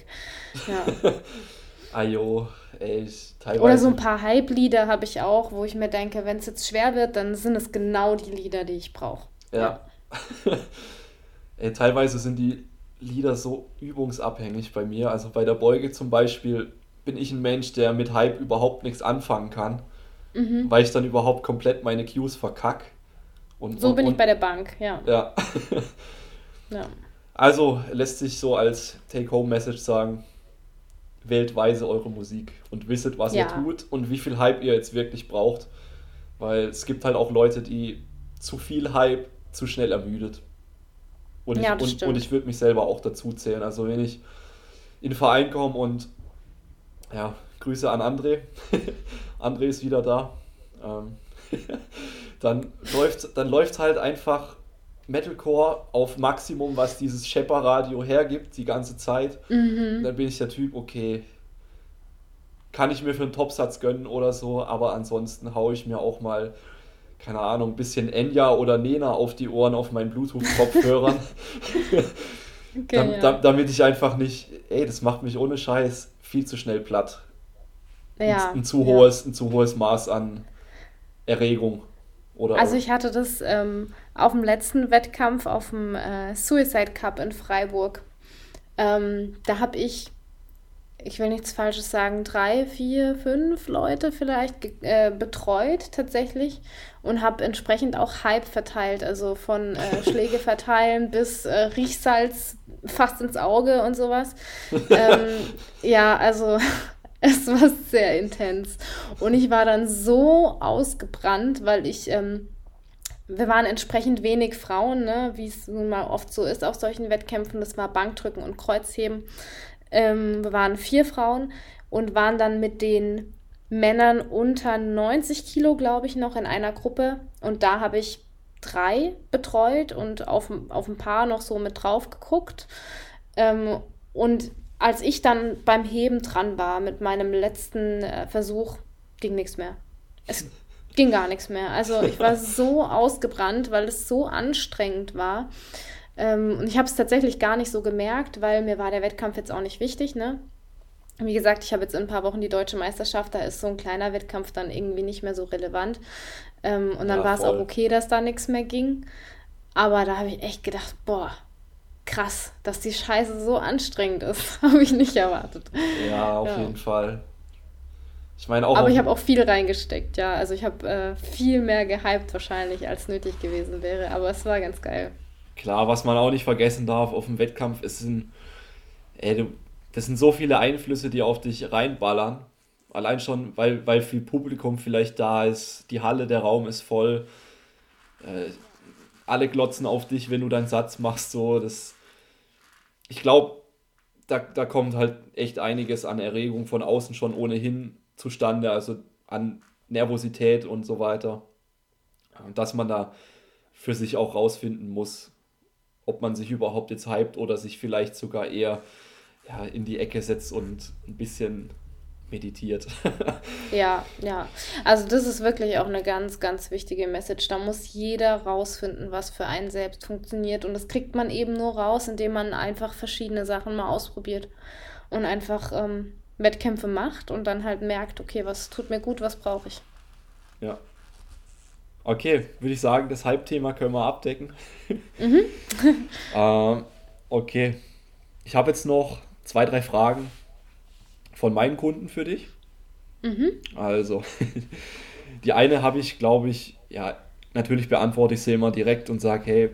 Ja. ayo, ey, ich, teilweise. Oder so ein paar Hype-Lieder habe ich auch, wo ich mir denke, wenn es jetzt schwer wird, dann sind es genau die Lieder, die ich brauche. Ja. Ey, teilweise sind die Lieder so übungsabhängig bei mir. Also bei der Beuge zum Beispiel bin ich ein Mensch, der mit Hype überhaupt nichts anfangen kann, Mhm. weil ich dann überhaupt komplett meine Cues verkack. Und, So und, bin ich bei der Bank, ja. Ja. ja. Also lässt sich so als Take-Home-Message sagen, wählt weise eure Musik und wisset, was Ja. ihr tut und wie viel Hype ihr jetzt wirklich braucht. Weil es gibt halt auch Leute, die zu viel Hype zu schnell ermüdet. Und ich, Ja, das und, und ich würde mich selber auch dazu zählen. Also wenn ich in den Verein komme und ja, Grüße an André. André ist wieder da. Ähm, dann läuft dann läuft halt einfach Metalcore auf Maximum, was dieses Shepper-Radio hergibt, die ganze Zeit. Mhm. Dann bin ich der Typ, okay, kann ich mir für einen Topsatz gönnen oder so, aber ansonsten haue ich mir auch mal, keine Ahnung, ein bisschen Enya oder Nena auf die Ohren auf meinen Bluetooth-Kopfhörern, Okay, ja. dam- damit ich einfach nicht, ey, das macht mich ohne Scheiß viel zu schnell platt. ja. Ein, ein, zu ja. hohes, ein zu hohes Maß an Erregung. Oder Also ich hatte das ähm, auf dem letzten Wettkampf auf dem äh, Suicide Cup in Freiburg. Ähm, da habe ich ich will nichts Falsches sagen, drei, vier, fünf Leute vielleicht äh, betreut tatsächlich und habe entsprechend auch Hype verteilt, also von äh, Schläge verteilen bis äh, Riechsalz fast ins Auge und sowas. ähm, ja, also es war sehr intens und ich war dann so ausgebrannt, weil ich ähm, wir waren entsprechend wenig Frauen, ne, wie es nun mal oft so ist auf solchen Wettkämpfen. Das war Bankdrücken und Kreuzheben. Ähm, wir waren vier Frauen und waren dann mit den Männern unter 90 Kilo, glaube ich, noch in einer Gruppe. Und da habe ich drei betreut und auf, auf ein paar noch so mit drauf geguckt. Ähm, und als ich dann beim Heben dran war mit meinem letzten äh, Versuch, ging nichts mehr. Es ging gar nichts mehr. Also ich war so ausgebrannt, weil es so anstrengend war. Ähm, und ich habe es tatsächlich gar nicht so gemerkt, weil mir war der Wettkampf jetzt auch nicht wichtig. Ne? Wie gesagt, ich habe jetzt in ein paar Wochen die deutsche Meisterschaft, da ist so ein kleiner Wettkampf dann irgendwie nicht mehr so relevant. Ähm, und dann ja, war es auch okay, dass da nichts mehr ging. Aber da habe ich echt gedacht, boah, krass, dass die Scheiße so anstrengend ist. habe ich nicht erwartet. Ja, auf ja. jeden Fall. Ich meine auch. Aber ich habe auch viel reingesteckt, ja. Also ich habe äh, viel mehr gehypt wahrscheinlich, als nötig gewesen wäre. Aber es war ganz geil. Klar, was man auch nicht vergessen darf auf dem Wettkampf, ist ein, ey, das sind so viele Einflüsse, die auf dich reinballern. Allein schon, weil, weil viel Publikum vielleicht da ist, die Halle, der Raum ist voll. Äh, alle glotzen auf dich, wenn du deinen Satz machst. So, das, ich glaube, da, da kommt halt echt einiges an Erregung von außen schon ohnehin zustande, also an Nervosität und so weiter. Dass man da für sich auch rausfinden muss, ob man sich überhaupt jetzt hypt oder sich vielleicht sogar eher ja, in die Ecke setzt und ein bisschen meditiert. ja, ja. Also das ist wirklich auch eine ganz, ganz wichtige Message. Da muss jeder rausfinden, was für einen selbst funktioniert. Und das kriegt man eben nur raus, indem man einfach verschiedene Sachen mal ausprobiert und einfach ähm, Wettkämpfe macht und dann halt merkt, okay, was tut mir gut, was brauche ich. Ja. Okay, würde ich sagen, das Halbthema können wir abdecken. Mhm. ähm, okay. Ich habe jetzt noch zwei, drei Fragen von meinen Kunden für dich. Mhm. Also, die eine habe ich, glaube ich, ja, natürlich beantworte ich sie immer direkt und sage, hey,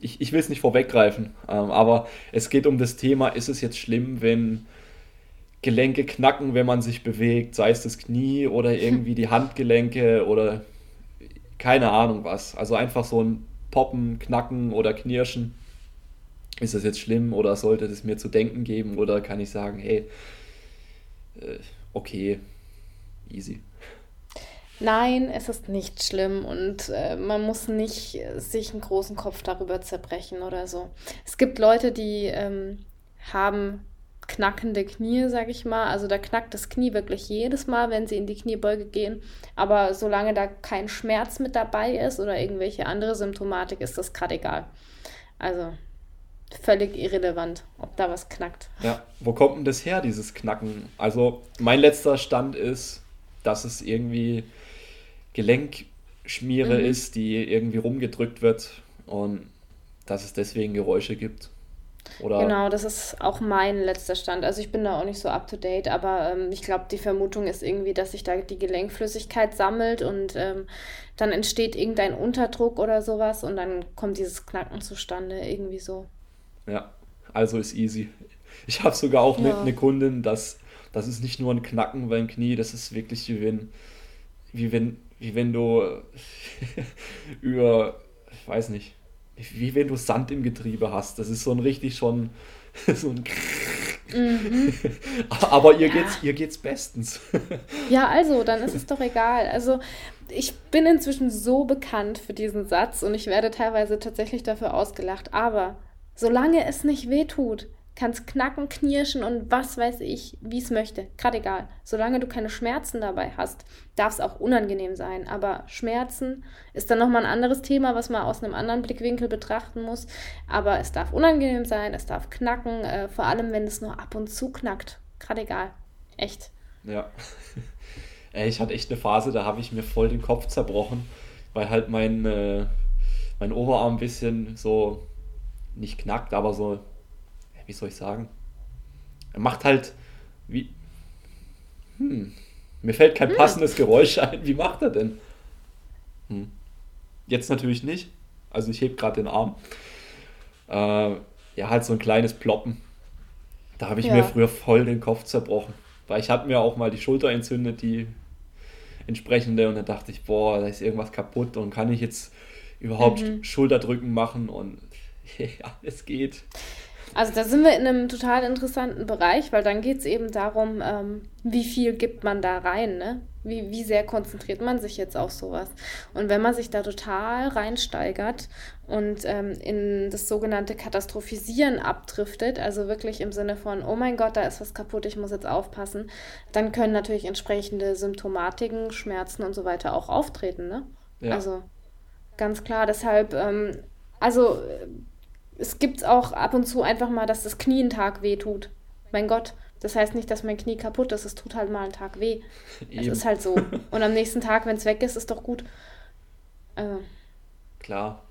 ich, ich will es nicht vorweggreifen, ähm, aber es geht um das Thema, ist es jetzt schlimm, wenn Gelenke knacken, wenn man sich bewegt, sei es das Knie oder irgendwie die Handgelenke oder keine Ahnung was. Also einfach so ein Poppen, Knacken oder Knirschen. Ist das jetzt schlimm oder sollte es mir zu denken geben oder kann ich sagen, hey, äh, okay, easy. Nein, es ist nicht schlimm und äh, man muss nicht sich einen großen Kopf darüber zerbrechen oder so. Es gibt Leute, die ähm, haben knackende Knie, sag ich mal. Also da knackt das Knie wirklich jedes Mal, wenn sie in die Kniebeuge gehen. Aber solange da kein Schmerz mit dabei ist oder irgendwelche andere Symptomatik, ist das gerade egal. Also völlig irrelevant, ob da was knackt. Ja, wo kommt denn das her, dieses Knacken? Also mein letzter Stand ist, dass es irgendwie Gelenkschmiere mhm. ist, die irgendwie rumgedrückt wird und dass es deswegen Geräusche gibt. Oder? Genau, das ist auch mein letzter Stand. Also ich bin da auch nicht so up-to-date, aber ähm, ich glaube, die Vermutung ist irgendwie, dass sich da die Gelenkflüssigkeit sammelt und ähm, dann entsteht irgendein Unterdruck oder sowas und dann kommt dieses Knacken zustande, irgendwie so. Ja, also ist easy. Ich habe sogar auch ja. eine Kundin, dass das ist nicht nur ein Knacken beim Knie, das ist wirklich wie wenn, wie wenn, wie wenn du über, ich weiß nicht, wie wenn du Sand im Getriebe hast. Das ist so ein richtig schon so ein mhm. Aber ihr, ja. geht's, ihr geht's bestens. ja, also, dann ist es doch egal. Also, ich bin inzwischen so bekannt für diesen Satz und ich werde teilweise tatsächlich dafür ausgelacht. Aber solange es nicht wehtut, kannst knacken, knirschen und was weiß ich, wie es möchte. Gerade egal. Solange du keine Schmerzen dabei hast, darf es auch unangenehm sein. Aber Schmerzen ist dann nochmal ein anderes Thema, was man aus einem anderen Blickwinkel betrachten muss. Aber es darf unangenehm sein, es darf knacken, äh, vor allem wenn es nur ab und zu knackt. Gerade egal. Echt. Ja. Ich hatte echt eine Phase, da habe ich mir voll den Kopf zerbrochen, weil halt mein, äh, mein Oberarm ein bisschen so nicht knackt, aber so wie soll ich sagen? Er macht halt Wie? Hm. Mir fällt kein hm. passendes Geräusch ein. Wie macht er denn? Hm. Jetzt natürlich nicht. Also ich heb gerade den Arm. Äh, ja, halt so ein kleines Ploppen. Da habe ich ja. mir früher voll den Kopf zerbrochen. Weil ich hatte mir auch mal die Schulter entzündet, die entsprechende. Und dann dachte ich, boah, da ist irgendwas kaputt. Und kann ich jetzt überhaupt mhm. Schulterdrücken machen? Und ja, es geht. Also da sind wir in einem total interessanten Bereich, weil dann geht es eben darum, ähm, wie viel gibt man da rein, ne? Wie, wie sehr konzentriert man sich jetzt auf sowas? Und wenn man sich da total reinsteigert und ähm, in das sogenannte Katastrophisieren abdriftet, also wirklich im Sinne von, oh mein Gott, da ist was kaputt, ich muss jetzt aufpassen, dann können natürlich entsprechende Symptomatiken, Schmerzen und so weiter auch auftreten, ne? Ja. Also ganz klar, deshalb, ähm, also es gibt auch ab und zu einfach mal, dass das Knie einen Tag weh tut. Mein Gott. Das heißt nicht, dass mein Knie kaputt ist, es tut halt mal einen Tag weh. Es ist halt so. Und am nächsten Tag, wenn es weg ist, ist doch gut. Also. Klar.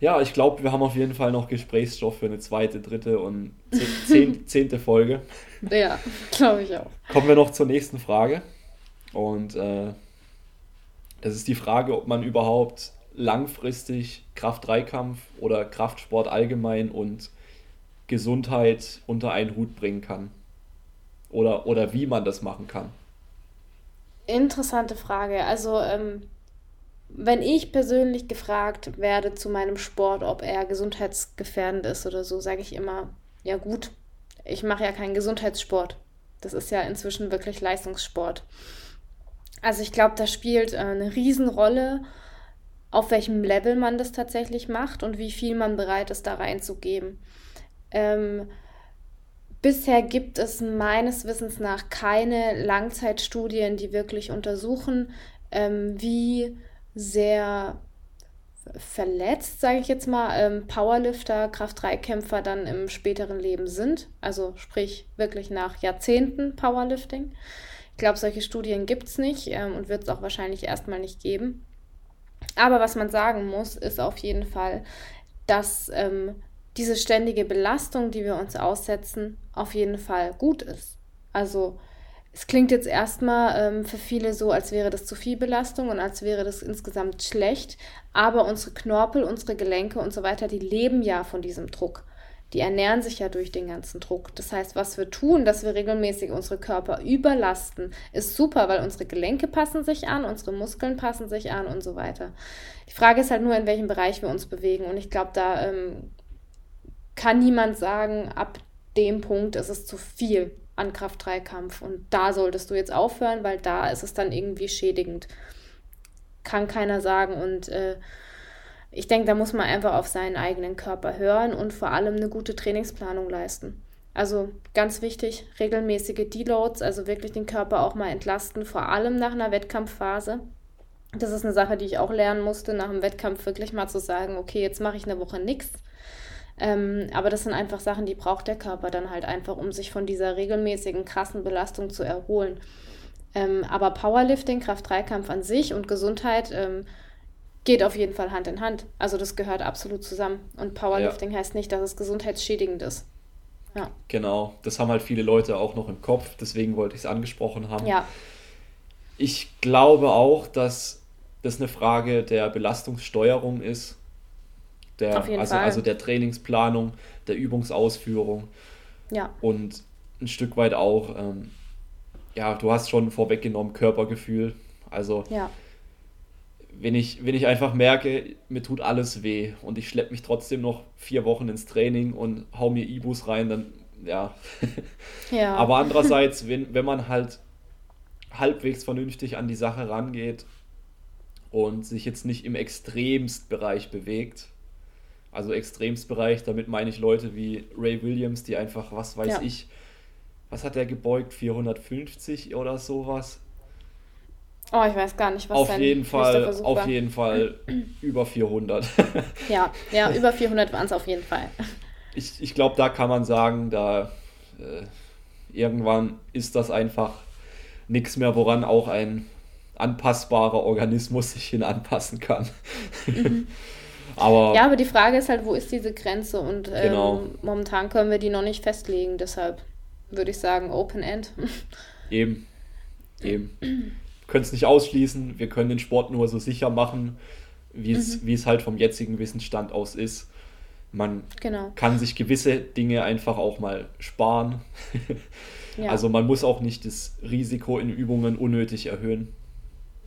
Ja, ich glaube, wir haben auf jeden Fall noch Gesprächsstoff für eine zweite, dritte und zehnte Folge. Ja, glaube ich auch. Kommen wir noch zur nächsten Frage. Und äh, das ist die Frage, ob man überhaupt langfristig Kraft-3-Kampf oder Kraftsport allgemein und Gesundheit unter einen Hut bringen kann. Oder, oder wie man das machen kann. Interessante Frage. Also, ähm, wenn ich persönlich gefragt werde zu meinem Sport, ob er gesundheitsgefährdend ist oder so, sage ich immer, ja gut, ich mache ja keinen Gesundheitssport. Das ist ja inzwischen wirklich Leistungssport. Also ich glaube, das spielt äh, eine Riesenrolle, auf welchem Level man das tatsächlich macht und wie viel man bereit ist, da reinzugeben. Ähm, bisher gibt es meines Wissens nach keine Langzeitstudien, die wirklich untersuchen, ähm, wie sehr verletzt, sage ich jetzt mal, ähm, Powerlifter, Kraft-3-Kämpfer dann im späteren Leben sind. Also sprich wirklich nach Jahrzehnten Powerlifting. Ich glaube, solche Studien gibt es nicht ähm, und wird es auch wahrscheinlich erstmal nicht geben. Aber was man sagen muss, ist auf jeden Fall, dass ähm, diese ständige Belastung, die wir uns aussetzen, auf jeden Fall gut ist. Also es klingt jetzt erstmal ähm, für viele so, als wäre das zu viel Belastung und als wäre das insgesamt schlecht, aber unsere Knorpel, unsere Gelenke und so weiter, die leben ja von diesem Druck die ernähren sich ja durch den ganzen Druck. Das heißt, was wir tun, dass wir regelmäßig unsere Körper überlasten, ist super, weil unsere Gelenke passen sich an, unsere Muskeln passen sich an und so weiter. Die Frage ist halt nur, in welchem Bereich wir uns bewegen. Und ich glaube, da ähm, kann niemand sagen, ab dem Punkt ist es zu viel an Kraft-3-Kampf und da solltest du jetzt aufhören, weil da ist es dann irgendwie schädigend. Kann keiner sagen und äh, ich denke, da muss man einfach auf seinen eigenen Körper hören und vor allem eine gute Trainingsplanung leisten. Also ganz wichtig, regelmäßige Deloads, also wirklich den Körper auch mal entlasten, vor allem nach einer Wettkampfphase. Das ist eine Sache, die ich auch lernen musste, nach dem Wettkampf wirklich mal zu sagen, okay, jetzt mache ich eine Woche nichts. Ähm, aber das sind einfach Sachen, die braucht der Körper dann halt einfach, um sich von dieser regelmäßigen, krassen Belastung zu erholen. Ähm, aber Powerlifting, Kraft-3-Kampf an sich und Gesundheit ähm, geht auf jeden Fall Hand in Hand. Also das gehört absolut zusammen. Und Powerlifting ja. heißt nicht, dass es gesundheitsschädigend ist. Ja. Genau, das haben halt viele Leute auch noch im Kopf, deswegen wollte ich es angesprochen haben. Ja. Ich glaube auch, dass das eine Frage der Belastungssteuerung ist. Der, also, Fall. also der Trainingsplanung, der Übungsausführung. Ja. Und ein Stück weit auch, ähm, ja, du hast schon vorweggenommen, Körpergefühl. Also ja wenn ich, wenn ich einfach merke, mir tut alles weh und ich schleppe mich trotzdem noch vier Wochen ins Training und hau mir Ibus rein, dann ja. ja. Aber andererseits, wenn, wenn man halt halbwegs vernünftig an die Sache rangeht und sich jetzt nicht im Extremstbereich bewegt, also Extremstbereich, damit meine ich Leute wie Ray Williams, die einfach, was weiß ja. ich, was hat er gebeugt, 450 oder sowas? Oh, ich weiß gar nicht, was auf jeden Fall, Auf jeden Fall über 400. ja, ja, über 400 waren es auf jeden Fall. Ich, ich glaube, da kann man sagen, da äh, irgendwann ist das einfach nichts mehr, woran auch ein anpassbarer Organismus sich hin anpassen kann. Mhm. Aber ja, aber die Frage ist halt, wo ist diese Grenze? Und ähm, genau. momentan können wir die noch nicht festlegen. Deshalb würde ich sagen, Open End. Eben. Eben. Können es nicht ausschließen. Wir können den Sport nur so sicher machen, wie es, mhm. wie es halt vom jetzigen Wissensstand aus ist. Man genau. kann sich gewisse Dinge einfach auch mal sparen. ja. Also man muss auch nicht das Risiko in Übungen unnötig erhöhen.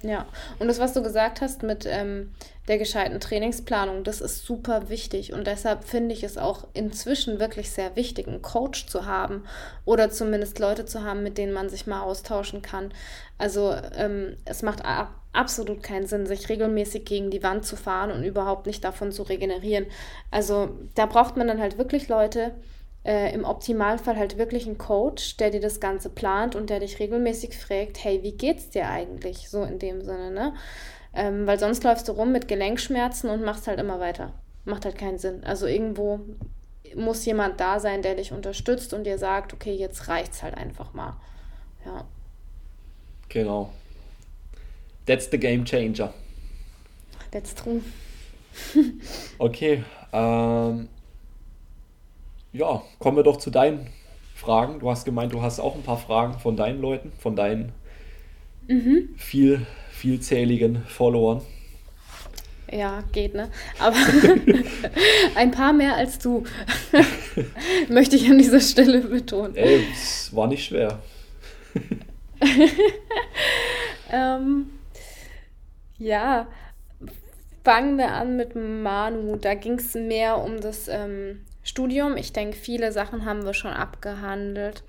Ja, und das, was du gesagt hast mit ähm, der gescheiten Trainingsplanung, das ist super wichtig. Und deshalb finde ich es auch inzwischen wirklich sehr wichtig, einen Coach zu haben oder zumindest Leute zu haben, mit denen man sich mal austauschen kann. Also ähm, es macht ab absolut keinen Sinn, sich regelmäßig gegen die Wand zu fahren und überhaupt nicht davon zu regenerieren. Also da braucht man dann halt wirklich Leute, äh, im Optimalfall halt wirklich einen Coach, der dir das Ganze plant und der dich regelmäßig fragt, hey, wie geht's dir eigentlich? So in dem Sinne, ne? Ähm, weil sonst läufst du rum mit Gelenkschmerzen und machst halt immer weiter. Macht halt keinen Sinn. Also irgendwo muss jemand da sein, der dich unterstützt und dir sagt, okay, jetzt reicht's halt einfach mal. Ja. Genau. That's the game changer. That's true. okay. Ähm, ja, kommen wir doch zu deinen Fragen. Du hast gemeint, du hast auch ein paar Fragen von deinen Leuten, von deinen mhm. viel, vielzähligen Followern. Ja, geht, ne? Aber ein paar mehr als du. Möchte ich an dieser Stelle betonen. Ey, es war nicht schwer. ähm, ja, fangen wir an mit Manu. Da ging es mehr um das ähm, Studium. Ich denke, viele Sachen haben wir schon abgehandelt.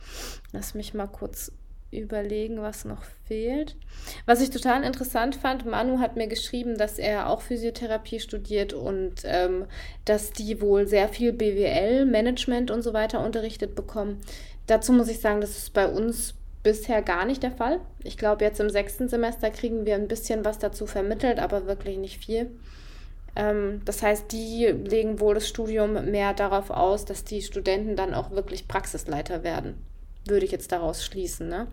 Lass mich mal kurz überlegen, was noch fehlt. Was ich total interessant fand, Manu hat mir geschrieben, dass er auch Physiotherapie studiert und ähm, dass die wohl sehr viel BWL, Management und so weiter unterrichtet bekommen. Dazu muss ich sagen, das ist bei uns bisher gar nicht der Fall. Ich glaube, jetzt im sechsten Semester kriegen wir ein bisschen was dazu vermittelt, aber wirklich nicht viel. Ähm, das heißt, die legen wohl das Studium mehr darauf aus, dass die Studenten dann auch wirklich Praxisleiter werden. Würde ich jetzt daraus schließen, ne?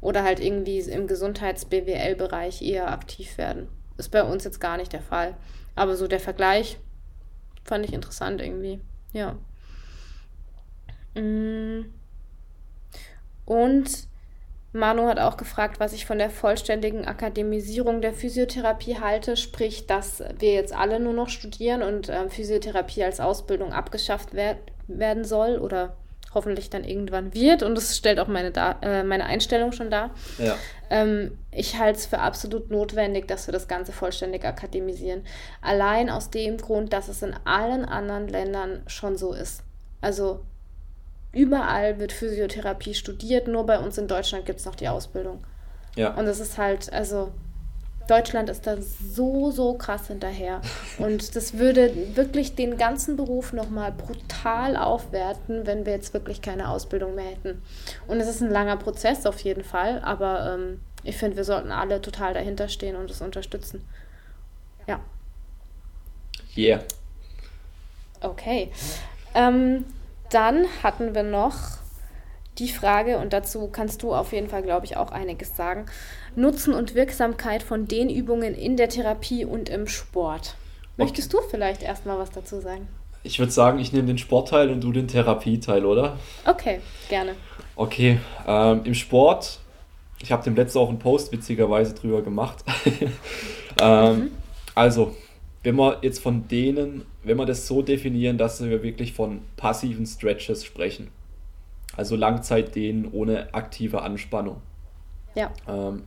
Oder halt irgendwie im Gesundheits-BWL-Bereich eher aktiv werden. Ist bei uns jetzt gar nicht der Fall. Aber so der Vergleich fand ich interessant irgendwie. Ja. Mm. Und Manu hat auch gefragt, was ich von der vollständigen Akademisierung der Physiotherapie halte, sprich, dass wir jetzt alle nur noch studieren und äh, Physiotherapie als Ausbildung abgeschafft werd werden soll oder hoffentlich dann irgendwann wird. Und das stellt auch meine, da äh, meine Einstellung schon dar. Ja. Ähm, ich halte es für absolut notwendig, dass wir das Ganze vollständig akademisieren. Allein aus dem Grund, dass es in allen anderen Ländern schon so ist. Also überall wird Physiotherapie studiert, nur bei uns in Deutschland gibt es noch die Ausbildung. Ja. Und das ist halt, also Deutschland ist da so, so krass hinterher. Und das würde wirklich den ganzen Beruf nochmal brutal aufwerten, wenn wir jetzt wirklich keine Ausbildung mehr hätten. Und es ist ein langer Prozess auf jeden Fall, aber ähm, ich finde, wir sollten alle total dahinter stehen und es unterstützen. Ja. Yeah. Okay. Ähm, dann hatten wir noch die Frage, und dazu kannst du auf jeden Fall, glaube ich, auch einiges sagen, Nutzen und Wirksamkeit von den Übungen in der Therapie und im Sport. Möchtest okay. du vielleicht erstmal was dazu sagen? Ich würde sagen, ich nehme den Sportteil und du den Therapieteil, oder? Okay, gerne. Okay, ähm, im Sport, ich habe dem letzten auch einen Post witzigerweise drüber gemacht. ähm, mhm. Also, wenn wir jetzt von denen, wenn wir das so definieren, dass wir wirklich von passiven Stretches sprechen, also Langzeitdehnen ohne aktive Anspannung, ja. Ähm,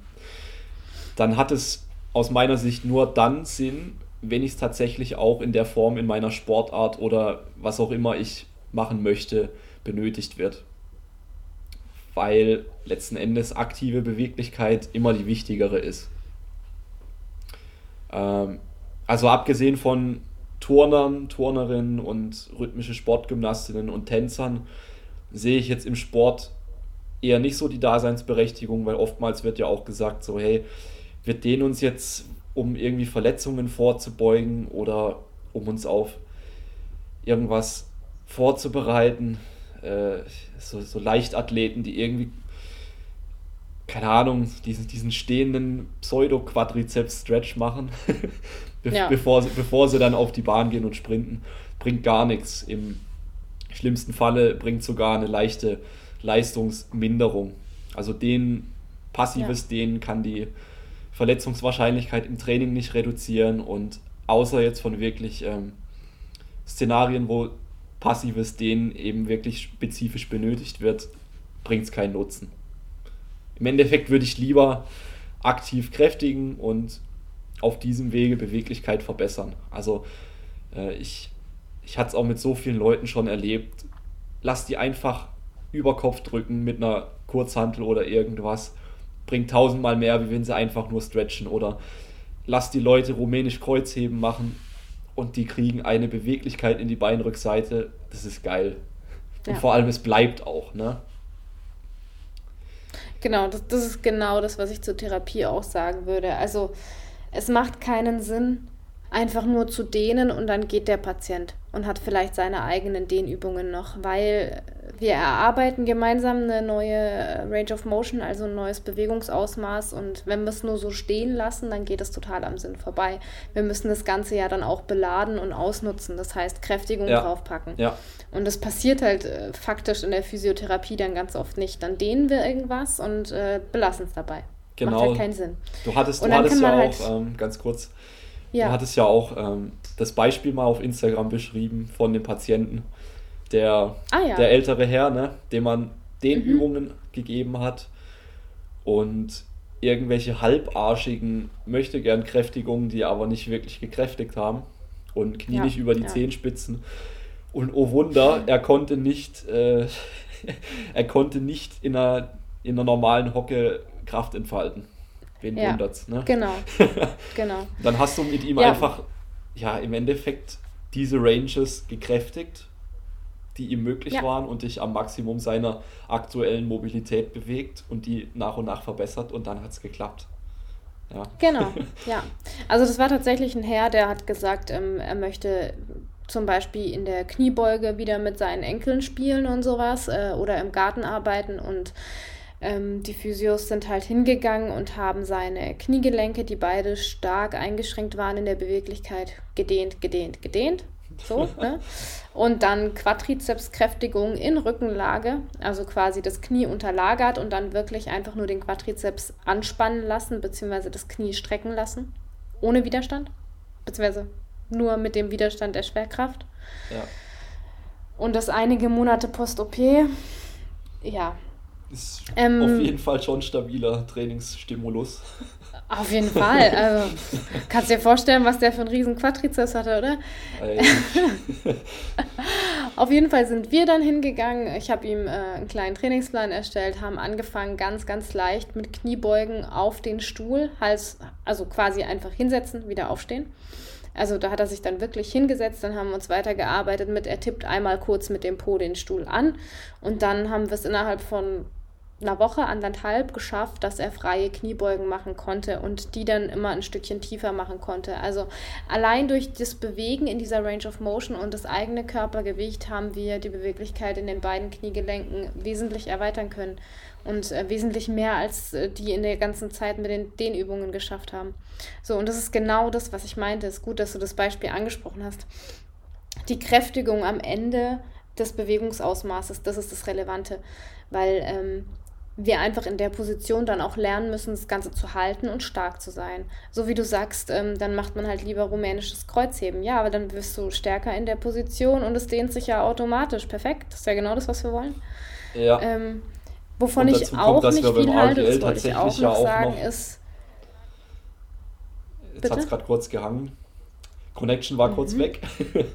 dann hat es aus meiner Sicht nur dann Sinn, wenn ich es tatsächlich auch in der Form in meiner Sportart oder was auch immer ich machen möchte, benötigt wird. Weil letzten Endes aktive Beweglichkeit immer die wichtigere ist. Ähm, also abgesehen von Turnern, Turnerinnen und rhythmische Sportgymnastinnen und Tänzern sehe ich jetzt im Sport eher nicht so die Daseinsberechtigung, weil oftmals wird ja auch gesagt, so hey, wir dehnen uns jetzt, um irgendwie Verletzungen vorzubeugen oder um uns auf irgendwas vorzubereiten. Äh, so, so Leichtathleten, die irgendwie keine Ahnung, diesen, diesen stehenden Pseudo-Quadrizeps-Stretch machen, be ja. bevor, sie, bevor sie dann auf die Bahn gehen und sprinten. Bringt gar nichts. Im schlimmsten Falle bringt sogar eine leichte Leistungsminderung. Also den passives ja. Dehnen kann die Verletzungswahrscheinlichkeit im Training nicht reduzieren und außer jetzt von wirklich ähm, Szenarien, wo passives Dehnen eben wirklich spezifisch benötigt wird, bringt es keinen Nutzen. Im Endeffekt würde ich lieber aktiv kräftigen und auf diesem Wege Beweglichkeit verbessern. Also äh, ich, ich hatte es auch mit so vielen Leuten schon erlebt. Lass die einfach über Kopf drücken mit einer Kurzhantel oder irgendwas. Bringt tausendmal mehr, wie wenn sie einfach nur stretchen. Oder lass die Leute rumänisch Kreuzheben machen und die kriegen eine Beweglichkeit in die Beinrückseite. Das ist geil. Und ja. vor allem, es bleibt auch, ne? Genau, das, das ist genau das, was ich zur Therapie auch sagen würde. Also es macht keinen Sinn, einfach nur zu dehnen und dann geht der Patient und hat vielleicht seine eigenen Dehnübungen noch, weil wir erarbeiten gemeinsam eine neue Range of Motion, also ein neues Bewegungsausmaß und wenn wir es nur so stehen lassen, dann geht es total am Sinn vorbei. Wir müssen das Ganze ja dann auch beladen und ausnutzen, das heißt Kräftigung ja. draufpacken. Ja. Und das passiert halt äh, faktisch in der Physiotherapie dann ganz oft nicht. Dann dehnen wir irgendwas und äh, belassen es dabei. Genau. Macht halt keinen Sinn. Du hattest, du hattest ja halt auch, ähm, ganz kurz, ja. du hattest ja auch ähm, das Beispiel mal auf Instagram beschrieben von dem Patienten, der, ah, ja. der ältere Herr, ne, dem man den mhm. Übungen gegeben hat und irgendwelche halbarschigen möchte gern Kräftigungen, die aber nicht wirklich gekräftigt haben und Knie ja. nicht über die ja. Zehenspitzen. Und oh Wunder, er konnte nicht, äh, er konnte nicht in einer, in einer normalen Hocke Kraft entfalten. Wen ja. wundert's, ne? Genau. genau. Dann hast du mit ihm einfach, ja, im Endeffekt diese Ranges gekräftigt die ihm möglich ja. waren und dich am Maximum seiner aktuellen Mobilität bewegt und die nach und nach verbessert und dann hat es geklappt. Ja. Genau, ja. Also das war tatsächlich ein Herr, der hat gesagt, ähm, er möchte zum Beispiel in der Kniebeuge wieder mit seinen Enkeln spielen und sowas äh, oder im Garten arbeiten und ähm, die Physios sind halt hingegangen und haben seine Kniegelenke, die beide stark eingeschränkt waren in der Beweglichkeit, gedehnt, gedehnt, gedehnt. So, ne? Und dann Quadrizepskräftigung in Rückenlage, also quasi das Knie unterlagert und dann wirklich einfach nur den Quadrizeps anspannen lassen, beziehungsweise das Knie strecken lassen, ohne Widerstand, beziehungsweise nur mit dem Widerstand der Schwerkraft. Ja. Und das einige Monate post-OP, ja. Ist ähm, auf jeden Fall schon stabiler Trainingsstimulus. Auf jeden Fall. Also, kannst dir vorstellen, was der für einen riesen Quadrizeps hatte, oder? Auf jeden Fall sind wir dann hingegangen. Ich habe ihm äh, einen kleinen Trainingsplan erstellt, haben angefangen ganz, ganz leicht mit Kniebeugen auf den Stuhl, Hals, also quasi einfach hinsetzen, wieder aufstehen. Also da hat er sich dann wirklich hingesetzt, dann haben wir uns weitergearbeitet mit, er tippt einmal kurz mit dem Po den Stuhl an und dann haben wir es innerhalb von einer Woche, anderthalb geschafft, dass er freie Kniebeugen machen konnte und die dann immer ein Stückchen tiefer machen konnte. Also allein durch das Bewegen in dieser Range of Motion und das eigene Körpergewicht haben wir die Beweglichkeit in den beiden Kniegelenken wesentlich erweitern können und äh, wesentlich mehr als äh, die in der ganzen Zeit mit den Dehnübungen geschafft haben. So, und das ist genau das, was ich meinte. Es ist gut, dass du das Beispiel angesprochen hast. Die Kräftigung am Ende des Bewegungsausmaßes, das ist das Relevante, weil ähm, wir einfach in der Position dann auch lernen müssen, das Ganze zu halten und stark zu sein. So wie du sagst, ähm, dann macht man halt lieber rumänisches Kreuzheben. Ja, aber dann wirst du stärker in der Position und es dehnt sich ja automatisch. Perfekt. Das ist ja genau das, was wir wollen. Ja. Ähm, wovon ich kommt, auch nicht viel halte, das wollte ich auch noch sagen, noch, ist. Jetzt hat es gerade kurz gehangen. Connection war mhm. kurz weg.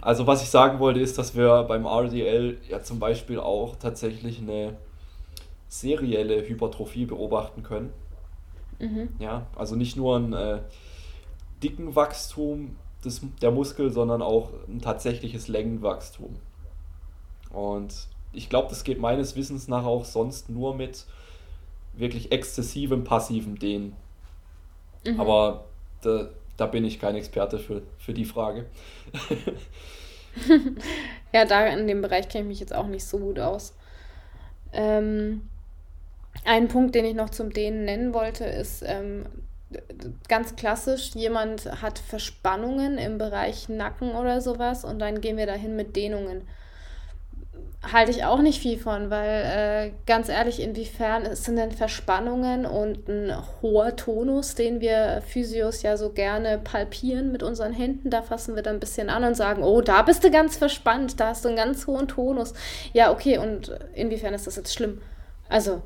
also, was ich sagen wollte, ist, dass wir beim RDL ja zum Beispiel auch tatsächlich eine serielle Hypertrophie beobachten können. Mhm. Ja, also nicht nur ein äh, dicken Wachstum des, der Muskel, sondern auch ein tatsächliches Längenwachstum. Und ich glaube, das geht meines Wissens nach auch sonst nur mit wirklich exzessivem passivem Dehnen. Mhm. Aber da, da bin ich kein Experte für, für die Frage. ja, da in dem Bereich kenne ich mich jetzt auch nicht so gut aus. Ähm, Ein Punkt, den ich noch zum Dehnen nennen wollte, ist ähm, ganz klassisch, jemand hat Verspannungen im Bereich Nacken oder sowas und dann gehen wir dahin mit Dehnungen halte ich auch nicht viel von, weil äh, ganz ehrlich, inwiefern sind denn Verspannungen und ein hoher Tonus, den wir Physios ja so gerne palpieren mit unseren Händen, da fassen wir dann ein bisschen an und sagen, oh, da bist du ganz verspannt, da hast du einen ganz hohen Tonus. Ja, okay, und inwiefern ist das jetzt schlimm? Also,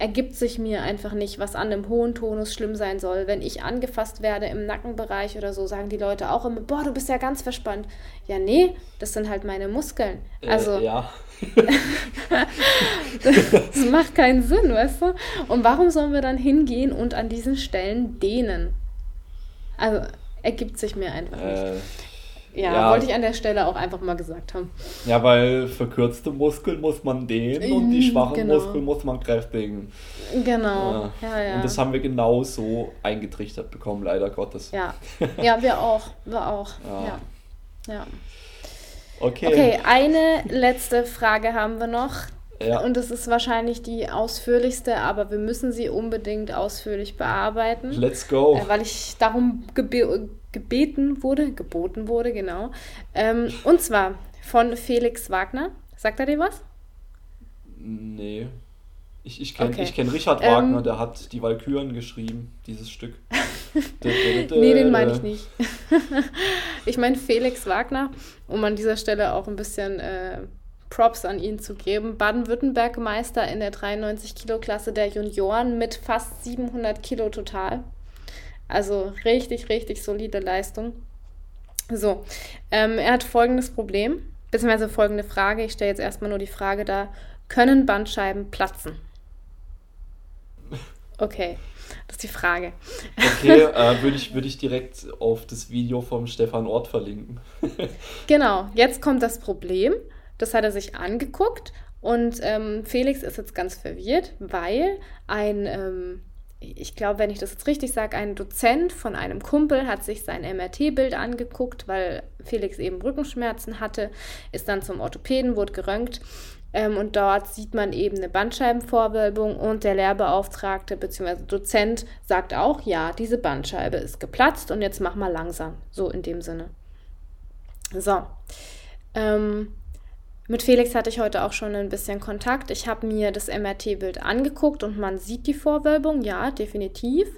ergibt sich mir einfach nicht, was an einem hohen Tonus schlimm sein soll. Wenn ich angefasst werde im Nackenbereich oder so, sagen die Leute auch immer, boah, du bist ja ganz verspannt. Ja, nee, das sind halt meine Muskeln. Äh, also, äh, ja. das macht keinen Sinn, weißt du? Und warum sollen wir dann hingehen und an diesen Stellen dehnen? Also, ergibt sich mir einfach nicht. Ja, ja, wollte ich an der Stelle auch einfach mal gesagt haben. Ja, weil verkürzte Muskeln muss man dehnen und die mhm, schwachen genau. Muskeln muss man kräftigen. Genau. Ja. ja. Ja, Und das haben wir genau so eingetrichtert bekommen, leider Gottes. Ja, ja wir auch. Wir auch. Ja. ja. Okay. Okay, eine letzte Frage haben wir noch. Ja. Und das ist wahrscheinlich die ausführlichste, aber wir müssen sie unbedingt ausführlich bearbeiten. Let's go. Äh, weil ich darum gebe gebeten wurde, geboten wurde, genau. Ähm, und zwar von Felix Wagner. Sagt er dir was? Nee. Ich, ich kenne okay. kenn Richard Wagner, ähm, der hat die Walküren geschrieben, dieses Stück. nee, den meine ich nicht. ich meine Felix Wagner, um an dieser Stelle auch ein bisschen äh, Props an ihn zu geben. Baden-Württemberg-Meister in der 93-Kilo-Klasse der Junioren mit fast 700 Kilo total. Also richtig, richtig solide Leistung. So, ähm, er hat folgendes Problem, beziehungsweise folgende Frage. Ich stelle jetzt erstmal nur die Frage da: Können Bandscheiben platzen? Okay, das ist die Frage. Okay, äh, würde ich, würd ich direkt auf das Video vom Stefan Ort verlinken. genau, jetzt kommt das Problem. Das hat er sich angeguckt und ähm, Felix ist jetzt ganz verwirrt, weil ein ähm, ich glaube, wenn ich das jetzt richtig sage, ein Dozent von einem Kumpel hat sich sein MRT-Bild angeguckt, weil Felix eben Rückenschmerzen hatte, ist dann zum Orthopäden, wurde geröntgt ähm, und dort sieht man eben eine Bandscheibenvorwölbung und der Lehrbeauftragte bzw. Dozent sagt auch, ja, diese Bandscheibe ist geplatzt und jetzt mach mal langsam, so in dem Sinne. So. Ähm, mit Felix hatte ich heute auch schon ein bisschen Kontakt. Ich habe mir das MRT-Bild angeguckt und man sieht die Vorwölbung, ja, definitiv.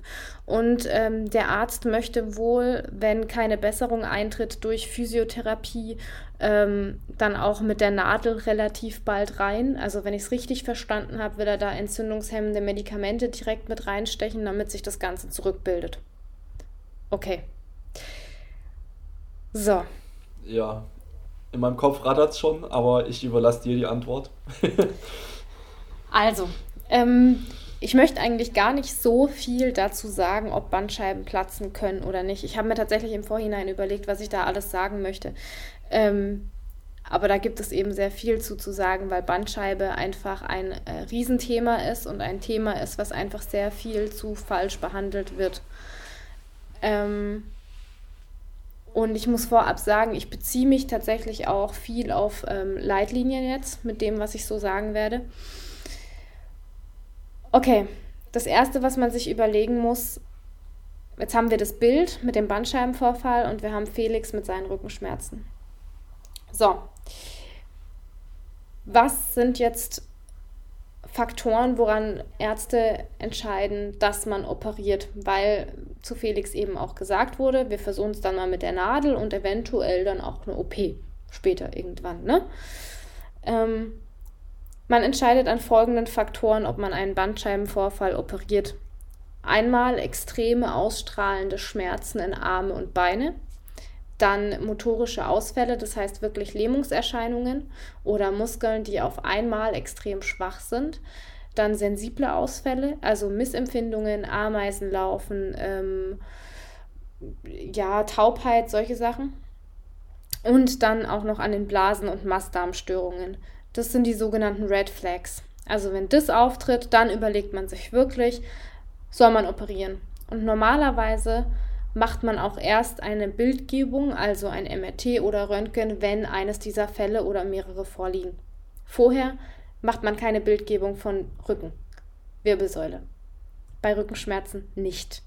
Und ähm, der Arzt möchte wohl, wenn keine Besserung eintritt durch Physiotherapie, ähm, dann auch mit der Nadel relativ bald rein. Also wenn ich es richtig verstanden habe, will er da entzündungshemmende Medikamente direkt mit reinstechen, damit sich das Ganze zurückbildet. Okay. So. Ja, in meinem Kopf rattert es schon, aber ich überlasse dir die Antwort. also, ähm, ich möchte eigentlich gar nicht so viel dazu sagen, ob Bandscheiben platzen können oder nicht. Ich habe mir tatsächlich im Vorhinein überlegt, was ich da alles sagen möchte. Ähm, aber da gibt es eben sehr viel zu, zu sagen, weil Bandscheibe einfach ein äh, Riesenthema ist und ein Thema ist, was einfach sehr viel zu falsch behandelt wird. Ähm, und ich muss vorab sagen, ich beziehe mich tatsächlich auch viel auf ähm, Leitlinien jetzt mit dem, was ich so sagen werde. Okay, das Erste, was man sich überlegen muss, jetzt haben wir das Bild mit dem Bandscheibenvorfall und wir haben Felix mit seinen Rückenschmerzen. So, was sind jetzt Faktoren, woran Ärzte entscheiden, dass man operiert, weil zu Felix eben auch gesagt wurde, wir versuchen es dann mal mit der Nadel und eventuell dann auch eine OP später irgendwann. Ne? Ähm, man entscheidet an folgenden Faktoren, ob man einen Bandscheibenvorfall operiert. Einmal extreme ausstrahlende Schmerzen in Arme und Beine, dann motorische Ausfälle, das heißt wirklich Lähmungserscheinungen oder Muskeln, die auf einmal extrem schwach sind. Dann sensible Ausfälle, also Missempfindungen, Ameisenlaufen, ähm, ja, Taubheit, solche Sachen. Und dann auch noch an den Blasen- und Mastdarmstörungen. Das sind die sogenannten Red Flags. Also wenn das auftritt, dann überlegt man sich wirklich, soll man operieren. Und normalerweise macht man auch erst eine Bildgebung, also ein MRT oder Röntgen, wenn eines dieser Fälle oder mehrere vorliegen. Vorher macht man keine Bildgebung von Rücken. Wirbelsäule. Bei Rückenschmerzen nicht.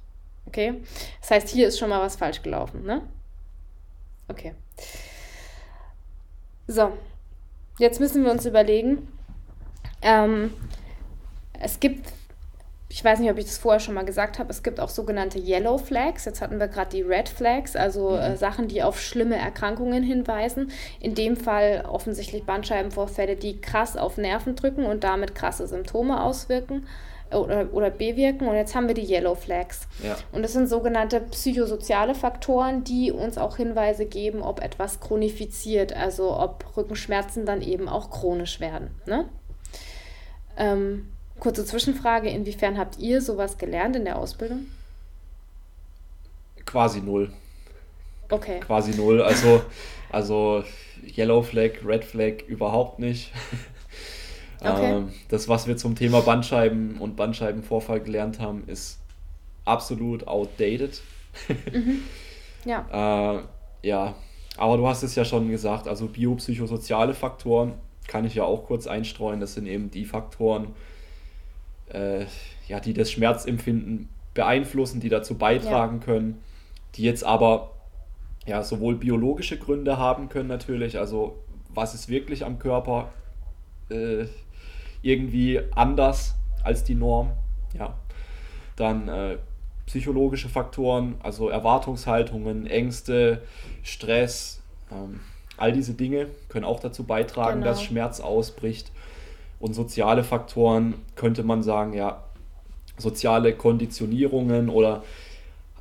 Okay? Das heißt, hier ist schon mal was falsch gelaufen, ne? Okay. So, jetzt müssen wir uns überlegen, ähm, es gibt, ich weiß nicht, ob ich das vorher schon mal gesagt habe, es gibt auch sogenannte Yellow Flags. Jetzt hatten wir gerade die Red Flags, also mhm. äh, Sachen, die auf schlimme Erkrankungen hinweisen. In dem Fall offensichtlich Bandscheibenvorfälle, die krass auf Nerven drücken und damit krasse Symptome auswirken oder, oder bewirken. Und jetzt haben wir die Yellow Flags. Ja. Und das sind sogenannte psychosoziale Faktoren, die uns auch Hinweise geben, ob etwas chronifiziert, also ob Rückenschmerzen dann eben auch chronisch werden. Ne? Ähm, kurze Zwischenfrage, inwiefern habt ihr sowas gelernt in der Ausbildung? Quasi null. Okay. Quasi null. Also, also Yellow Flag, Red Flag überhaupt nicht. Okay. Ähm, das, was wir zum Thema Bandscheiben und Bandscheibenvorfall gelernt haben, ist absolut outdated. Mhm. Ja. äh, ja, aber du hast es ja schon gesagt, also biopsychosoziale Faktoren kann ich ja auch kurz einstreuen. Das sind eben die Faktoren, äh, ja, die das Schmerzempfinden beeinflussen, die dazu beitragen ja. können, die jetzt aber ja sowohl biologische Gründe haben können natürlich, also was ist wirklich am Körper äh, irgendwie anders als die Norm. Ja. Dann äh, psychologische Faktoren, also Erwartungshaltungen, Ängste, Stress, ähm, all diese Dinge können auch dazu beitragen, genau. dass Schmerz ausbricht. Und soziale Faktoren könnte man sagen, ja, soziale Konditionierungen oder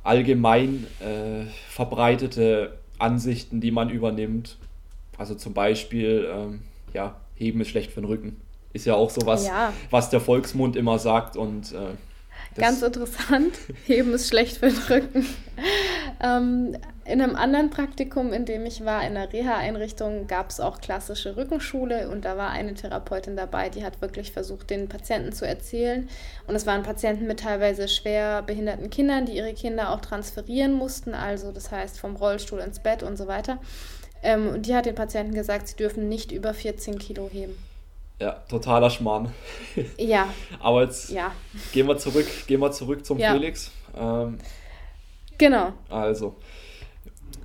allgemein äh, verbreitete Ansichten, die man übernimmt. Also zum Beispiel, ähm, ja, heben ist schlecht für den Rücken. Ist ja auch so was, ja. was der Volksmund immer sagt und äh, Ganz interessant. Heben ist schlecht für den Rücken. Ähm, in einem anderen Praktikum, in dem ich war, in einer Reha-Einrichtung, gab es auch klassische Rückenschule und da war eine Therapeutin dabei, die hat wirklich versucht, den Patienten zu erzählen. Und es waren Patienten mit teilweise schwer behinderten Kindern, die ihre Kinder auch transferieren mussten, also das heißt vom Rollstuhl ins Bett und so weiter. Ähm, und die hat den Patienten gesagt, sie dürfen nicht über 14 Kilo heben. Ja, totaler Schmarrn. Ja. Aber jetzt ja. gehen wir zurück, gehen wir zurück zum ja. Felix. Ähm, genau. Also,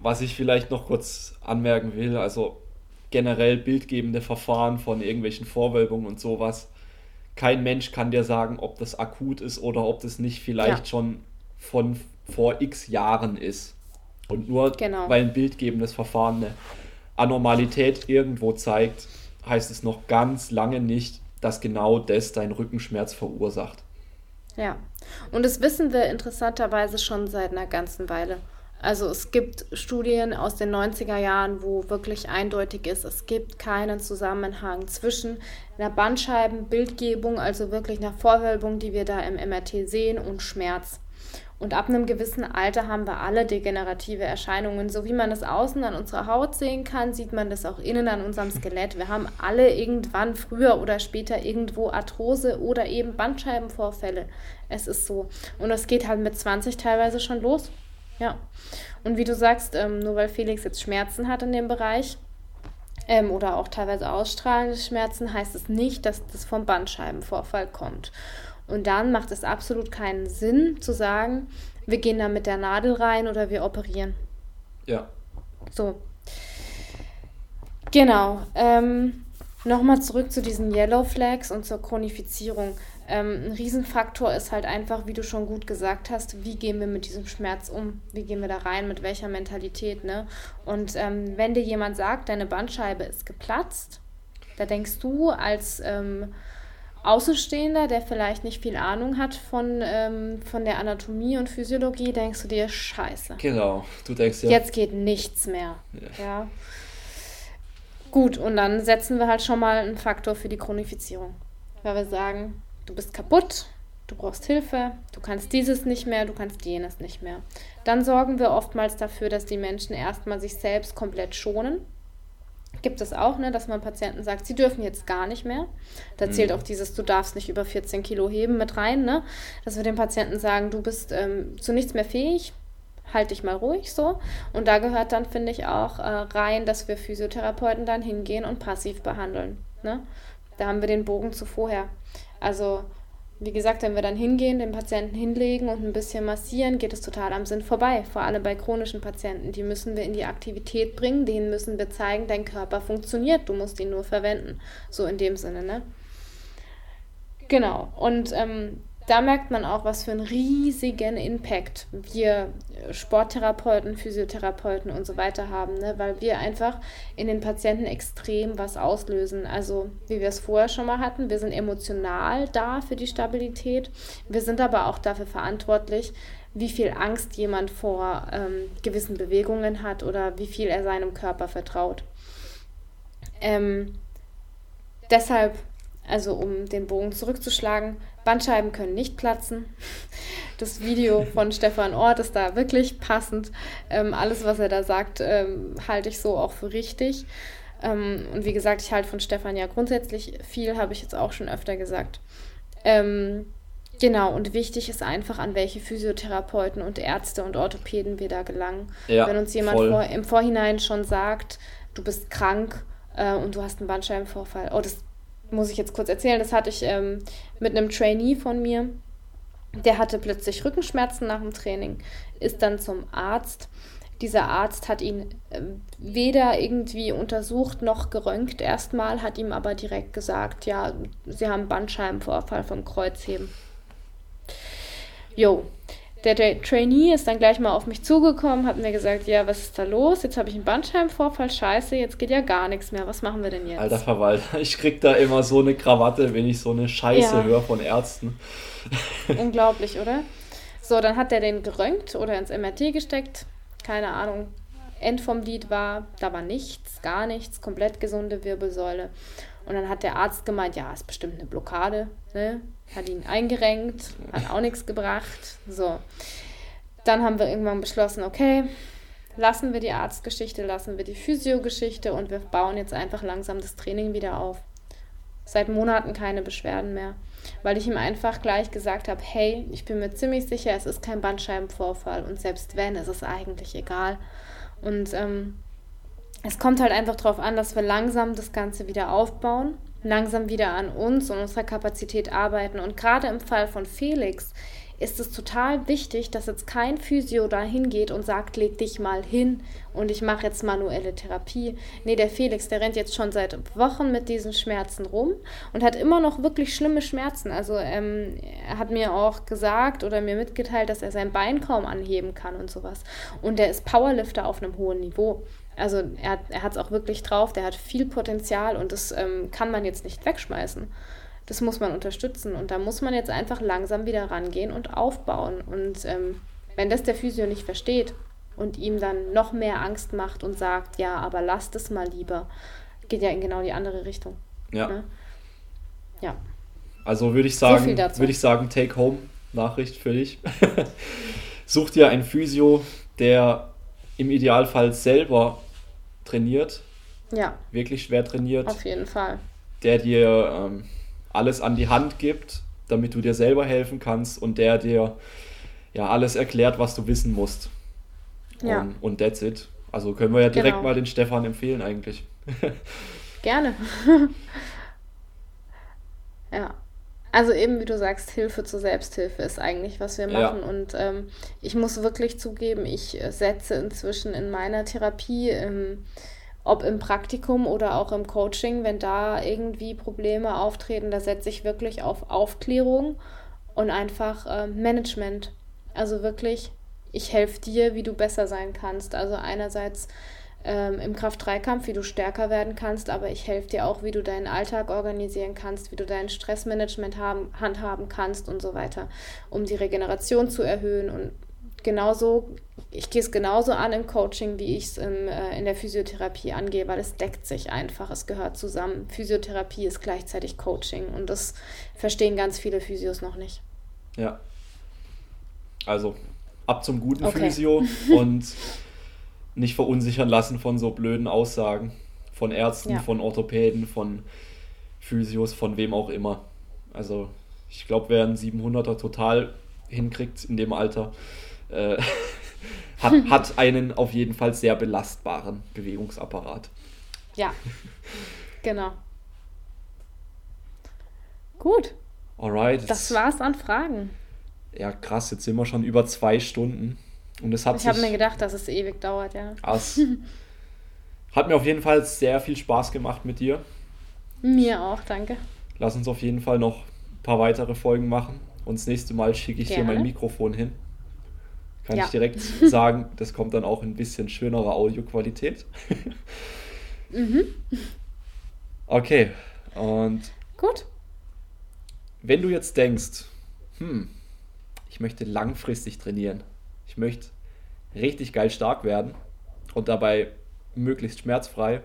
was ich vielleicht noch kurz anmerken will, also generell bildgebende Verfahren von irgendwelchen Vorwölbungen und sowas. Kein Mensch kann dir sagen, ob das akut ist oder ob das nicht vielleicht ja. schon von vor x Jahren ist. Und nur genau. weil ein bildgebendes Verfahren eine Anormalität irgendwo zeigt, heißt es noch ganz lange nicht, dass genau das deinen Rückenschmerz verursacht. Ja, und das wissen wir interessanterweise schon seit einer ganzen Weile. Also es gibt Studien aus den 90er Jahren, wo wirklich eindeutig ist, es gibt keinen Zusammenhang zwischen einer Bandscheibenbildgebung, also wirklich einer Vorwölbung, die wir da im MRT sehen, und Schmerz. Und ab einem gewissen Alter haben wir alle degenerative Erscheinungen. So wie man es außen an unserer Haut sehen kann, sieht man das auch innen an unserem Skelett. Wir haben alle irgendwann früher oder später irgendwo Arthrose oder eben Bandscheibenvorfälle. Es ist so. Und das geht halt mit 20 teilweise schon los. Ja. Und wie du sagst, ähm, nur weil Felix jetzt Schmerzen hat in dem Bereich, ähm, oder auch teilweise ausstrahlende Schmerzen, heißt es nicht, dass das vom Bandscheibenvorfall kommt. Und dann macht es absolut keinen Sinn zu sagen, wir gehen da mit der Nadel rein oder wir operieren. Ja. So. Genau. Ähm, Nochmal zurück zu diesen Yellow Flags und zur Chronifizierung. Ähm, ein Riesenfaktor ist halt einfach, wie du schon gut gesagt hast, wie gehen wir mit diesem Schmerz um? Wie gehen wir da rein? Mit welcher Mentalität? Ne? Und ähm, wenn dir jemand sagt, deine Bandscheibe ist geplatzt, da denkst du als ähm, Außenstehender, der vielleicht nicht viel Ahnung hat von, ähm, von der Anatomie und Physiologie, denkst du dir, scheiße. Genau, du denkst ja. Jetzt geht nichts mehr. Ja. ja. Gut, und dann setzen wir halt schon mal einen Faktor für die Chronifizierung. Weil wir sagen, du bist kaputt, du brauchst Hilfe, du kannst dieses nicht mehr, du kannst jenes nicht mehr. Dann sorgen wir oftmals dafür, dass die Menschen erstmal sich selbst komplett schonen gibt es auch, ne, dass man Patienten sagt, sie dürfen jetzt gar nicht mehr. Da mhm. zählt auch dieses, du darfst nicht über 14 Kilo heben mit rein, ne? Dass wir den Patienten sagen, du bist ähm, zu nichts mehr fähig, halt dich mal ruhig so. Und da gehört dann, finde ich, auch äh, rein, dass wir Physiotherapeuten dann hingehen und passiv behandeln. Ne? Da haben wir den Bogen zu vorher. Also wie gesagt, wenn wir dann hingehen, den Patienten hinlegen und ein bisschen massieren, geht es total am Sinn vorbei. Vor allem bei chronischen Patienten. Die müssen wir in die Aktivität bringen, denen müssen wir zeigen, dein Körper funktioniert, du musst ihn nur verwenden. So in dem Sinne, ne? Genau. Und ähm, da merkt man auch, was für einen riesigen Impact wir äh, Sporttherapeuten, Physiotherapeuten und so weiter haben, ne? weil wir einfach in den Patienten extrem was auslösen. Also wie wir es vorher schon mal hatten, wir sind emotional da für die Stabilität, wir sind aber auch dafür verantwortlich, wie viel Angst jemand vor ähm, gewissen Bewegungen hat oder wie viel er seinem Körper vertraut. Ähm, deshalb, also um den Bogen zurückzuschlagen, Bandscheiben können nicht platzen. Das Video von Stefan Ort ist da wirklich passend. Ähm, alles, was er da sagt, ähm, halte ich so auch für richtig. Ähm, und wie gesagt, ich halte von Stefan ja grundsätzlich viel, habe ich jetzt auch schon öfter gesagt. Ähm, genau, und wichtig ist einfach, an welche Physiotherapeuten und Ärzte und Orthopäden wir da gelangen. Ja, Wenn uns jemand vor, im Vorhinein schon sagt, du bist krank äh, und du hast einen Bandscheibenvorfall, oh, das muss ich jetzt kurz erzählen, das hatte ich ähm, mit einem Trainee von mir. Der hatte plötzlich Rückenschmerzen nach dem Training, ist dann zum Arzt. Dieser Arzt hat ihn äh, weder irgendwie untersucht noch geröntgt erstmal, hat ihm aber direkt gesagt, ja, sie haben Bandscheibenvorfall vom Kreuzheben. Jo, der, der, Trainee ist dann gleich mal auf mich zugekommen, hat mir gesagt, ja, was ist da los? Jetzt habe ich einen Bandscheibenvorfall, scheiße, jetzt geht ja gar nichts mehr. Was machen wir denn jetzt? Alter Verwalter, ich krieg da immer so eine Krawatte, wenn ich so eine Scheiße ja. höre von Ärzten. Unglaublich, oder? So, dann hat der den geröntgt oder ins MRT gesteckt. Keine Ahnung. End vom Lied war, da war nichts, gar nichts, komplett gesunde Wirbelsäule. Und dann hat der Arzt gemeint, ja, ist bestimmt eine Blockade, ne? Hat ihn eingerenkt, hat auch nichts gebracht. So. Dann haben wir irgendwann beschlossen, okay, lassen wir die Arztgeschichte, lassen wir die Physiogeschichte und wir bauen jetzt einfach langsam das Training wieder auf. Seit Monaten keine Beschwerden mehr, weil ich ihm einfach gleich gesagt habe, hey, ich bin mir ziemlich sicher, es ist kein Bandscheibenvorfall und selbst wenn, ist es eigentlich egal. Und ähm, es kommt halt einfach darauf an, dass wir langsam das Ganze wieder aufbauen langsam wieder an uns und unserer Kapazität arbeiten. Und gerade im Fall von Felix ist es total wichtig, dass jetzt kein Physio da hingeht und sagt, leg dich mal hin und ich mache jetzt manuelle Therapie. Nee, der Felix, der rennt jetzt schon seit Wochen mit diesen Schmerzen rum und hat immer noch wirklich schlimme Schmerzen. Also ähm, er hat mir auch gesagt oder mir mitgeteilt, dass er sein Bein kaum anheben kann und sowas. Und der ist Powerlifter auf einem hohen Niveau. Also er, er hat es auch wirklich drauf, der hat viel Potenzial und das ähm, kann man jetzt nicht wegschmeißen. Das muss man unterstützen und da muss man jetzt einfach langsam wieder rangehen und aufbauen. Und ähm, wenn das der Physio nicht versteht und ihm dann noch mehr Angst macht und sagt, ja, aber lasst es mal lieber, geht ja in genau die andere Richtung. Ja. Ne? Ja. Also würde ich sagen, so würde ich sagen, Take Home Nachricht für dich. Such dir einen Physio, der im Idealfall selber trainiert. Ja. Wirklich schwer trainiert. Auf jeden Fall. Der dir ähm, alles an die Hand gibt, damit du dir selber helfen kannst und der dir ja alles erklärt, was du wissen musst. Ja. Und, und that's it. Also können wir ja direkt genau. mal den Stefan empfehlen eigentlich. Gerne. ja. Also eben, wie du sagst, Hilfe zur Selbsthilfe ist eigentlich, was wir machen. Ja. Und ähm, ich muss wirklich zugeben, ich setze inzwischen in meiner Therapie, ähm, ob im Praktikum oder auch im Coaching, wenn da irgendwie Probleme auftreten, da setze ich wirklich auf Aufklärung und einfach äh, Management. Also wirklich, ich helfe dir, wie du besser sein kannst. Also einerseits ähm, im Kraft-3-Kampf, wie du stärker werden kannst, aber ich helfe dir auch, wie du deinen Alltag organisieren kannst, wie du dein Stressmanagement haben, handhaben kannst und so weiter, um die Regeneration zu erhöhen. Und genauso, ich gehe es genauso an im Coaching, wie ich es äh, in der Physiotherapie angehe, weil es deckt sich einfach, es gehört zusammen. Physiotherapie ist gleichzeitig Coaching und das verstehen ganz viele Physios noch nicht. Ja. Also ab zum guten okay. Physio und nicht verunsichern lassen von so blöden Aussagen von Ärzten, ja. von Orthopäden, von Physios, von wem auch immer. Also ich glaube, wer einen 700er total hinkriegt in dem Alter, äh, hat, hat einen auf jeden Fall sehr belastbaren Bewegungsapparat. Ja, genau. Gut. Alright. Das war's an Fragen. Ja, krass, jetzt sind wir schon über zwei Stunden. Und es hat Ich habe mir gedacht, dass es ewig dauert, ja. Es hat mir auf jeden Fall sehr viel Spaß gemacht mit dir. Mir auch, danke. Lass uns auf jeden Fall noch ein paar weitere Folgen machen. Und das nächste Mal schicke ich dir Gerne. mein Mikrofon hin. Kann Ja. ich direkt sagen, das kommt dann auch in ein bisschen schönere Audioqualität. Mhm. Okay, und Gut. wenn du jetzt denkst, hm, ich möchte langfristig trainieren, ich möchte richtig geil stark werden und dabei möglichst schmerzfrei,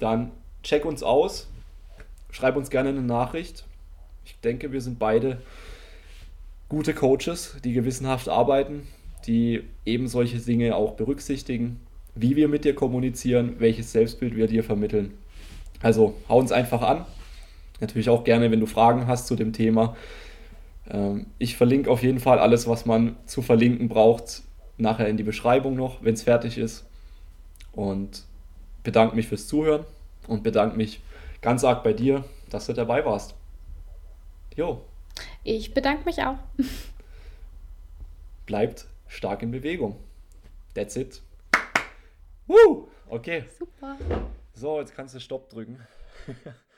dann check uns aus, schreib uns gerne eine Nachricht. Ich denke, wir sind beide gute Coaches, die gewissenhaft arbeiten, die eben solche Dinge auch berücksichtigen, wie wir mit dir kommunizieren, welches Selbstbild wir dir vermitteln. Also hau uns einfach an. Natürlich auch gerne, wenn du Fragen hast zu dem Thema. Ähm, ich verlinke auf jeden Fall alles, was man zu verlinken braucht, nachher in die Beschreibung noch, wenn es fertig ist. Und bedanke mich fürs Zuhören und bedanke mich ganz arg bei dir, dass du dabei warst. Jo, Ich bedanke mich auch. bleibt stark in Bewegung. That's it. Woo! Okay, Super. so, jetzt kannst du Stopp drücken.